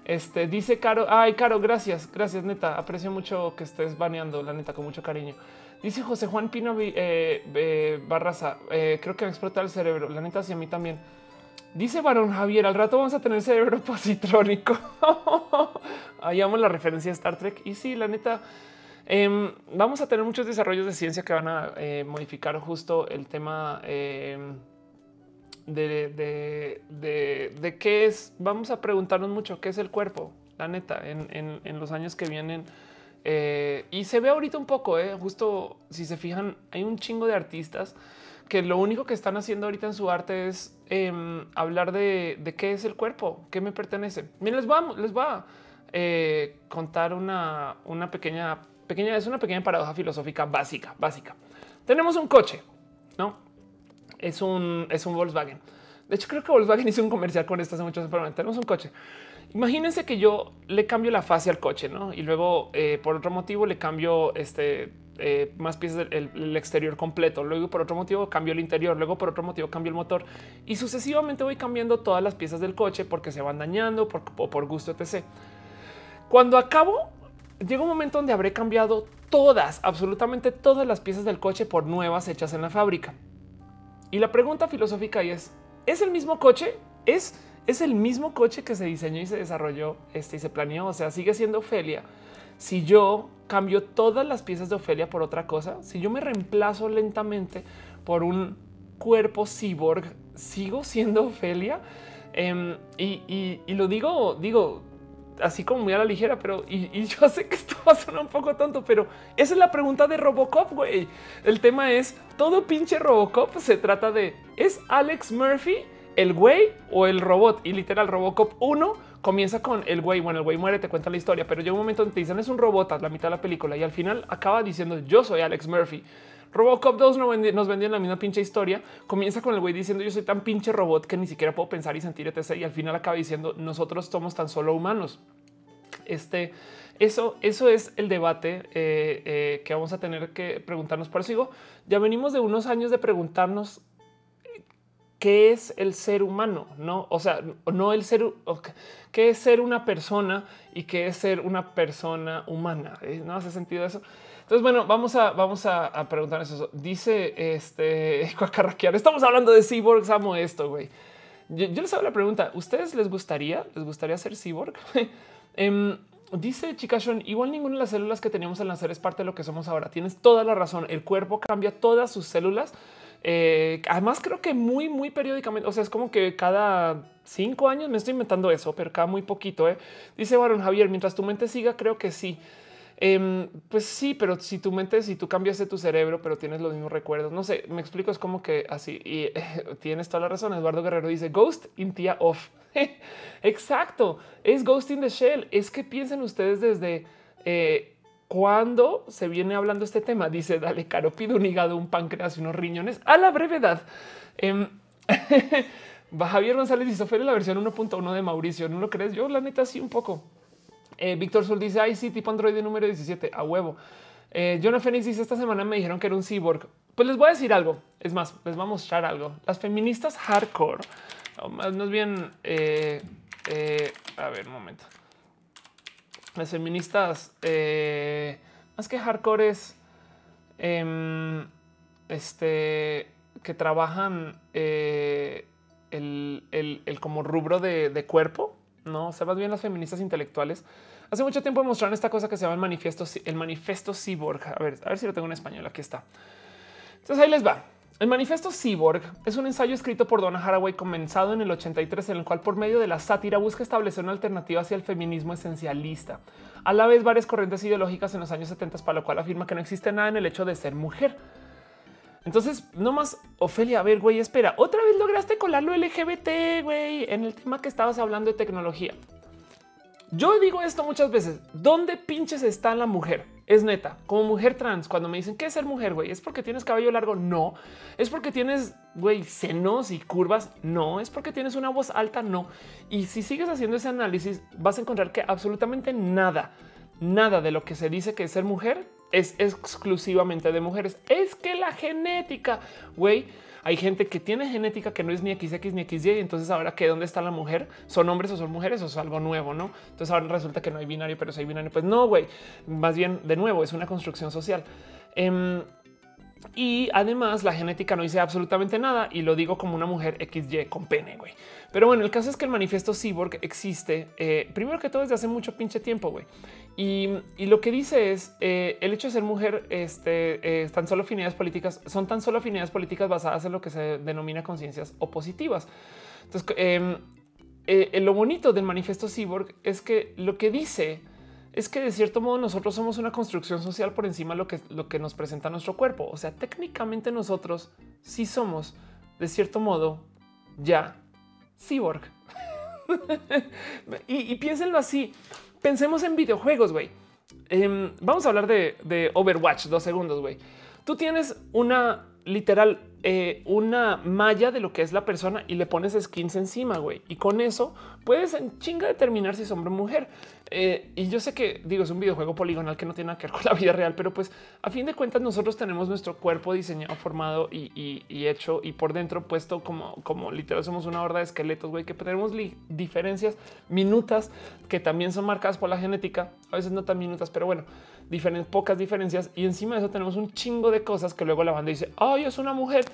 Este dice Caro, ay Caro, gracias, gracias neta, aprecio mucho que estés baneando, la neta, con mucho cariño. Dice José Juan Pino eh, Barraza, eh, creo que me explota el cerebro, la neta, sí mí también. Dice Varón Javier, al rato vamos a tener cerebro positrónico. Ahí amo la referencia a Star Trek. Y sí, la neta, em, vamos a tener muchos desarrollos de ciencia que van a eh, modificar justo el tema em, de, de, qué es. Vamos a preguntarnos mucho qué es el cuerpo, la neta, en, los años que vienen. Eh, y se ve ahorita un poco, eh, justo si se fijan, hay un chingo de artistas que lo único que están haciendo ahorita en su arte es em, hablar de, qué es el cuerpo, qué me pertenece. Miren, les va, les va a eh, contar una, una pequeña, pequeña, es una pequeña paradoja filosófica básica, básica. Tenemos un coche, no? Es un, es un Volkswagen. De hecho, creo que Volkswagen hizo un comercial con esto hace muchos años. Tenemos un coche. Imagínense que yo le cambio la fase al coche, ¿no? Y luego, eh, por otro motivo, le cambio este eh, más piezas del exterior completo. Luego por otro motivo cambio el interior. Luego por otro motivo cambio el motor y sucesivamente voy cambiando todas las piezas del coche porque se van dañando por, o por gusto, etc. Cuando acabo, llega un momento donde habré cambiado todas, absolutamente todas las piezas del coche por nuevas hechas en la fábrica. Y la pregunta filosófica es, ¿es el mismo coche? ¿Es, es el mismo coche que se diseñó y se desarrolló este, y se planeó? O sea, sigue siendo Ofelia. Si yo cambio todas las piezas de Ofelia por otra cosa, si yo me reemplazo lentamente por un cuerpo cyborg, sigo siendo Ofelia. Em, y, y, lo digo, digo, así como muy a la ligera, pero y, yo sé que esto va a sonar un poco tonto, pero esa es la pregunta de Robocop, güey. El tema es todo pinche Robocop se trata de es Alex Murphy el güey o el robot y literal Robocop 1 comienza con el güey. Bueno, el güey muere, te cuenta la historia, pero llega un momento donde te dicen es un robot a la mitad de la película y al final acaba diciendo yo soy Alex Murphy. Robocop 2 nos vendían la misma pinche historia. Comienza con el güey diciendo yo soy tan pinche robot que ni siquiera puedo pensar y sentir etc. Y al final acaba diciendo nosotros somos tan solo humanos. Este, eso, eso es el debate eh, eh, que vamos a tener que preguntarnos. Por eso digo, ya venimos de unos años de preguntarnos qué es el ser humano, no? O sea, no el ser, qué es ser una persona y qué es ser una persona humana. No hace sentido eso. Entonces, bueno, vamos a, vamos a, preguntar eso. Dice este estamos hablando de cyborgs, amo esto, güey. Yo, les hago la pregunta, ¿ustedes les gustaría, les gustaría ser cyborg? Em, dice Chicashon, igual ninguna de las células que teníamos al nacer es parte de lo que somos ahora. Tienes toda la razón. El cuerpo cambia todas sus células. Eh, además, creo que muy, muy periódicamente. O sea, es como que cada cinco años me estoy inventando eso, pero cada muy poquito. ¿eh? Dice Baron Javier, mientras tu mente siga, creo que sí. Em, pues sí, pero si tu mente, si tú cambiaste tu cerebro, pero tienes los mismos recuerdos, no sé, me explico, es como que así y tienes toda la razón. Eduardo Guerrero dice Ghost in Tia Off. Exacto, es Ghost in the Shell. Es que piensen ustedes desde eh, cuando se viene hablando este tema. Dice, dale, caro, pido un hígado, un páncreas y unos riñones a la brevedad. Eh, Javier González dice, fue la versión 1.1 de Mauricio. ¿No lo crees? Yo la neta sí un poco. Eh, Víctor Sol dice, ay, sí, tipo Android número 17, a huevo. Eh, Jonah Phoenix dice, esta semana me dijeron que era un cyborg. Pues les voy a decir algo. Es más, les voy a mostrar algo. Las feministas hardcore, más, bien, eh, eh, a ver, un momento. Las feministas, más que hardcore es em, este, que trabajan el, el, como rubro de cuerpo no, o más bien las feministas intelectuales. Hace mucho tiempo mostraron esta cosa que se llama el manifiesto, el manifiesto cyborg. A ver, a ver si lo tengo en español. Aquí está. Entonces ahí les va. El manifiesto Cyborg es un ensayo escrito por Donna Haraway comenzado en el 83 en el cual por medio de la sátira busca establecer una alternativa hacia el feminismo esencialista. A la vez varias corrientes ideológicas en los años 70 para lo cual afirma que no existe nada en el hecho de ser mujer. Entonces, no más, Ofelia, a ver, güey, espera, otra vez lograste colarlo LGBT, güey, en el tema que estabas hablando de tecnología. Yo digo esto muchas veces, ¿dónde pinches está la mujer? Es neta, como mujer trans, cuando me dicen, ¿qué es ser mujer, güey? ¿Es porque tienes cabello largo? No. ¿Es porque tienes, güey, senos y curvas? No. ¿Es porque tienes una voz alta? No. Y si sigues haciendo ese análisis, vas a encontrar que absolutamente nada, nada de lo que se dice que es ser mujer es exclusivamente de mujeres. Es que la genética, güey, hay gente que tiene genética que no es ni XX ni XY. Entonces ahora que dónde está la mujer son hombres o son mujeres o es algo nuevo, no? Entonces ahora resulta que no hay binario, pero si hay binario, pues no, güey. Más bien de nuevo es una construcción social. Em, y además la genética no dice absolutamente nada y lo digo como una mujer XY con pene, güey. Pero bueno, el caso es que el manifiesto cyborg existe eh, primero que todo desde hace mucho pinche tiempo, güey. Y, lo que dice es eh, el hecho de ser mujer, este, eh, solo afinidades políticas, son tan solo afinidades políticas basadas en lo que se denomina conciencias opositivas. Entonces, em, lo bonito del manifiesto cyborg es que lo que dice es que de cierto modo nosotros somos una construcción social por encima de lo que nos presenta nuestro cuerpo. O sea, técnicamente nosotros sí somos de cierto modo ya cyborg. y, piénsenlo así. Pensemos en videojuegos, güey. Em, vamos a hablar de, Overwatch dos segundos, güey. Tú tienes una literal eh, una malla de lo que es la persona y le pones skins encima, güey. Y con eso puedes en chinga determinar si es hombre o mujer. Eh, y yo sé que digo, es un videojuego poligonal que no tiene nada que ver con la vida real, pero pues a fin de cuentas nosotros tenemos nuestro cuerpo diseñado, formado y, hecho y por dentro puesto como, como literal somos una horda de esqueletos, güey, que tenemos diferencias minutas que también son marcadas por la genética, a veces no tan minutas, pero bueno, pocas diferencias. Y encima de eso tenemos un chingo de cosas que luego la banda dice, ay, es una mujer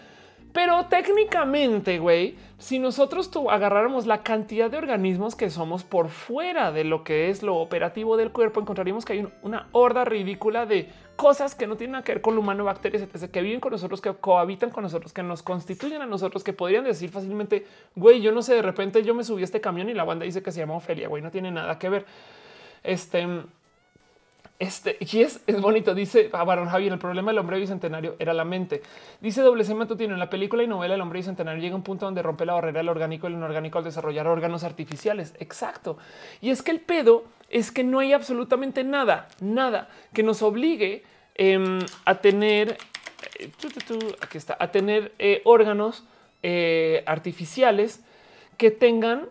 pero técnicamente, güey, si nosotros agarráramos la cantidad de organismos que somos por fuera de lo que es lo operativo del cuerpo, encontraríamos que hay una horda ridícula de cosas que no tienen nada que ver con el humano, bacterias, etc., que viven con nosotros, que cohabitan con nosotros, que nos constituyen a nosotros, que podrían decir fácilmente, güey, yo no sé, de repente yo me subí a este camión y la banda dice que se llama Ofelia, güey, no tiene nada que ver. Este este, y es, es bonito, dice a Barón Javier, el problema del hombre bicentenario era la mente. Dice doble Matutino, en la película y novela El hombre bicentenario llega a un punto donde rompe la barrera del orgánico y el inorgánico al desarrollar órganos artificiales. Exacto. Y es que el pedo es que no hay absolutamente nada, nada que nos obligue em, a tener, eh, aquí está, a tener eh, órganos eh, artificiales que tengan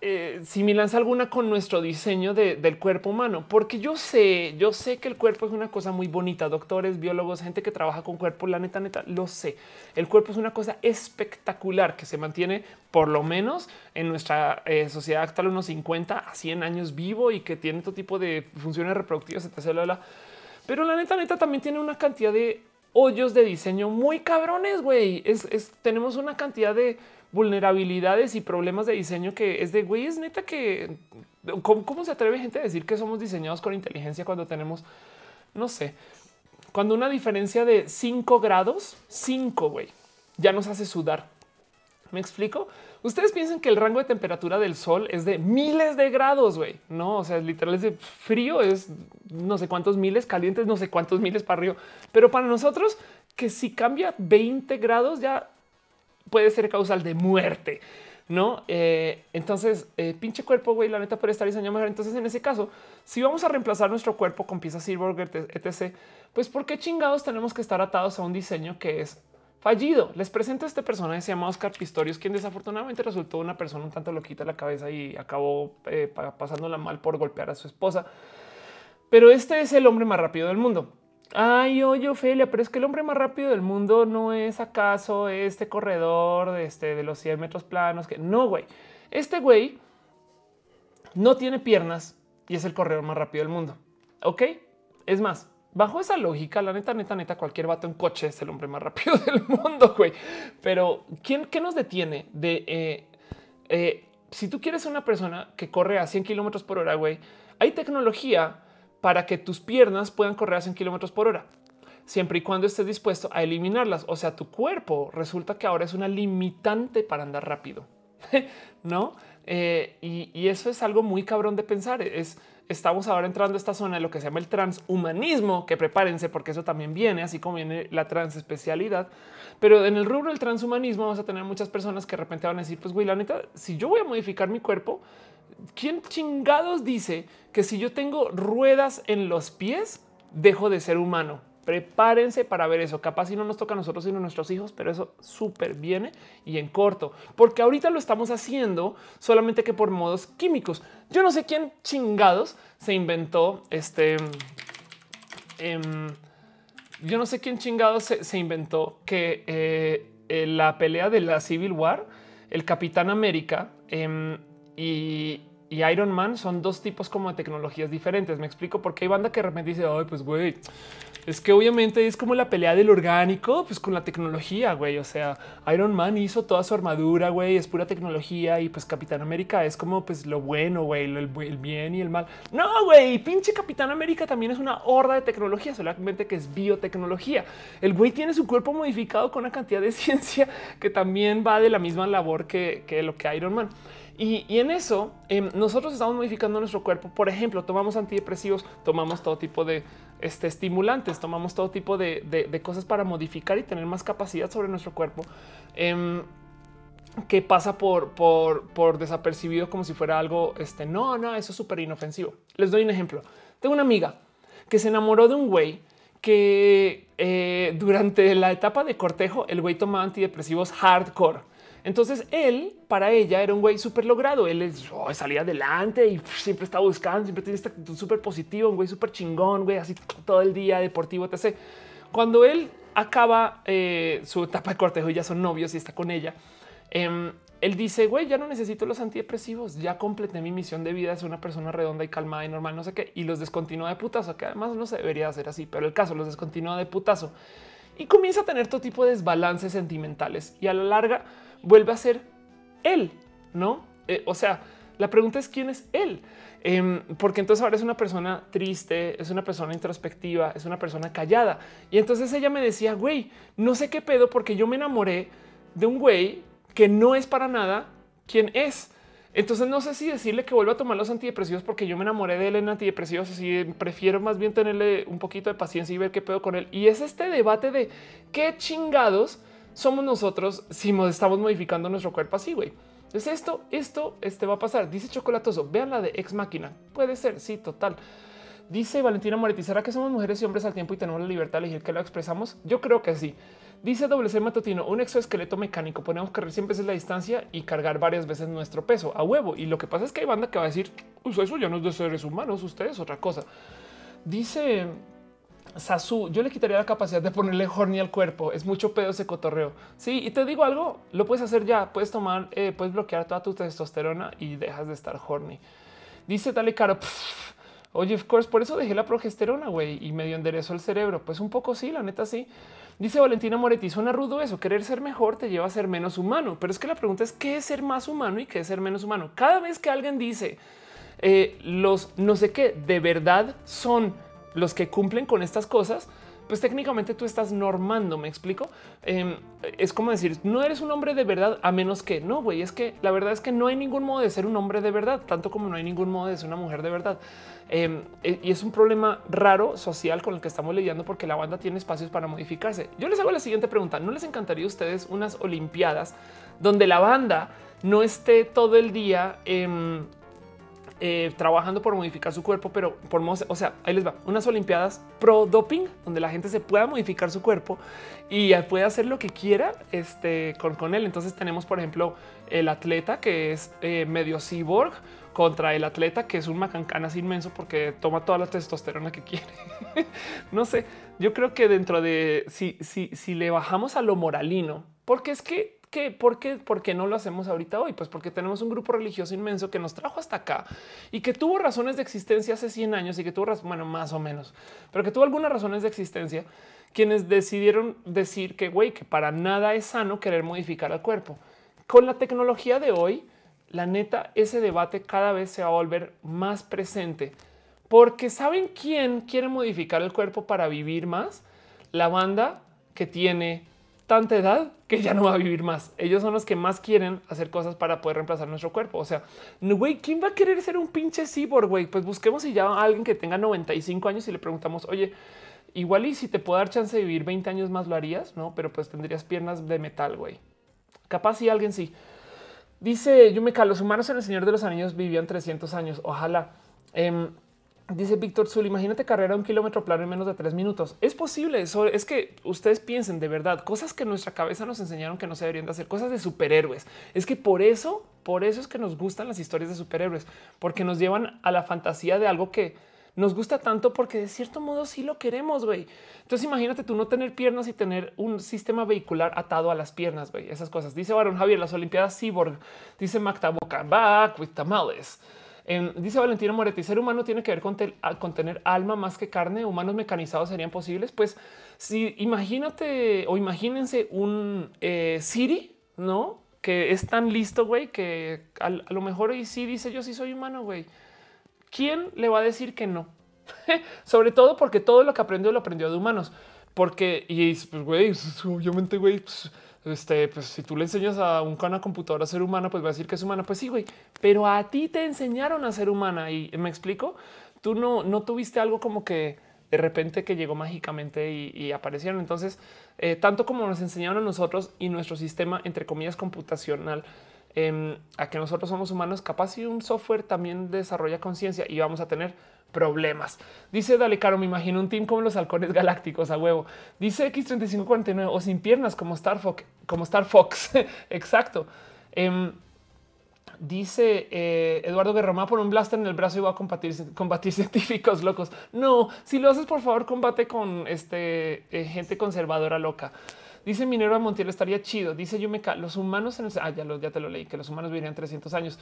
eh, similancia alguna con nuestro diseño del cuerpo humano, porque yo sé, yo sé que el cuerpo es una cosa muy bonita. Doctores, biólogos, gente que trabaja con cuerpo, la neta, neta, lo sé. El cuerpo es una cosa espectacular que se mantiene por lo menos en nuestra eh, sociedad actual unos 50 a 100 años vivo y que tiene todo tipo de funciones reproductivas, etc. Pero la neta, neta también tiene una cantidad de hoyos de diseño muy cabrones, güey. es, tenemos una cantidad de vulnerabilidades y problemas de diseño que es de güey, es neta que ¿cómo, se atreve gente a decir que somos diseñados con inteligencia cuando tenemos, no sé, cuando una diferencia de 5 grados, 5 güey, ya nos hace sudar. ¿Me explico? Ustedes piensan que el rango de temperatura del sol es de miles de grados, güey. No, o sea, literal es de frío, es no sé cuántos miles, calientes, no sé cuántos miles para arriba. Pero para nosotros, que si cambia 20 grados, ya puede ser causal de muerte. No, eh, entonces eh, pinche cuerpo, güey, la neta puede estar diseñado mejor. Entonces, en ese caso, si vamos a reemplazar nuestro cuerpo con piezas Silver, etc., pues por qué chingados tenemos que estar atados a un diseño que es fallido. Les presento a este personaje, se llama Oscar Pistorius, quien desafortunadamente resultó una persona un tanto loquita la cabeza y acabó eh, pasándola mal por golpear a su esposa. Pero este es el hombre más rápido del mundo. Ay, oye, Ofelia, pero es que el hombre más rápido del mundo no es acaso este corredor de, este, de los 100 metros planos. Que no, güey. Este güey no tiene piernas y es el corredor más rápido del mundo. Ok, es más, bajo esa lógica, la neta, neta, neta, cualquier vato en coche es el hombre más rápido del mundo, güey. Pero ¿quién qué nos detiene de eh, eh, si tú quieres una persona que corre a 100 kilómetros por hora, güey? Hay tecnología para que tus piernas puedan correr a 100 kilómetros por hora, siempre y cuando estés dispuesto a eliminarlas. O sea, tu cuerpo resulta que ahora es una limitante para andar rápido, no? Eh, y, eso es algo muy cabrón de pensar. Es estamos ahora entrando a esta zona de lo que se llama el transhumanismo, que prepárense porque eso también viene, así como viene la transespecialidad. Pero en el rubro del transhumanismo vamos a tener muchas personas que de repente van a decir, pues güey, la neta, si yo voy a modificar mi cuerpo, ¿quién chingados dice que si yo tengo ruedas en los pies, dejo de ser humano? Prepárense para ver eso. Capaz si no nos toca a nosotros, sino a nuestros hijos, pero eso súper viene y en corto, porque ahorita lo estamos haciendo solamente que por modos químicos. Yo no sé quién chingados se inventó este. Em, yo no sé quién chingados se, inventó que eh, la pelea de la Civil War, el Capitán América em, y, y Iron Man son dos tipos como de tecnologías diferentes. Me explico porque hay banda que de repente dice, ay, pues güey, es que obviamente es como la pelea del orgánico, pues con la tecnología, güey. O sea, Iron Man hizo toda su armadura, güey, es pura tecnología y pues Capitán América es como pues lo bueno, güey, el, el, bien y el mal. No, güey, pinche Capitán América también es una horda de tecnología, solamente que es biotecnología. El güey tiene su cuerpo modificado con una cantidad de ciencia que también va de la misma labor que, que lo que Iron Man. Y, en eso em, nosotros estamos modificando nuestro cuerpo. Por ejemplo, tomamos antidepresivos, tomamos todo tipo de este, estimulantes, tomamos todo tipo de, cosas para modificar y tener más capacidad sobre nuestro cuerpo. Em, que pasa por, por, por, desapercibido como si fuera algo, este, no, no, eso es súper inofensivo. Les doy un ejemplo. Tengo una amiga que se enamoró de un güey que eh, durante la etapa de cortejo el güey tomaba antidepresivos hardcore. Entonces él para ella era un güey súper logrado. Él es, oh, salía adelante y siempre estaba buscando, siempre tiene esta actitud súper positiva, un güey súper chingón, güey, así todo el día deportivo, etc. Cuando él acaba eh, su etapa de cortejo y ya son novios y está con ella, em, él dice, güey, ya no necesito los antidepresivos, ya completé mi misión de vida, es una persona redonda y calmada y normal, no sé qué, y los descontinúa de putazo, que además no se debería hacer así, pero el caso los descontinúa de putazo y comienza a tener todo tipo de desbalances sentimentales y a la larga vuelve a ser él, ¿no? Eh, o sea, la pregunta es quién es él, em, porque entonces ahora es una persona triste, es una persona introspectiva, es una persona callada. Y entonces ella me decía, güey, no sé qué pedo porque yo me enamoré de un güey que no es para nada quien es. Entonces no sé si decirle que vuelva a tomar los antidepresivos porque yo me enamoré de él en antidepresivos, así prefiero más bien tenerle un poquito de paciencia y ver qué pedo con él. Y es este debate de qué chingados somos nosotros si estamos modificando nuestro cuerpo así, güey. Entonces esto, esto, este va a pasar. Dice Chocolatoso, vean la de ex máquina. Puede ser, sí, total. Dice Valentina Moretti, ¿será que somos mujeres y hombres al tiempo y tenemos la libertad de elegir que lo expresamos? Yo creo que sí. Dice WC Matutino, un exoesqueleto mecánico, ponemos correr 100 veces la distancia y cargar varias veces nuestro peso a huevo. Y lo que pasa es que hay banda que va a decir, pues eso ya no es de seres humanos, ustedes otra cosa. Dice Sasu, yo le quitaría la capacidad de ponerle horny al cuerpo. Es mucho pedo ese cotorreo. Sí, y te digo algo, lo puedes hacer ya. Puedes tomar, eh, puedes bloquear toda tu testosterona y dejas de estar horny. Dice Dale Caro, oye, of course, por eso dejé la progesterona, güey, y medio enderezo el cerebro. Pues un poco sí, la neta sí. Dice Valentina Moretti, suena rudo eso. Querer ser mejor te lleva a ser menos humano. Pero es que la pregunta es qué es ser más humano y qué es ser menos humano. Cada vez que alguien dice eh, los no sé qué de verdad son los que cumplen con estas cosas, pues técnicamente tú estás normando. Me explico. Em, es como decir, no eres un hombre de verdad a menos que no, güey. Es que la verdad es que no hay ningún modo de ser un hombre de verdad, tanto como no hay ningún modo de ser una mujer de verdad. Em, e, y es un problema raro social con el que estamos lidiando porque la banda tiene espacios para modificarse. Yo les hago la siguiente pregunta. ¿No les encantaría a ustedes unas Olimpiadas donde la banda no esté todo el día en eh, trabajando por modificar su cuerpo, pero por o sea, ahí les va unas Olimpiadas pro doping donde la gente se pueda modificar su cuerpo y puede hacer lo que quiera este, con, con él. Entonces tenemos, por ejemplo, el atleta que es eh, medio cyborg contra el atleta que es un macancanas inmenso porque toma toda la testosterona que quiere. no sé, yo creo que dentro de si, si, si le bajamos a lo moralino, porque es que qué? ¿Por qué? ¿Por qué no lo hacemos ahorita hoy? Pues porque tenemos un grupo religioso inmenso que nos trajo hasta acá y que tuvo razones de existencia hace 100 años y que tuvo, bueno, más o menos, pero que tuvo algunas razones de existencia quienes decidieron decir que, güey, que para nada es sano querer modificar al cuerpo. Con la tecnología de hoy, la neta, ese debate cada vez se va a volver más presente porque saben quién quiere modificar el cuerpo para vivir más. La banda que tiene tanta edad que ya no va a vivir más. Ellos son los que más quieren hacer cosas para poder reemplazar nuestro cuerpo. O sea, güey, ¿quién va a querer ser un pinche cyborg? Güey, pues busquemos si ya alguien que tenga 95 años y le preguntamos, oye, igual y si te puedo dar chance de vivir 20 años más lo harías, no? Pero pues tendrías piernas de metal, güey. Capaz si alguien sí. Dice Yumeka, los humanos en el Señor de los Anillos vivían 300 años. Ojalá. Em, Dice Víctor Zul, imagínate carrera un kilómetro plano en menos de tres minutos. Es posible. Eso es que ustedes piensen de verdad cosas que nuestra cabeza nos enseñaron que no se deberían de hacer, cosas de superhéroes. Es que por eso, por eso es que nos gustan las historias de superhéroes, porque nos llevan a la fantasía de algo que nos gusta tanto porque de cierto modo sí lo queremos, güey. Entonces imagínate tú no tener piernas y tener un sistema vehicular atado a las piernas, güey. Esas cosas. Dice Baron Javier, las Olimpiadas Cyborg. Dice Magda Boca, back with tamales dice Valentino Moretti, ser humano tiene que ver con, tener alma más que carne. Humanos mecanizados serían posibles. Pues si imagínate o imagínense un eh, Siri, no? Que es tan listo, güey, que a, lo mejor y sí dice yo sí soy humano, güey. ¿Quién le va a decir que no? Sobre todo porque todo lo que aprendió lo aprendió de humanos. Porque, y pues, güey, obviamente, güey, pues, este, pues si tú le enseñas a un una computadora a ser humana, pues va a decir que es humana. Pues sí, güey, pero a ti te enseñaron a ser humana y me explico. Tú no, no tuviste algo como que de repente que llegó mágicamente y, aparecieron. Entonces, eh, tanto como nos enseñaron a nosotros y nuestro sistema, entre comillas, computacional, em, a que nosotros somos humanos, capaz y un software también desarrolla conciencia y vamos a tener problemas. Dice Dale Caro, me imagino un team como los halcones galácticos a huevo. Dice X3549 o sin piernas como Star Fox, como Star Fox. Exacto. Em, dice eh, Eduardo Guerrero, por un blaster en el brazo y va a combatir, combatir científicos locos. No, si lo haces, por favor, combate con este eh, gente conservadora loca. Dice Minero Montiel, estaría chido. Dice Yumeka, los humanos en el... Ah, ya, lo, ya te lo leí, que los humanos vivirían 300 años.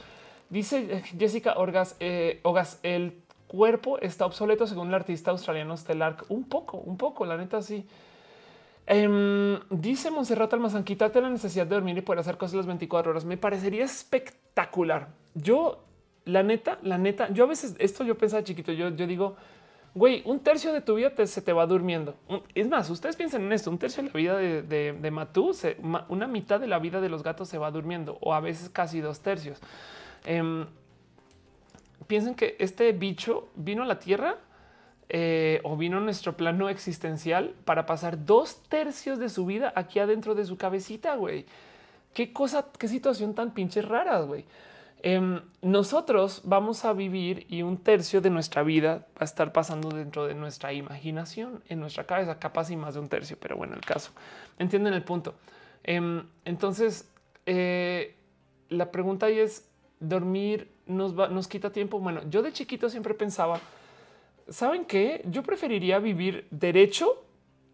Dice eh, Jessica Orgas, Ogas, el cuerpo está obsoleto según el artista australiano Stellark. Un poco, un poco, la neta sí. Em, dice Monserrat Almazán, quítate la necesidad de dormir y poder hacer cosas las 24 horas. Me parecería espectacular. Yo, la neta, la neta, yo a veces esto yo pensaba chiquito, yo, yo digo, güey, un tercio de tu vida se te va durmiendo. Es más, ustedes piensen en esto, un tercio de la vida de, de, Matú, una mitad de la vida de los gatos se va durmiendo o a veces casi dos tercios. Em, piensen que este bicho vino a la Tierra eh, o vino a nuestro plano existencial para pasar dos tercios de su vida aquí adentro de su cabecita, güey. Qué cosa, qué situación tan pinche rara, güey. Em, nosotros vamos a vivir y un tercio de nuestra vida va a estar pasando dentro de nuestra imaginación, en nuestra cabeza, capaz y más de un tercio, pero bueno, el caso. Entienden el punto. Em, entonces, eh, la pregunta ahí es, ¿dormir nos, nos quita tiempo? Bueno, yo de chiquito siempre pensaba, ¿saben qué? Yo preferiría vivir derecho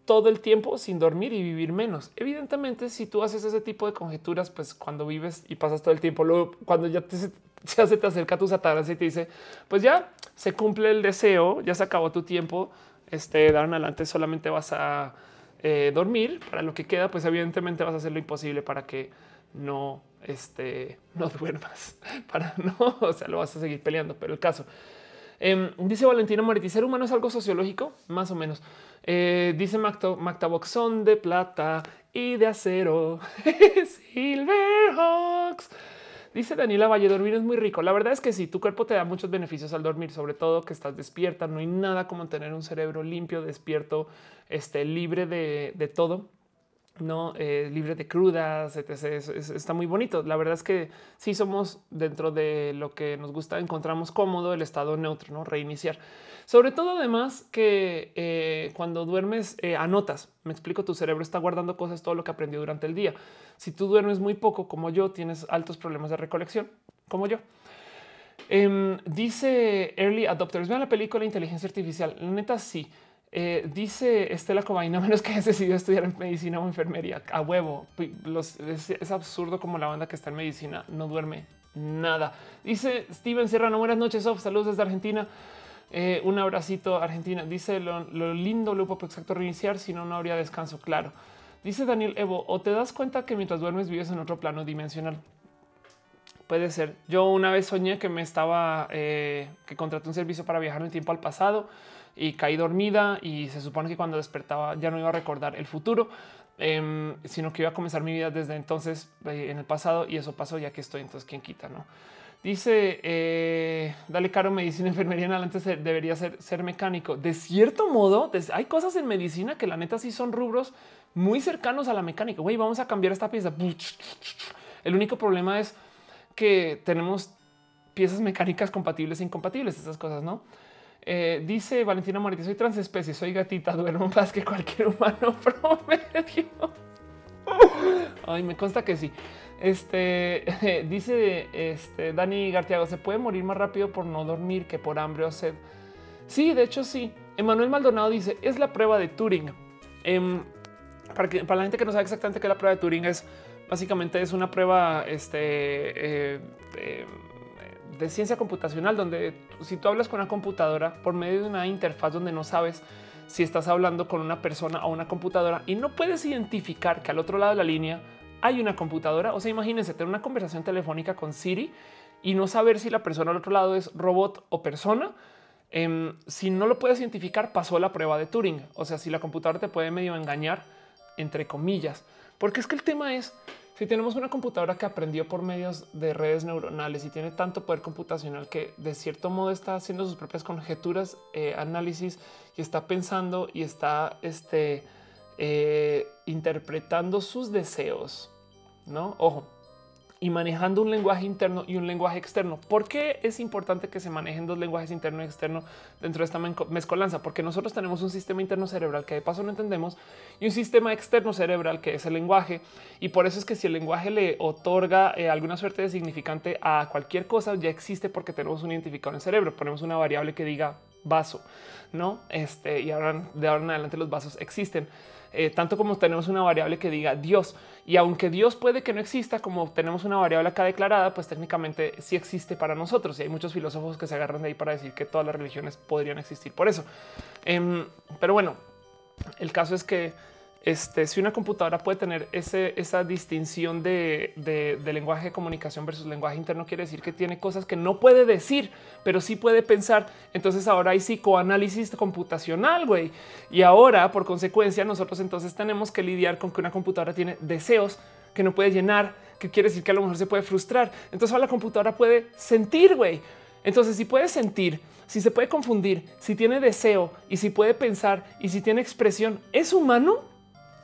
todo el tiempo sin dormir y vivir menos. Evidentemente, si tú haces ese tipo de conjeturas, pues cuando vives y pasas todo el tiempo, luego cuando ya, te, se te acerca tu satanás y te dice, pues ya se cumple el deseo, ya se acabó tu tiempo, este, dar en adelante solamente vas a eh, dormir para lo que queda, pues evidentemente vas a hacer lo imposible para que no, este, no duermas, para no, o sea, lo vas a seguir peleando, pero el caso Em, dice Valentina Moretti, ser humano es algo sociológico, más o menos. Eh, dice Mactabox, son de plata y de acero. Silverhawks. Dice Daniela Valle, dormir es muy rico. La verdad es que sí, tu cuerpo te da muchos beneficios al dormir, sobre todo que estás despierta. No hay nada como tener un cerebro limpio, despierto, este, libre de, de todo no eh, libre de crudas, etc. está muy bonito. La verdad es que sí somos dentro de lo que nos gusta, encontramos cómodo el estado neutro, no reiniciar. Sobre todo, además, que eh, cuando duermes, eh, anotas. Me explico, tu cerebro está guardando cosas, todo lo que aprendió durante el día. Si tú duermes muy poco, como yo, tienes altos problemas de recolección, como yo. Em, dice Early Adopters, vean la película Inteligencia Artificial. La neta, sí. Eh, dice Estela Cobain, menos que hayas decidido estudiar en medicina o enfermería a huevo. es, absurdo como la banda que está en medicina no duerme nada. Dice Steven Serrano, buenas noches, Sof, saludos desde Argentina. Eh, un abracito Argentina. Dice lo, lindo, lo puedo exacto reiniciar, si no, no habría descanso. Claro. Dice Daniel Evo, o te das cuenta que mientras duermes vives en otro plano dimensional. Puede ser. Yo una vez soñé que me estaba, eh, que contraté un servicio para viajar en tiempo al pasado y caí dormida y se supone que cuando despertaba ya no iba a recordar el futuro, em, sino que iba a comenzar mi vida desde entonces eh, en el pasado y eso pasó ya que estoy. Entonces, ¿quién quita? No dice eh, dale caro medicina, enfermería en adelante debería ser, ser mecánico. De cierto modo, hay cosas en medicina que la neta sí son rubros muy cercanos a la mecánica. Güey, vamos a cambiar esta pieza. El único problema es que tenemos piezas mecánicas compatibles e incompatibles, esas cosas, no? Eh, dice Valentina Moretti, soy transespecie, soy gatita, duermo más que cualquier humano promedio. Ay, me consta que sí. Este dice este Dani Gartiago, se puede morir más rápido por no dormir que por hambre o sed. Sí, de hecho, sí. Emanuel Maldonado dice es la prueba de Turing. Em, para, que, para la gente que no sabe exactamente qué es la prueba de Turing, es básicamente es una prueba este, eh, eh, de ciencia computacional, donde si tú hablas con una computadora por medio de una interfaz donde no sabes si estás hablando con una persona o una computadora y no puedes identificar que al otro lado de la línea hay una computadora. O sea, imagínense tener una conversación telefónica con Siri y no saber si la persona al otro lado es robot o persona. Em, si no lo puedes identificar, pasó la prueba de Turing. O sea, si la computadora te puede medio engañar, entre comillas, porque es que el tema es si tenemos una computadora que aprendió por medios de redes neuronales y tiene tanto poder computacional que de cierto modo está haciendo sus propias conjeturas, eh, análisis y está pensando y está este, eh, interpretando sus deseos, no? Ojo, y manejando un lenguaje interno y un lenguaje externo. ¿Por qué es importante que se manejen dos lenguajes interno y externo dentro de esta mezcolanza? Porque nosotros tenemos un sistema interno cerebral que de paso no entendemos y un sistema externo cerebral que es el lenguaje. Y por eso es que si el lenguaje le otorga eh, alguna suerte de significante a cualquier cosa, ya existe porque tenemos un identificador en el cerebro. Ponemos una variable que diga vaso, no? Este y ahora de ahora en adelante los vasos existen. Eh, tanto como tenemos una variable que diga Dios. Y aunque Dios puede que no exista, como tenemos una variable acá declarada, pues técnicamente sí existe para nosotros. Y hay muchos filósofos que se agarran de ahí para decir que todas las religiones podrían existir por eso. Em, pero bueno, el caso es que este, si una computadora puede tener esa distinción de, lenguaje de comunicación versus lenguaje interno, quiere decir que tiene cosas que no puede decir, pero sí puede pensar. Entonces ahora hay psicoanálisis computacional, güey. Y ahora, por consecuencia, nosotros entonces tenemos que lidiar con que una computadora tiene deseos que no puede llenar, que quiere decir que a lo mejor se puede frustrar. Entonces ahora la computadora puede sentir, güey. Entonces, si puede sentir, si se puede confundir, si tiene deseo y si puede pensar y si tiene expresión, ¿es humano?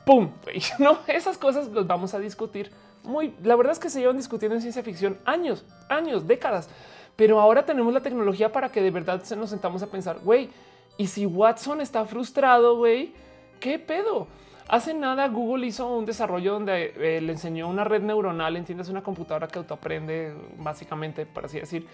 ¡Pum! No, esas cosas los vamos a discutir muy. La verdad es que se llevan discutiendo en ciencia ficción años, años, décadas. Pero ahora tenemos la tecnología para que de verdad se nos sentamos a pensar, güey, y si Watson está frustrado, güey, ¿qué pedo? Hace nada Google hizo un desarrollo donde eh, le enseñó una red neuronal, entiendes, una computadora que autoaprende, básicamente, por así decir,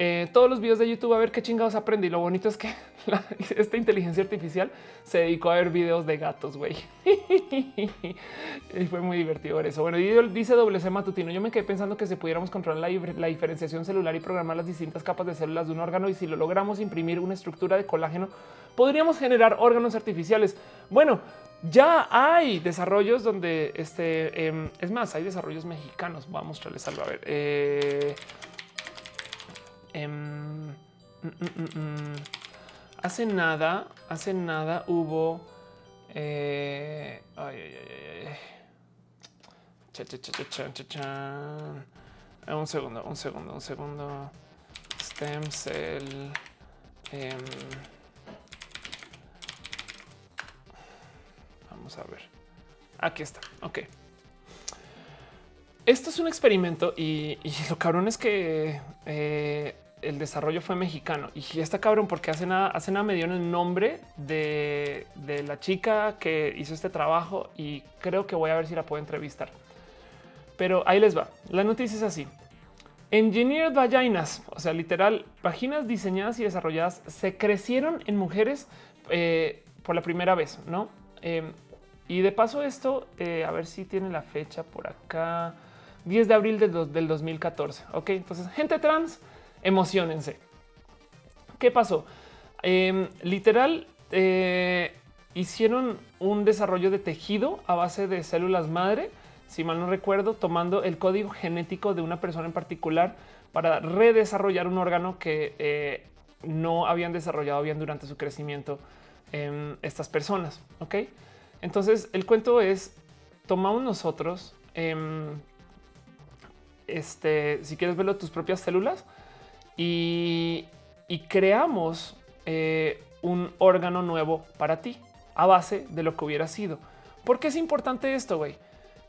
eh, todos los videos de YouTube a ver qué chingados aprendí. Y lo bonito es que esta inteligencia artificial se dedicó a ver videos de gatos, güey. y fue muy divertido ver eso. Bueno, dice WC Matutino, yo me quedé pensando que si pudiéramos controlar la, la diferenciación celular y programar las distintas capas de células de un órgano y si lo logramos imprimir una estructura de colágeno, podríamos generar órganos artificiales. Bueno, ya hay desarrollos donde este em, es más, hay desarrollos mexicanos. Voy a mostrarles algo. A ver, eh, Em, mm, hace nada, hace nada hubo. Eh, ay, ay, ay, Un segundo, un segundo, un segundo. Stem cell. Eh, vamos a ver. Aquí está. Ok. Esto es un experimento y, lo cabrón es que eh, el desarrollo fue mexicano y está cabrón porque hace nada, hace nada me dieron el nombre de, la chica que hizo este trabajo y creo que voy a ver si la puedo entrevistar. Pero ahí les va. La noticia es así. Engineered vaginas, o sea, literal, vaginas diseñadas y desarrolladas se crecieron en mujeres eh, por la primera vez, ¿no? Em, y de paso esto, eh, a ver si tiene la fecha por acá. 10 de abril del, del 2014. Ok, entonces gente trans emocionense. ¿Qué pasó? Em, literal, eh, hicieron un desarrollo de tejido a base de células madre, si mal no recuerdo, tomando el código genético de una persona en particular para redesarrollar un órgano que eh, no habían desarrollado bien durante su crecimiento estas personas. Ok, entonces el cuento es tomamos nosotros, em, este, si quieres verlo, tus propias células y, creamos eh, un órgano nuevo para ti a base de lo que hubiera sido. ¿Por qué es importante esto, güey?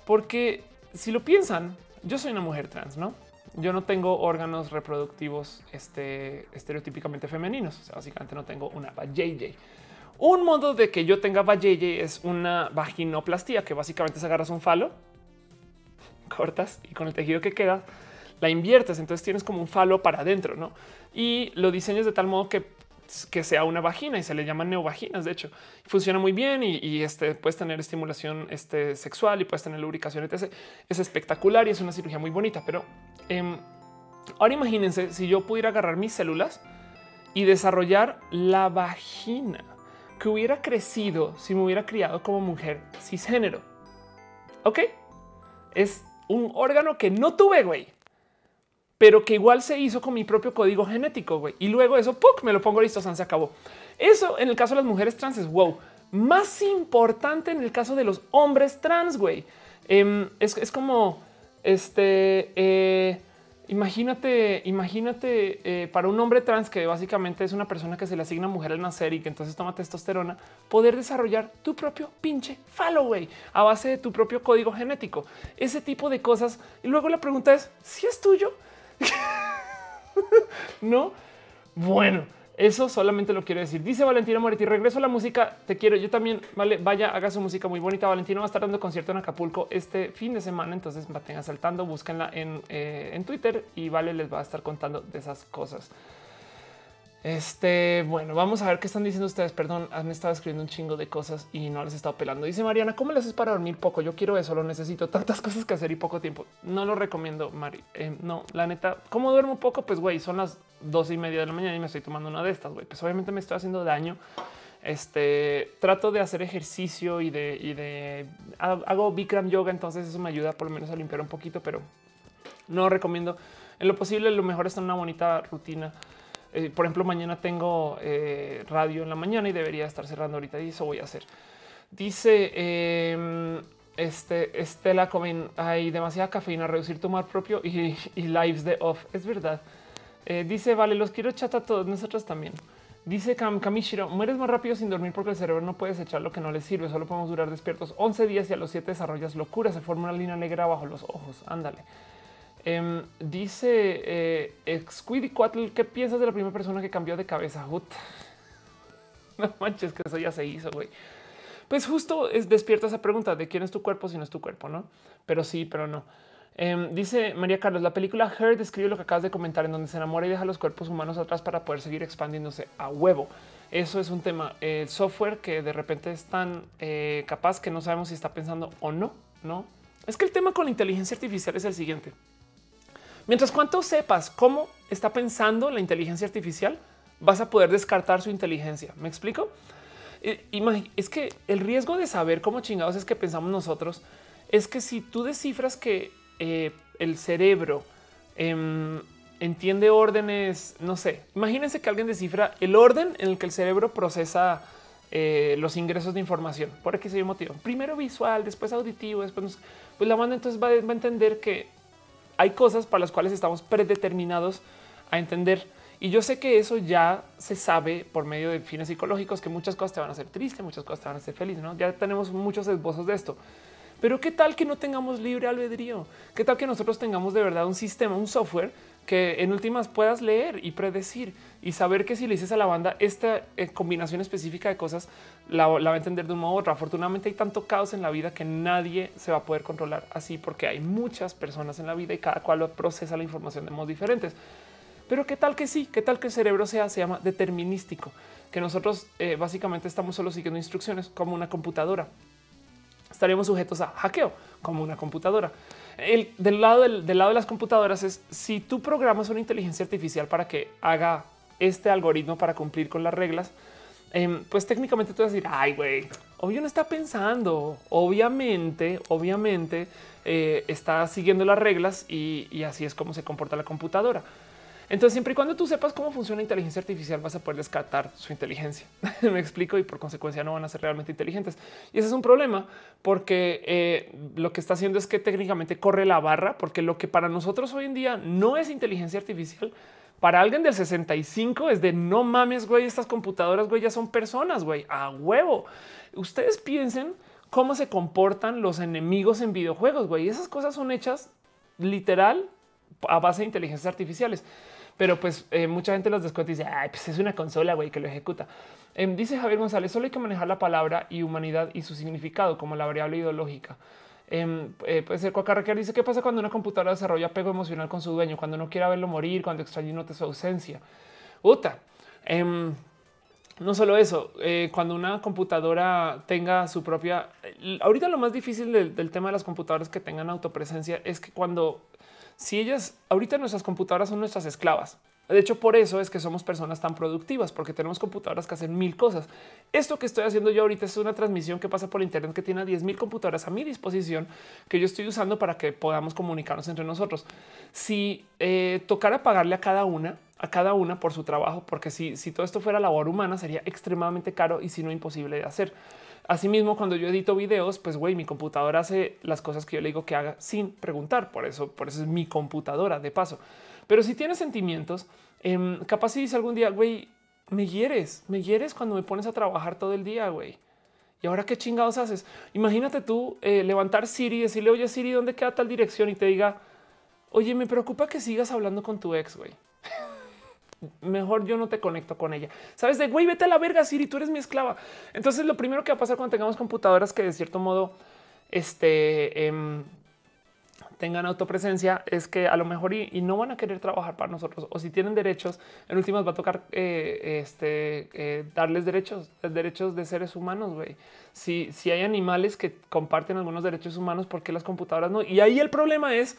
Porque si lo piensan, yo soy una mujer trans, ¿no? Yo no tengo órganos reproductivos este, estereotípicamente femeninos. O sea, básicamente no tengo una JJ. Un modo de que yo tenga JJ es una vaginoplastia, que básicamente se agarras un falo, cortas y con el tejido que queda la inviertes. Entonces tienes como un falo para adentro, no? Y lo diseñas de tal modo que que sea una vagina y se le llaman neovaginas. De hecho, funciona muy bien y, este puedes tener estimulación este, sexual y puedes tener lubricación. Etc. Es espectacular y es una cirugía muy bonita. Pero em, ahora imagínense si yo pudiera agarrar mis células y desarrollar la vagina que hubiera crecido si me hubiera criado como mujer cisgénero. Ok, es un órgano que no tuve, güey pero que igual se hizo con mi propio código genético. güey. Y luego eso me lo pongo listo, se acabó. Eso en el caso de las mujeres trans es wow. Más importante en el caso de los hombres trans, güey. Em, es, como este. Eh, Imagínate, imagínate eh, para un hombre trans que básicamente es una persona que se le asigna mujer al nacer y que entonces toma testosterona, poder desarrollar tu propio pinche followway a base de tu propio código genético, ese tipo de cosas. Y luego la pregunta es si es tuyo. no, bueno, eso solamente lo quiero decir. Dice Valentina Moretti, regreso a la música, te quiero. Yo también, vale, vaya, haga su música muy bonita. Valentina va a estar dando concierto en Acapulco este fin de semana, entonces mantengan saltando, búsquenla en, eh, en Twitter y Vale les va a estar contando de esas cosas. Este, bueno, vamos a ver qué están diciendo ustedes. Perdón, han estado escribiendo un chingo de cosas y no les he estado pelando. Dice Mariana, ¿cómo les haces para dormir poco? Yo quiero eso, lo necesito. Tantas cosas que hacer y poco tiempo. No lo recomiendo, Mari. Eh, no, la neta, ¿cómo duermo poco? Pues güey, son las dos y media de la mañana y me estoy tomando una de estas. Güey, pues obviamente me estoy haciendo daño. Este trato de hacer ejercicio y de, y de hago Bikram yoga, entonces eso me ayuda por lo menos a limpiar un poquito, pero no recomiendo. En lo posible, lo mejor está en una bonita rutina eh, por ejemplo, mañana tengo eh, radio en la mañana y debería estar cerrando ahorita y eso voy a hacer. Dice eh, este Estela Comen, hay demasiada cafeína, reducir tu mar propio y, lives de off. Es verdad. Eh, dice, vale, los quiero chat a todos, nosotros también. Dice Kam Kamishiro, mueres más rápido sin dormir porque el cerebro no puede echar lo que no le sirve. Solo podemos durar despiertos 11 días y a los 7 desarrollas locura. Se forma una línea negra bajo los ojos. Ándale. Em, dice eh, ¿qué piensas de la primera persona que cambió de cabeza? No manches, que eso ya se hizo, güey. Pues justo es despierta esa pregunta de quién es tu cuerpo si no es tu cuerpo, ¿no? Pero sí, pero no. Em, dice María Carlos, la película Her describe lo que acabas de comentar, en donde se enamora y deja los cuerpos humanos atrás para poder seguir expandiéndose a huevo. Eso es un tema. El software que de repente es tan eh, capaz que no sabemos si está pensando o no, no. Es que el tema con la inteligencia artificial es el siguiente. Mientras cuanto sepas cómo está pensando la inteligencia artificial, vas a poder descartar su inteligencia. ¿Me explico? Eh, es que el riesgo de saber cómo chingados es que pensamos nosotros es que si tú descifras que eh, el cerebro em, entiende órdenes, no sé, imagínense que alguien descifra el orden en el que el cerebro procesa eh, los ingresos de información por aquí se motivo. Primero visual, después auditivo, después pues la banda entonces va a entender que hay cosas para las cuales estamos predeterminados a entender. Y yo sé que eso ya se sabe por medio de fines psicológicos, que muchas cosas te van a hacer triste, muchas cosas te van a hacer feliz. ¿no? Ya tenemos muchos esbozos de esto. Pero qué tal que no tengamos libre albedrío? ¿Qué tal que nosotros tengamos de verdad un sistema, un software que en últimas puedas leer y predecir y saber que si le dices a la banda esta eh, combinación específica de cosas la, va a entender de un modo u otro. Afortunadamente hay tanto caos en la vida que nadie se va a poder controlar así porque hay muchas personas en la vida y cada cual procesa la información de modos diferentes. Pero qué tal que sí, qué tal que el cerebro sea, se llama determinístico, que nosotros eh, básicamente estamos solo siguiendo instrucciones como una computadora. Estaríamos sujetos a hackeo como una computadora el, del, lado del, lado de las computadoras es si tú programas una inteligencia artificial para que haga este algoritmo para cumplir con las reglas, em, pues técnicamente tú vas a decir, ay, güey, obvio no está pensando, obviamente, obviamente eh, está siguiendo las reglas y así es como se comporta la computadora. Entonces, siempre y cuando tú sepas cómo funciona la inteligencia artificial, vas a poder descartar su inteligencia. Me explico y por consecuencia no van a ser realmente inteligentes. Y ese es un problema porque eh, lo que está haciendo es que técnicamente corre la barra, porque lo que para nosotros hoy en día no es inteligencia artificial, para alguien del 65 es de no mames, güey, estas computadoras, güey, ya son personas, güey, a huevo. Ustedes piensen cómo se comportan los enemigos en videojuegos, güey. Esas cosas son hechas literal a base de inteligencias artificiales pero pues eh, mucha gente los descuenta y dice, Ay, pues es una consola güey, que lo ejecuta. Em, dice Javier González, solo hay que manejar la palabra y humanidad y su significado como la variable ideológica. Em, eh, puede ser Coca dice qué pasa cuando una computadora desarrolla apego emocional con su dueño, cuando no quiere verlo morir, cuando extraña y note su ausencia. Uta. Em, no solo eso, eh, cuando una computadora tenga su propia... Ahorita lo más difícil del, del tema de las computadoras que tengan autopresencia es que cuando si ellas ahorita nuestras computadoras son nuestras esclavas. De hecho, por eso es que somos personas tan productivas, porque tenemos computadoras que hacen mil cosas. Esto que estoy haciendo yo ahorita es una transmisión que pasa por Internet que tiene 10 mil computadoras a mi disposición que yo estoy usando para que podamos comunicarnos entre nosotros. Si eh, tocara pagarle a cada una, a cada una por su trabajo, porque si, si todo esto fuera labor humana sería extremadamente caro y si no imposible de hacer. Asimismo, cuando yo edito videos, pues güey, mi computadora hace las cosas que yo le digo que haga sin preguntar. Por eso, por eso es mi computadora de paso. Pero si tienes sentimientos, eh, capaz si dice algún día, güey, me hieres, me hieres cuando me pones a trabajar todo el día, güey. Y ahora qué chingados haces? Imagínate tú eh, levantar Siri y decirle, oye Siri, ¿dónde queda tal dirección? Y te diga, oye, me preocupa que sigas hablando con tu ex, güey. Mejor yo no te conecto con ella. Sabes de güey, vete a la verga, Siri, tú eres mi esclava. Entonces, lo primero que va a pasar cuando tengamos computadoras que de cierto modo este, eh, tengan autopresencia es que a lo mejor y, no van a querer trabajar para nosotros o si tienen derechos, en últimas va a tocar eh, este, eh, darles derechos, derechos de seres humanos. Si, si hay animales que comparten algunos derechos humanos, ¿por qué las computadoras no? Y ahí el problema es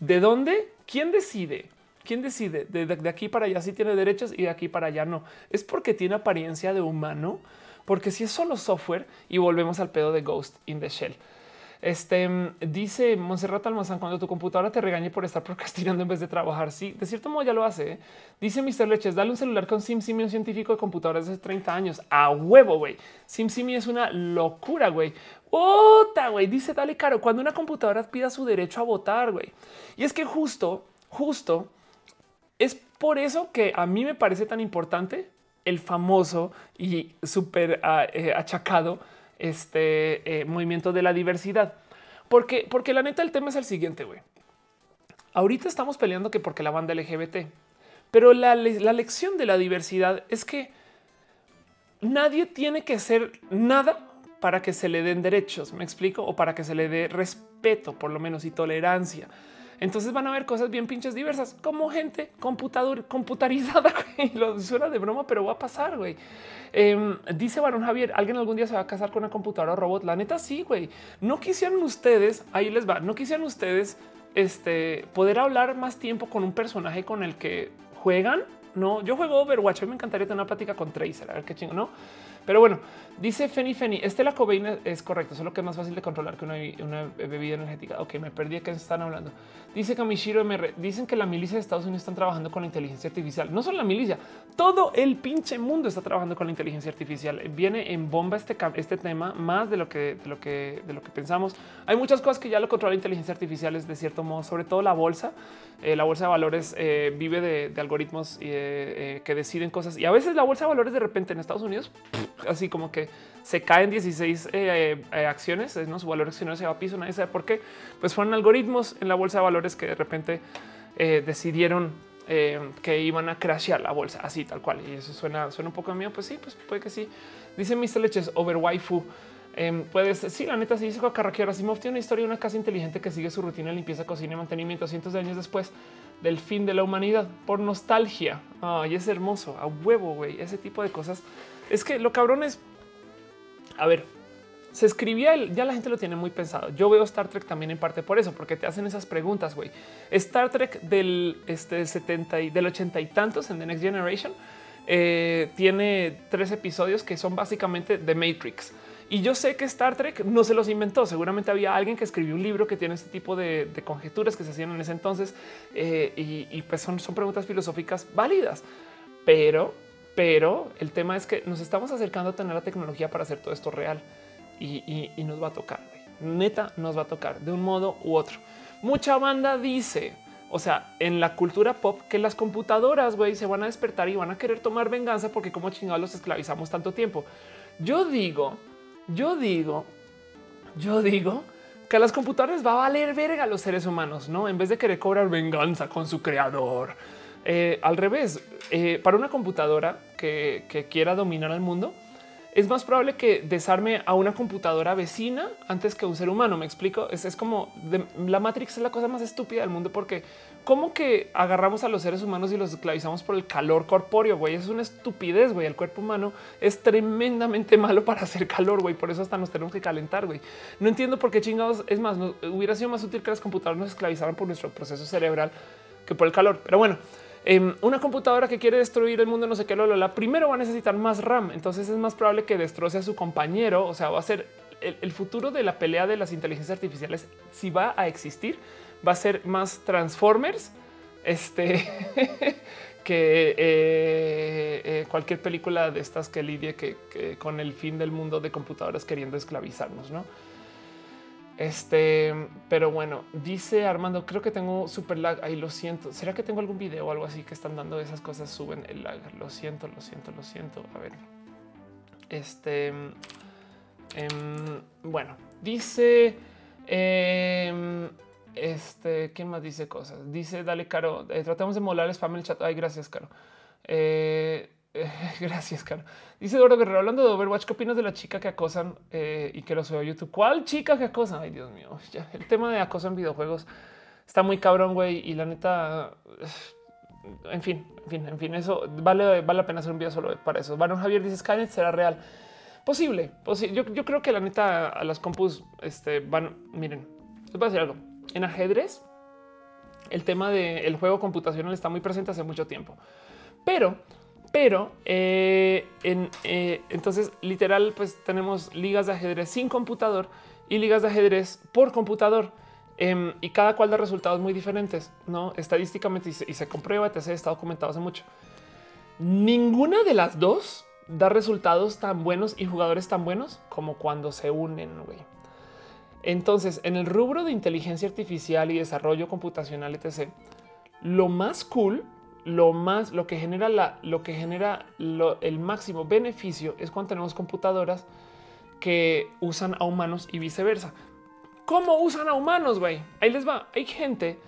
de dónde, quién decide. ¿Quién decide? De, de, aquí para allá sí tiene derechos y de aquí para allá no. Es porque tiene apariencia de humano, porque si es solo software y volvemos al pedo de Ghost in the Shell. Este dice Monserrat Almazán cuando tu computadora te regañe por estar procrastinando en vez de trabajar. Sí, de cierto modo ya lo hace. ¿eh? Dice Mr. Leches, dale un celular con SimSimi, un científico de computadoras de hace 30 años. A huevo, güey. SimSimi es una locura, güey. Ota, güey. Dice, dale caro, cuando una computadora pida su derecho a votar, güey. Y es que justo, justo, es por eso que a mí me parece tan importante el famoso y súper ah, eh, achacado este eh, movimiento de la diversidad. Porque, porque la neta, el tema es el siguiente, güey. Ahorita estamos peleando que porque la banda LGBT, pero la, la lección de la diversidad es que nadie tiene que hacer nada para que se le den derechos, me explico, o para que se le dé respeto, por lo menos, y tolerancia. Entonces van a haber cosas bien pinches diversas, como gente computador, computarizada. Lo suena de broma, pero va a pasar. Güey. Em, dice Barón Javier: ¿Alguien algún día se va a casar con una computadora robot? La neta, sí, güey. No quisieran ustedes, ahí les va, no quisieran ustedes este, poder hablar más tiempo con un personaje con el que juegan. No, yo juego Overwatch. Me encantaría tener una plática con Tracer, a ver qué chingo, no? Pero bueno, dice Feni Feni, este la cobaína es correcto, solo que es más fácil de controlar que una, bebida energética. Ok, me perdí que están hablando. Dice Kamishiro MR, dicen que la milicia de Estados Unidos están trabajando con la inteligencia artificial. No solo la milicia, todo el pinche mundo está trabajando con la inteligencia artificial. Viene en bomba este, este tema más de lo que de lo que de lo que pensamos. Hay muchas cosas que ya lo controla la inteligencia artificial es de cierto modo, sobre todo la bolsa. Eh, la bolsa de valores eh, vive de, algoritmos eh, que deciden cosas y a veces la bolsa de valores de repente en Estados Unidos así como que se caen 16 acciones, ¿no? su valor accionario se va a piso, nadie sabe por qué. Pues fueron algoritmos en la bolsa de valores que de repente decidieron que iban a crashear la bolsa, así tal cual. Y eso suena, suena un poco mío. Pues sí, pues puede que sí. Dice Mr. Leches over waifu. Eh, puedes, sí, la neta, sí dice Carraquero. Asimov tiene una historia de una casa inteligente que sigue su rutina de limpieza, cocina y mantenimiento cientos de años después del fin de la humanidad por nostalgia. Ay, es hermoso, a huevo, güey. Ese tipo de cosas. Es que lo cabrón es, a ver, se escribía, el, ya la gente lo tiene muy pensado. Yo veo Star Trek también en parte por eso, porque te hacen esas preguntas, güey. Star Trek del este, 70 y del 80 y tantos en The Next Generation eh, tiene tres episodios que son básicamente The Matrix y yo sé que Star Trek no se los inventó. Seguramente había alguien que escribió un libro que tiene este tipo de, conjeturas que se hacían en ese entonces. Eh, y, pues son, son preguntas filosóficas válidas. Pero, pero el tema es que nos estamos acercando a tener la tecnología para hacer todo esto real y, nos va a tocar. Neta, nos va a tocar de un modo u otro. Mucha banda dice, o sea, en la cultura pop que las computadoras güey, se van a despertar y van a querer tomar venganza porque como chingados los esclavizamos tanto tiempo. Yo digo yo digo, yo digo que a las computadoras va a valer verga los seres humanos, no en vez de querer cobrar venganza con su creador. Eh, al revés, eh, para una computadora que, quiera dominar al mundo, es más probable que desarme a una computadora vecina antes que a un ser humano. Me explico. Es, como la Matrix es la cosa más estúpida del mundo porque como que agarramos a los seres humanos y los esclavizamos por el calor corpóreo. Güey, es una estupidez. Güey, el cuerpo humano es tremendamente malo para hacer calor. Güey, por eso hasta nos tenemos que calentar. Güey, no entiendo por qué chingados. Es más, hubiera sido más útil que las computadoras nos esclavizaran por nuestro proceso cerebral que por el calor. Pero bueno, Em, una computadora que quiere destruir el mundo, no sé qué, lo, la primero va a necesitar más RAM. Entonces es más probable que destroce a su compañero. O sea, va a ser el, futuro de la pelea de las inteligencias artificiales. Si va a existir, va a ser más Transformers este, que, eh, eh, cualquier película de estas que lidie que, con el fin del mundo de computadoras queriendo esclavizarnos, ¿no? Este, pero bueno, dice Armando, creo que tengo super lag. Ahí lo siento. ¿Será que tengo algún video o algo así que están dando esas cosas? Suben el lag. Lo siento, lo siento, lo siento. A ver. Este, em, bueno, dice, em, este, ¿quién más dice cosas? Dice, dale, Caro, eh, tratemos de molar el spam el chat. Ay, gracias, Caro. Eh, gracias, Caro. Dice Eduardo Guerrero, hablando de Overwatch, ¿qué opinas de la chica que acosan eh, y que lo sube a YouTube? ¿Cuál chica que acosa? Ay, Dios mío, el tema de acoso en videojuegos está muy cabrón, güey, y la neta... En fin, en fin, en fin, eso vale, vale la pena hacer un video solo para eso. Baron Javier dice Skynet será real. Posible, posible. Yo, yo creo que la neta a las compus este, van. Miren, les voy a decir algo. En ajedrez, el tema del juego computacional está muy presente hace mucho tiempo, pero pero eh, en, eh, entonces literal, pues tenemos ligas de ajedrez sin computador y ligas de ajedrez por computador. Em, y cada cual da resultados muy diferentes, no estadísticamente y se, comprueba, te está documentado hace mucho. Ninguna de las dos da resultados tan buenos y jugadores tan buenos como cuando se unen. Entonces, en el rubro de inteligencia artificial y desarrollo computacional, etc., lo más cool lo más, lo que genera la, lo que genera el máximo beneficio es cuando tenemos computadoras que usan a humanos y viceversa. ¿Cómo usan a humanos? Güey, ahí les va. Hay gente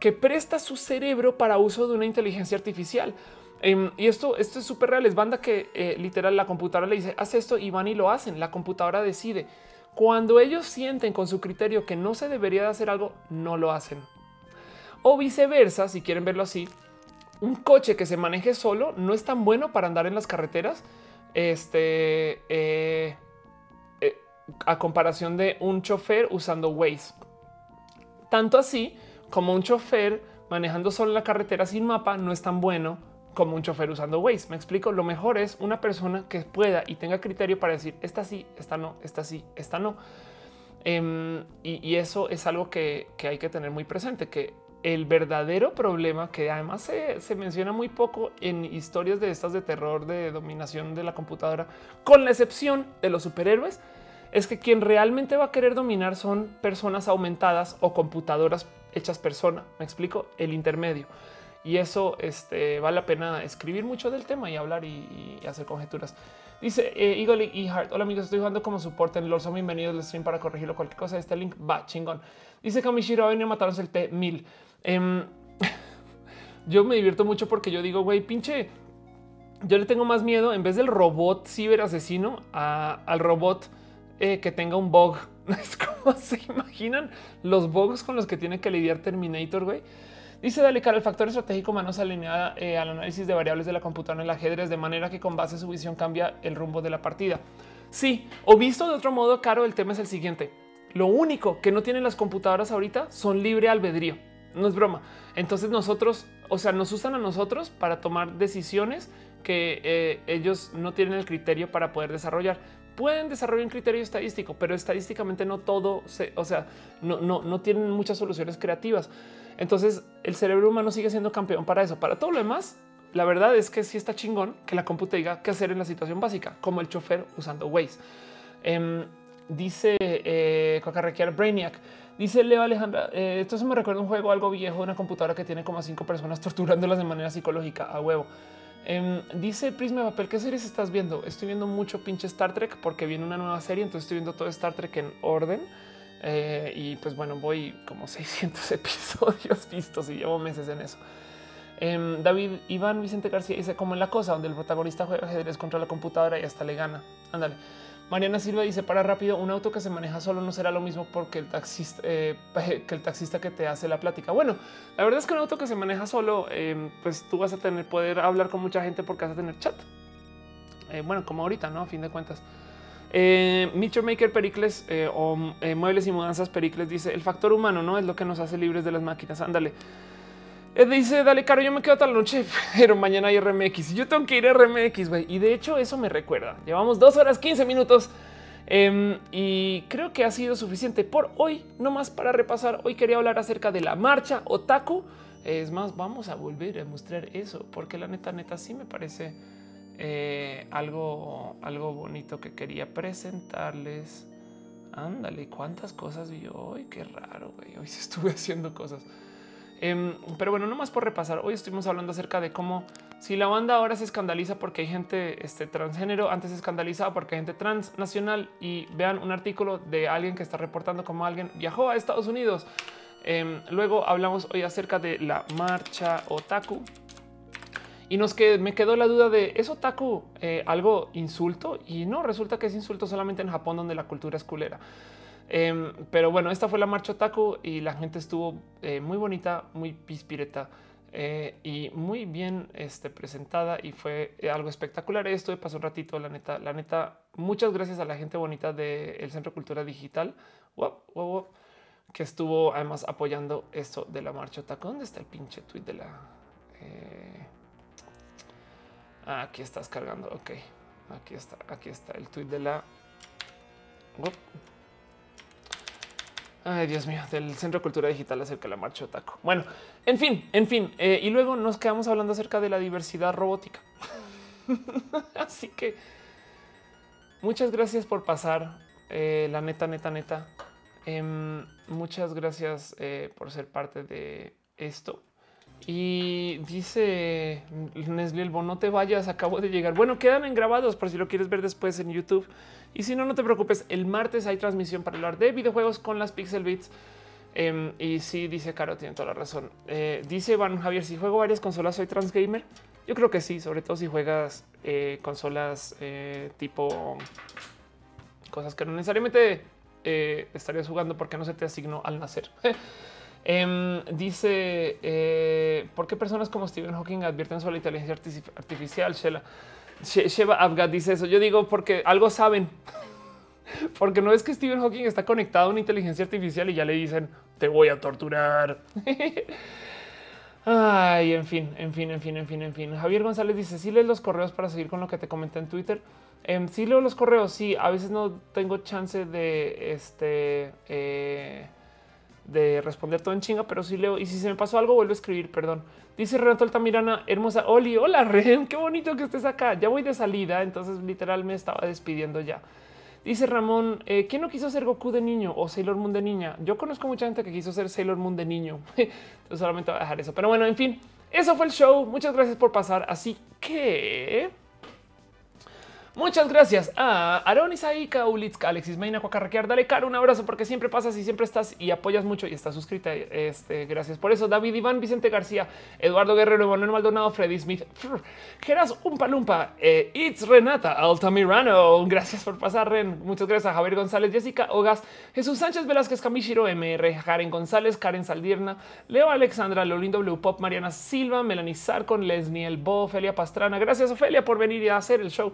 que presta su cerebro para uso de una inteligencia artificial. Em, y esto, esto es súper real. Es banda que eh, literal la computadora le dice haz esto y van y lo hacen. La computadora decide cuando ellos sienten con su criterio que no se debería de hacer algo, no lo hacen. O viceversa, si quieren verlo así, un coche que se maneje solo no es tan bueno para andar en las carreteras. Este eh, eh, a comparación de un chofer usando Waze. Tanto así como un chofer manejando solo la carretera sin mapa no es tan bueno como un chofer usando Waze. Me explico. Lo mejor es una persona que pueda y tenga criterio para decir esta sí, esta no, esta sí, esta no. Em, y, eso es algo que, que hay que tener muy presente, que el verdadero problema que además se, menciona muy poco en historias de estas de terror, de dominación de la computadora, con la excepción de los superhéroes, es que quien realmente va a querer dominar son personas aumentadas o computadoras hechas persona. Me explico el intermedio. Y eso este, vale la pena escribir mucho del tema y hablar y, hacer conjeturas. Dice eh, Eagle y Heart. Hola amigos, estoy jugando como soporte en LOL. Son bienvenidos al stream para corregirlo. Cualquier cosa. Este link va chingón. Dice Kamishiro, venir a matarnos el T1000. Em, yo me divierto mucho porque yo digo, güey, pinche, yo le tengo más miedo en vez del robot ciberasesino a, al robot eh, que tenga un bug. Es como se imaginan los bugs con los que tiene que lidiar Terminator, güey. Dice Dale cara, el factor estratégico humano se alinea eh, al análisis de variables de la computadora en el ajedrez, de manera que con base a su visión cambia el rumbo de la partida. Sí, o visto de otro modo, Caro, el tema es el siguiente. Lo único que no tienen las computadoras ahorita son libre albedrío no es broma. Entonces nosotros, o sea, nos usan a nosotros para tomar decisiones que eh, ellos no tienen el criterio para poder desarrollar. Pueden desarrollar un criterio estadístico, pero estadísticamente no todo, se, o sea, no, no, no tienen muchas soluciones creativas. Entonces el cerebro humano sigue siendo campeón para eso. Para todo lo demás, la verdad es que sí está chingón que la computadora diga qué hacer en la situación básica, como el chofer usando Waze. Em, dice eh, Brainiac. Dice Leo Alejandra, eh, esto se me recuerda un juego algo viejo, una computadora que tiene como cinco personas torturándolas de manera psicológica a huevo. Em, dice Prisma de Papel, ¿qué series estás viendo? Estoy viendo mucho pinche Star Trek porque viene una nueva serie, entonces estoy viendo todo Star Trek en orden. Eh, y pues bueno, voy como 600 episodios vistos y llevo meses en eso. Em, David Iván Vicente García dice como en la cosa donde el protagonista juega ajedrez contra la computadora y hasta le gana. Ándale. Mariana Silva dice para rápido un auto que se maneja solo no será lo mismo porque el taxista eh, que el taxista que te hace la plática. Bueno, la verdad es que un auto que se maneja solo, em, pues tú vas a tener poder hablar con mucha gente porque vas a tener chat. Eh, bueno, como ahorita, no? A fin de cuentas. Eh, Maker Pericles eh, o Muebles y Mudanzas Pericles dice el factor humano no es lo que nos hace libres de las máquinas. Ándale. Él dice, dale, caro, yo me quedo tal noche, pero mañana hay RMX yo tengo que ir a RMX, güey. Y de hecho eso me recuerda. Llevamos dos horas, 15 minutos em, y creo que ha sido suficiente por hoy, no más para repasar. Hoy quería hablar acerca de la marcha otaku. Es más, vamos a volver a mostrar eso, porque la neta, neta, sí me parece eh, algo, algo bonito que quería presentarles. Ándale, cuántas cosas vi hoy. Qué raro, güey. Hoy sí estuve haciendo cosas. Em, pero bueno, no más por repasar. Hoy estuvimos hablando acerca de cómo si la banda ahora se escandaliza porque hay gente este, transgénero, antes se escandalizaba porque hay gente transnacional y vean un artículo de alguien que está reportando cómo alguien viajó a Estados Unidos. Em, luego hablamos hoy acerca de la marcha otaku y nos que me quedó la duda de es otaku eh, algo insulto y no resulta que es insulto solamente en Japón donde la cultura es culera. Em, pero bueno, esta fue la marcha otaku y la gente estuvo eh, muy bonita, muy pispireta eh, y muy bien este, presentada y fue algo espectacular. Esto pasó un ratito, la neta, la neta. Muchas gracias a la gente bonita del Centro Cultura Digital que estuvo además apoyando esto de la marcha otaku. ¿Dónde está el pinche tweet de la? Eh, aquí estás cargando. Ok, aquí está, aquí está el tweet de la. Ay, Dios mío, del Centro de Cultura Digital acerca de la marcha Otaku. Bueno, en fin, en fin. Eh, y luego nos quedamos hablando acerca de la diversidad robótica. Así que muchas gracias por pasar. Eh, la neta, neta, neta. Em, muchas gracias eh, por ser parte de esto. Y dice Nesli Elbo, no te vayas, acabo de llegar. Bueno, quedan en grabados por si lo quieres ver después en YouTube. Y si no, no te preocupes, el martes hay transmisión para hablar de videojuegos con las Pixel Beats. Em, y sí, dice Caro, tiene toda la razón. Eh, dice Van Javier, si juego varias consolas, soy trans gamer. Yo creo que sí, sobre todo si juegas eh, consolas eh, tipo cosas que no necesariamente estarías jugando porque no se te asignó al nacer. Em, dice por qué personas como Stephen Hawking advierten sobre la inteligencia artificial. Shela Sheva Abgad dice eso. Yo digo porque algo saben, porque no es que Stephen Hawking está conectado a una inteligencia artificial y ya le dicen te voy a torturar. Ay, en fin, en fin, en fin, en fin, en fin. Javier González dice: Si ¿Sí lees los correos para seguir con lo que te comenté en Twitter. Eh, sí leo los correos. Sí, a veces no tengo chance de este. Eh, de responder todo en chinga, pero sí leo. Y si se me pasó algo, vuelvo a escribir, perdón. Dice Renato Altamirana, hermosa Oli, hola Ren, qué bonito que estés acá. Ya voy de salida, entonces literal me estaba despidiendo ya. Dice Ramón, eh, ¿quién no quiso ser Goku de niño o Sailor Moon de niña? Yo conozco mucha gente que quiso ser Sailor Moon de niño. entonces solamente voy a dejar eso. Pero bueno, en fin, eso fue el show. Muchas gracias por pasar. Así que... Muchas gracias a Aaron Isaika, Ulitzka, Alexis Meina, Cuacarraquear. Dale caro un abrazo porque siempre pasas y siempre estás y apoyas mucho y estás suscrita. Este, gracias por eso. David Iván, Vicente García, Eduardo Guerrero, Manuel Maldonado, Freddy Smith, Geras Umpa Lumpa, eh, It's Renata, Altamirano. Gracias por pasar, Ren. Muchas gracias a Javier González, Jessica Ogas, Jesús Sánchez Velázquez, Kamishiro MR, Karen González, Karen Saldierna, Leo Alexandra, Lolindo W Pop, Mariana Silva, Melanie Sarcon, Lesniel Bo, Ofelia Pastrana. Gracias, Ofelia, por venir a hacer el show.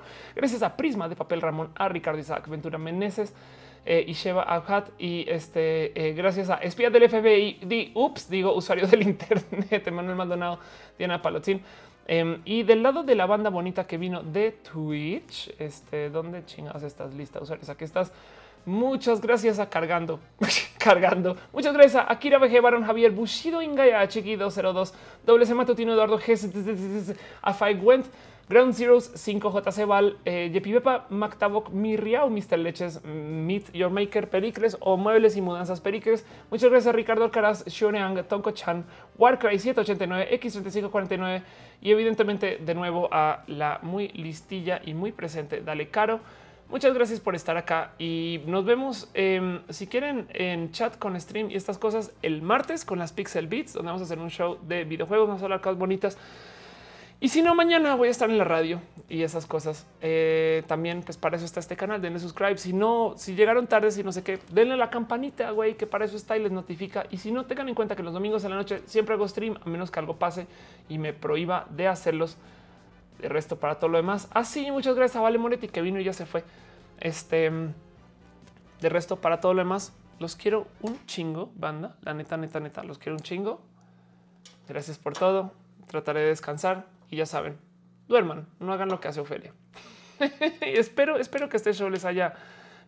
A Prisma de Papel Ramón, a Ricardo Isaac Ventura Meneses eh, y Sheva Abhat. Y este, eh, gracias a espía del FBI, di, ups, digo, usuario del Internet, Emanuel Maldonado, Diana Palotzin. Em, y del lado de la banda bonita que vino de Twitch, este, ¿dónde chingados estás lista, usuarios? Aquí estás. Muchas gracias a cargando, cargando. Muchas gracias a Akira BG, Baron Javier, Bushido Ingaya, Chiqui 202, Doble C Matutino, Eduardo G, a Five Went, Ground Zeroes 5JC Val, eh, Yepipepa, Mactavoc, Mirriao, Mr. Leches, Meet Your Maker, Pericles o Muebles y Mudanzas Pericles. Muchas gracias a Ricardo Alcaraz, Shoneang, Tonko Chan, Warcry 789, X3549 y evidentemente de nuevo a la muy listilla y muy presente Dale Caro. Muchas gracias por estar acá y nos vemos si quieren en chat con stream y estas cosas el martes con las Pixel Beats, donde vamos a hacer un show de videojuegos, no solo cosas bonitas. Y si no, mañana voy a estar en la radio y esas cosas. Eh, también, pues para eso está este canal. Denle subscribe. Si no, si llegaron tarde, si no sé qué, denle la campanita, güey, que para eso está y les notifica. Y si no, tengan en cuenta que los domingos en la noche siempre hago stream, a menos que algo pase y me prohíba de hacerlos. De resto, para todo lo demás. Así, ah, muchas gracias a Vale Moretti que vino y ya se fue. Este de resto, para todo lo demás, los quiero un chingo, banda. La neta, neta, neta, los quiero un chingo. Gracias por todo. Trataré de descansar y ya saben, duerman, no hagan lo que hace Ofelia. espero, espero que este show les haya,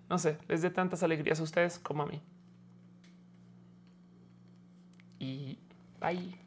no sé, les dé tantas alegrías a ustedes como a mí. Y bye.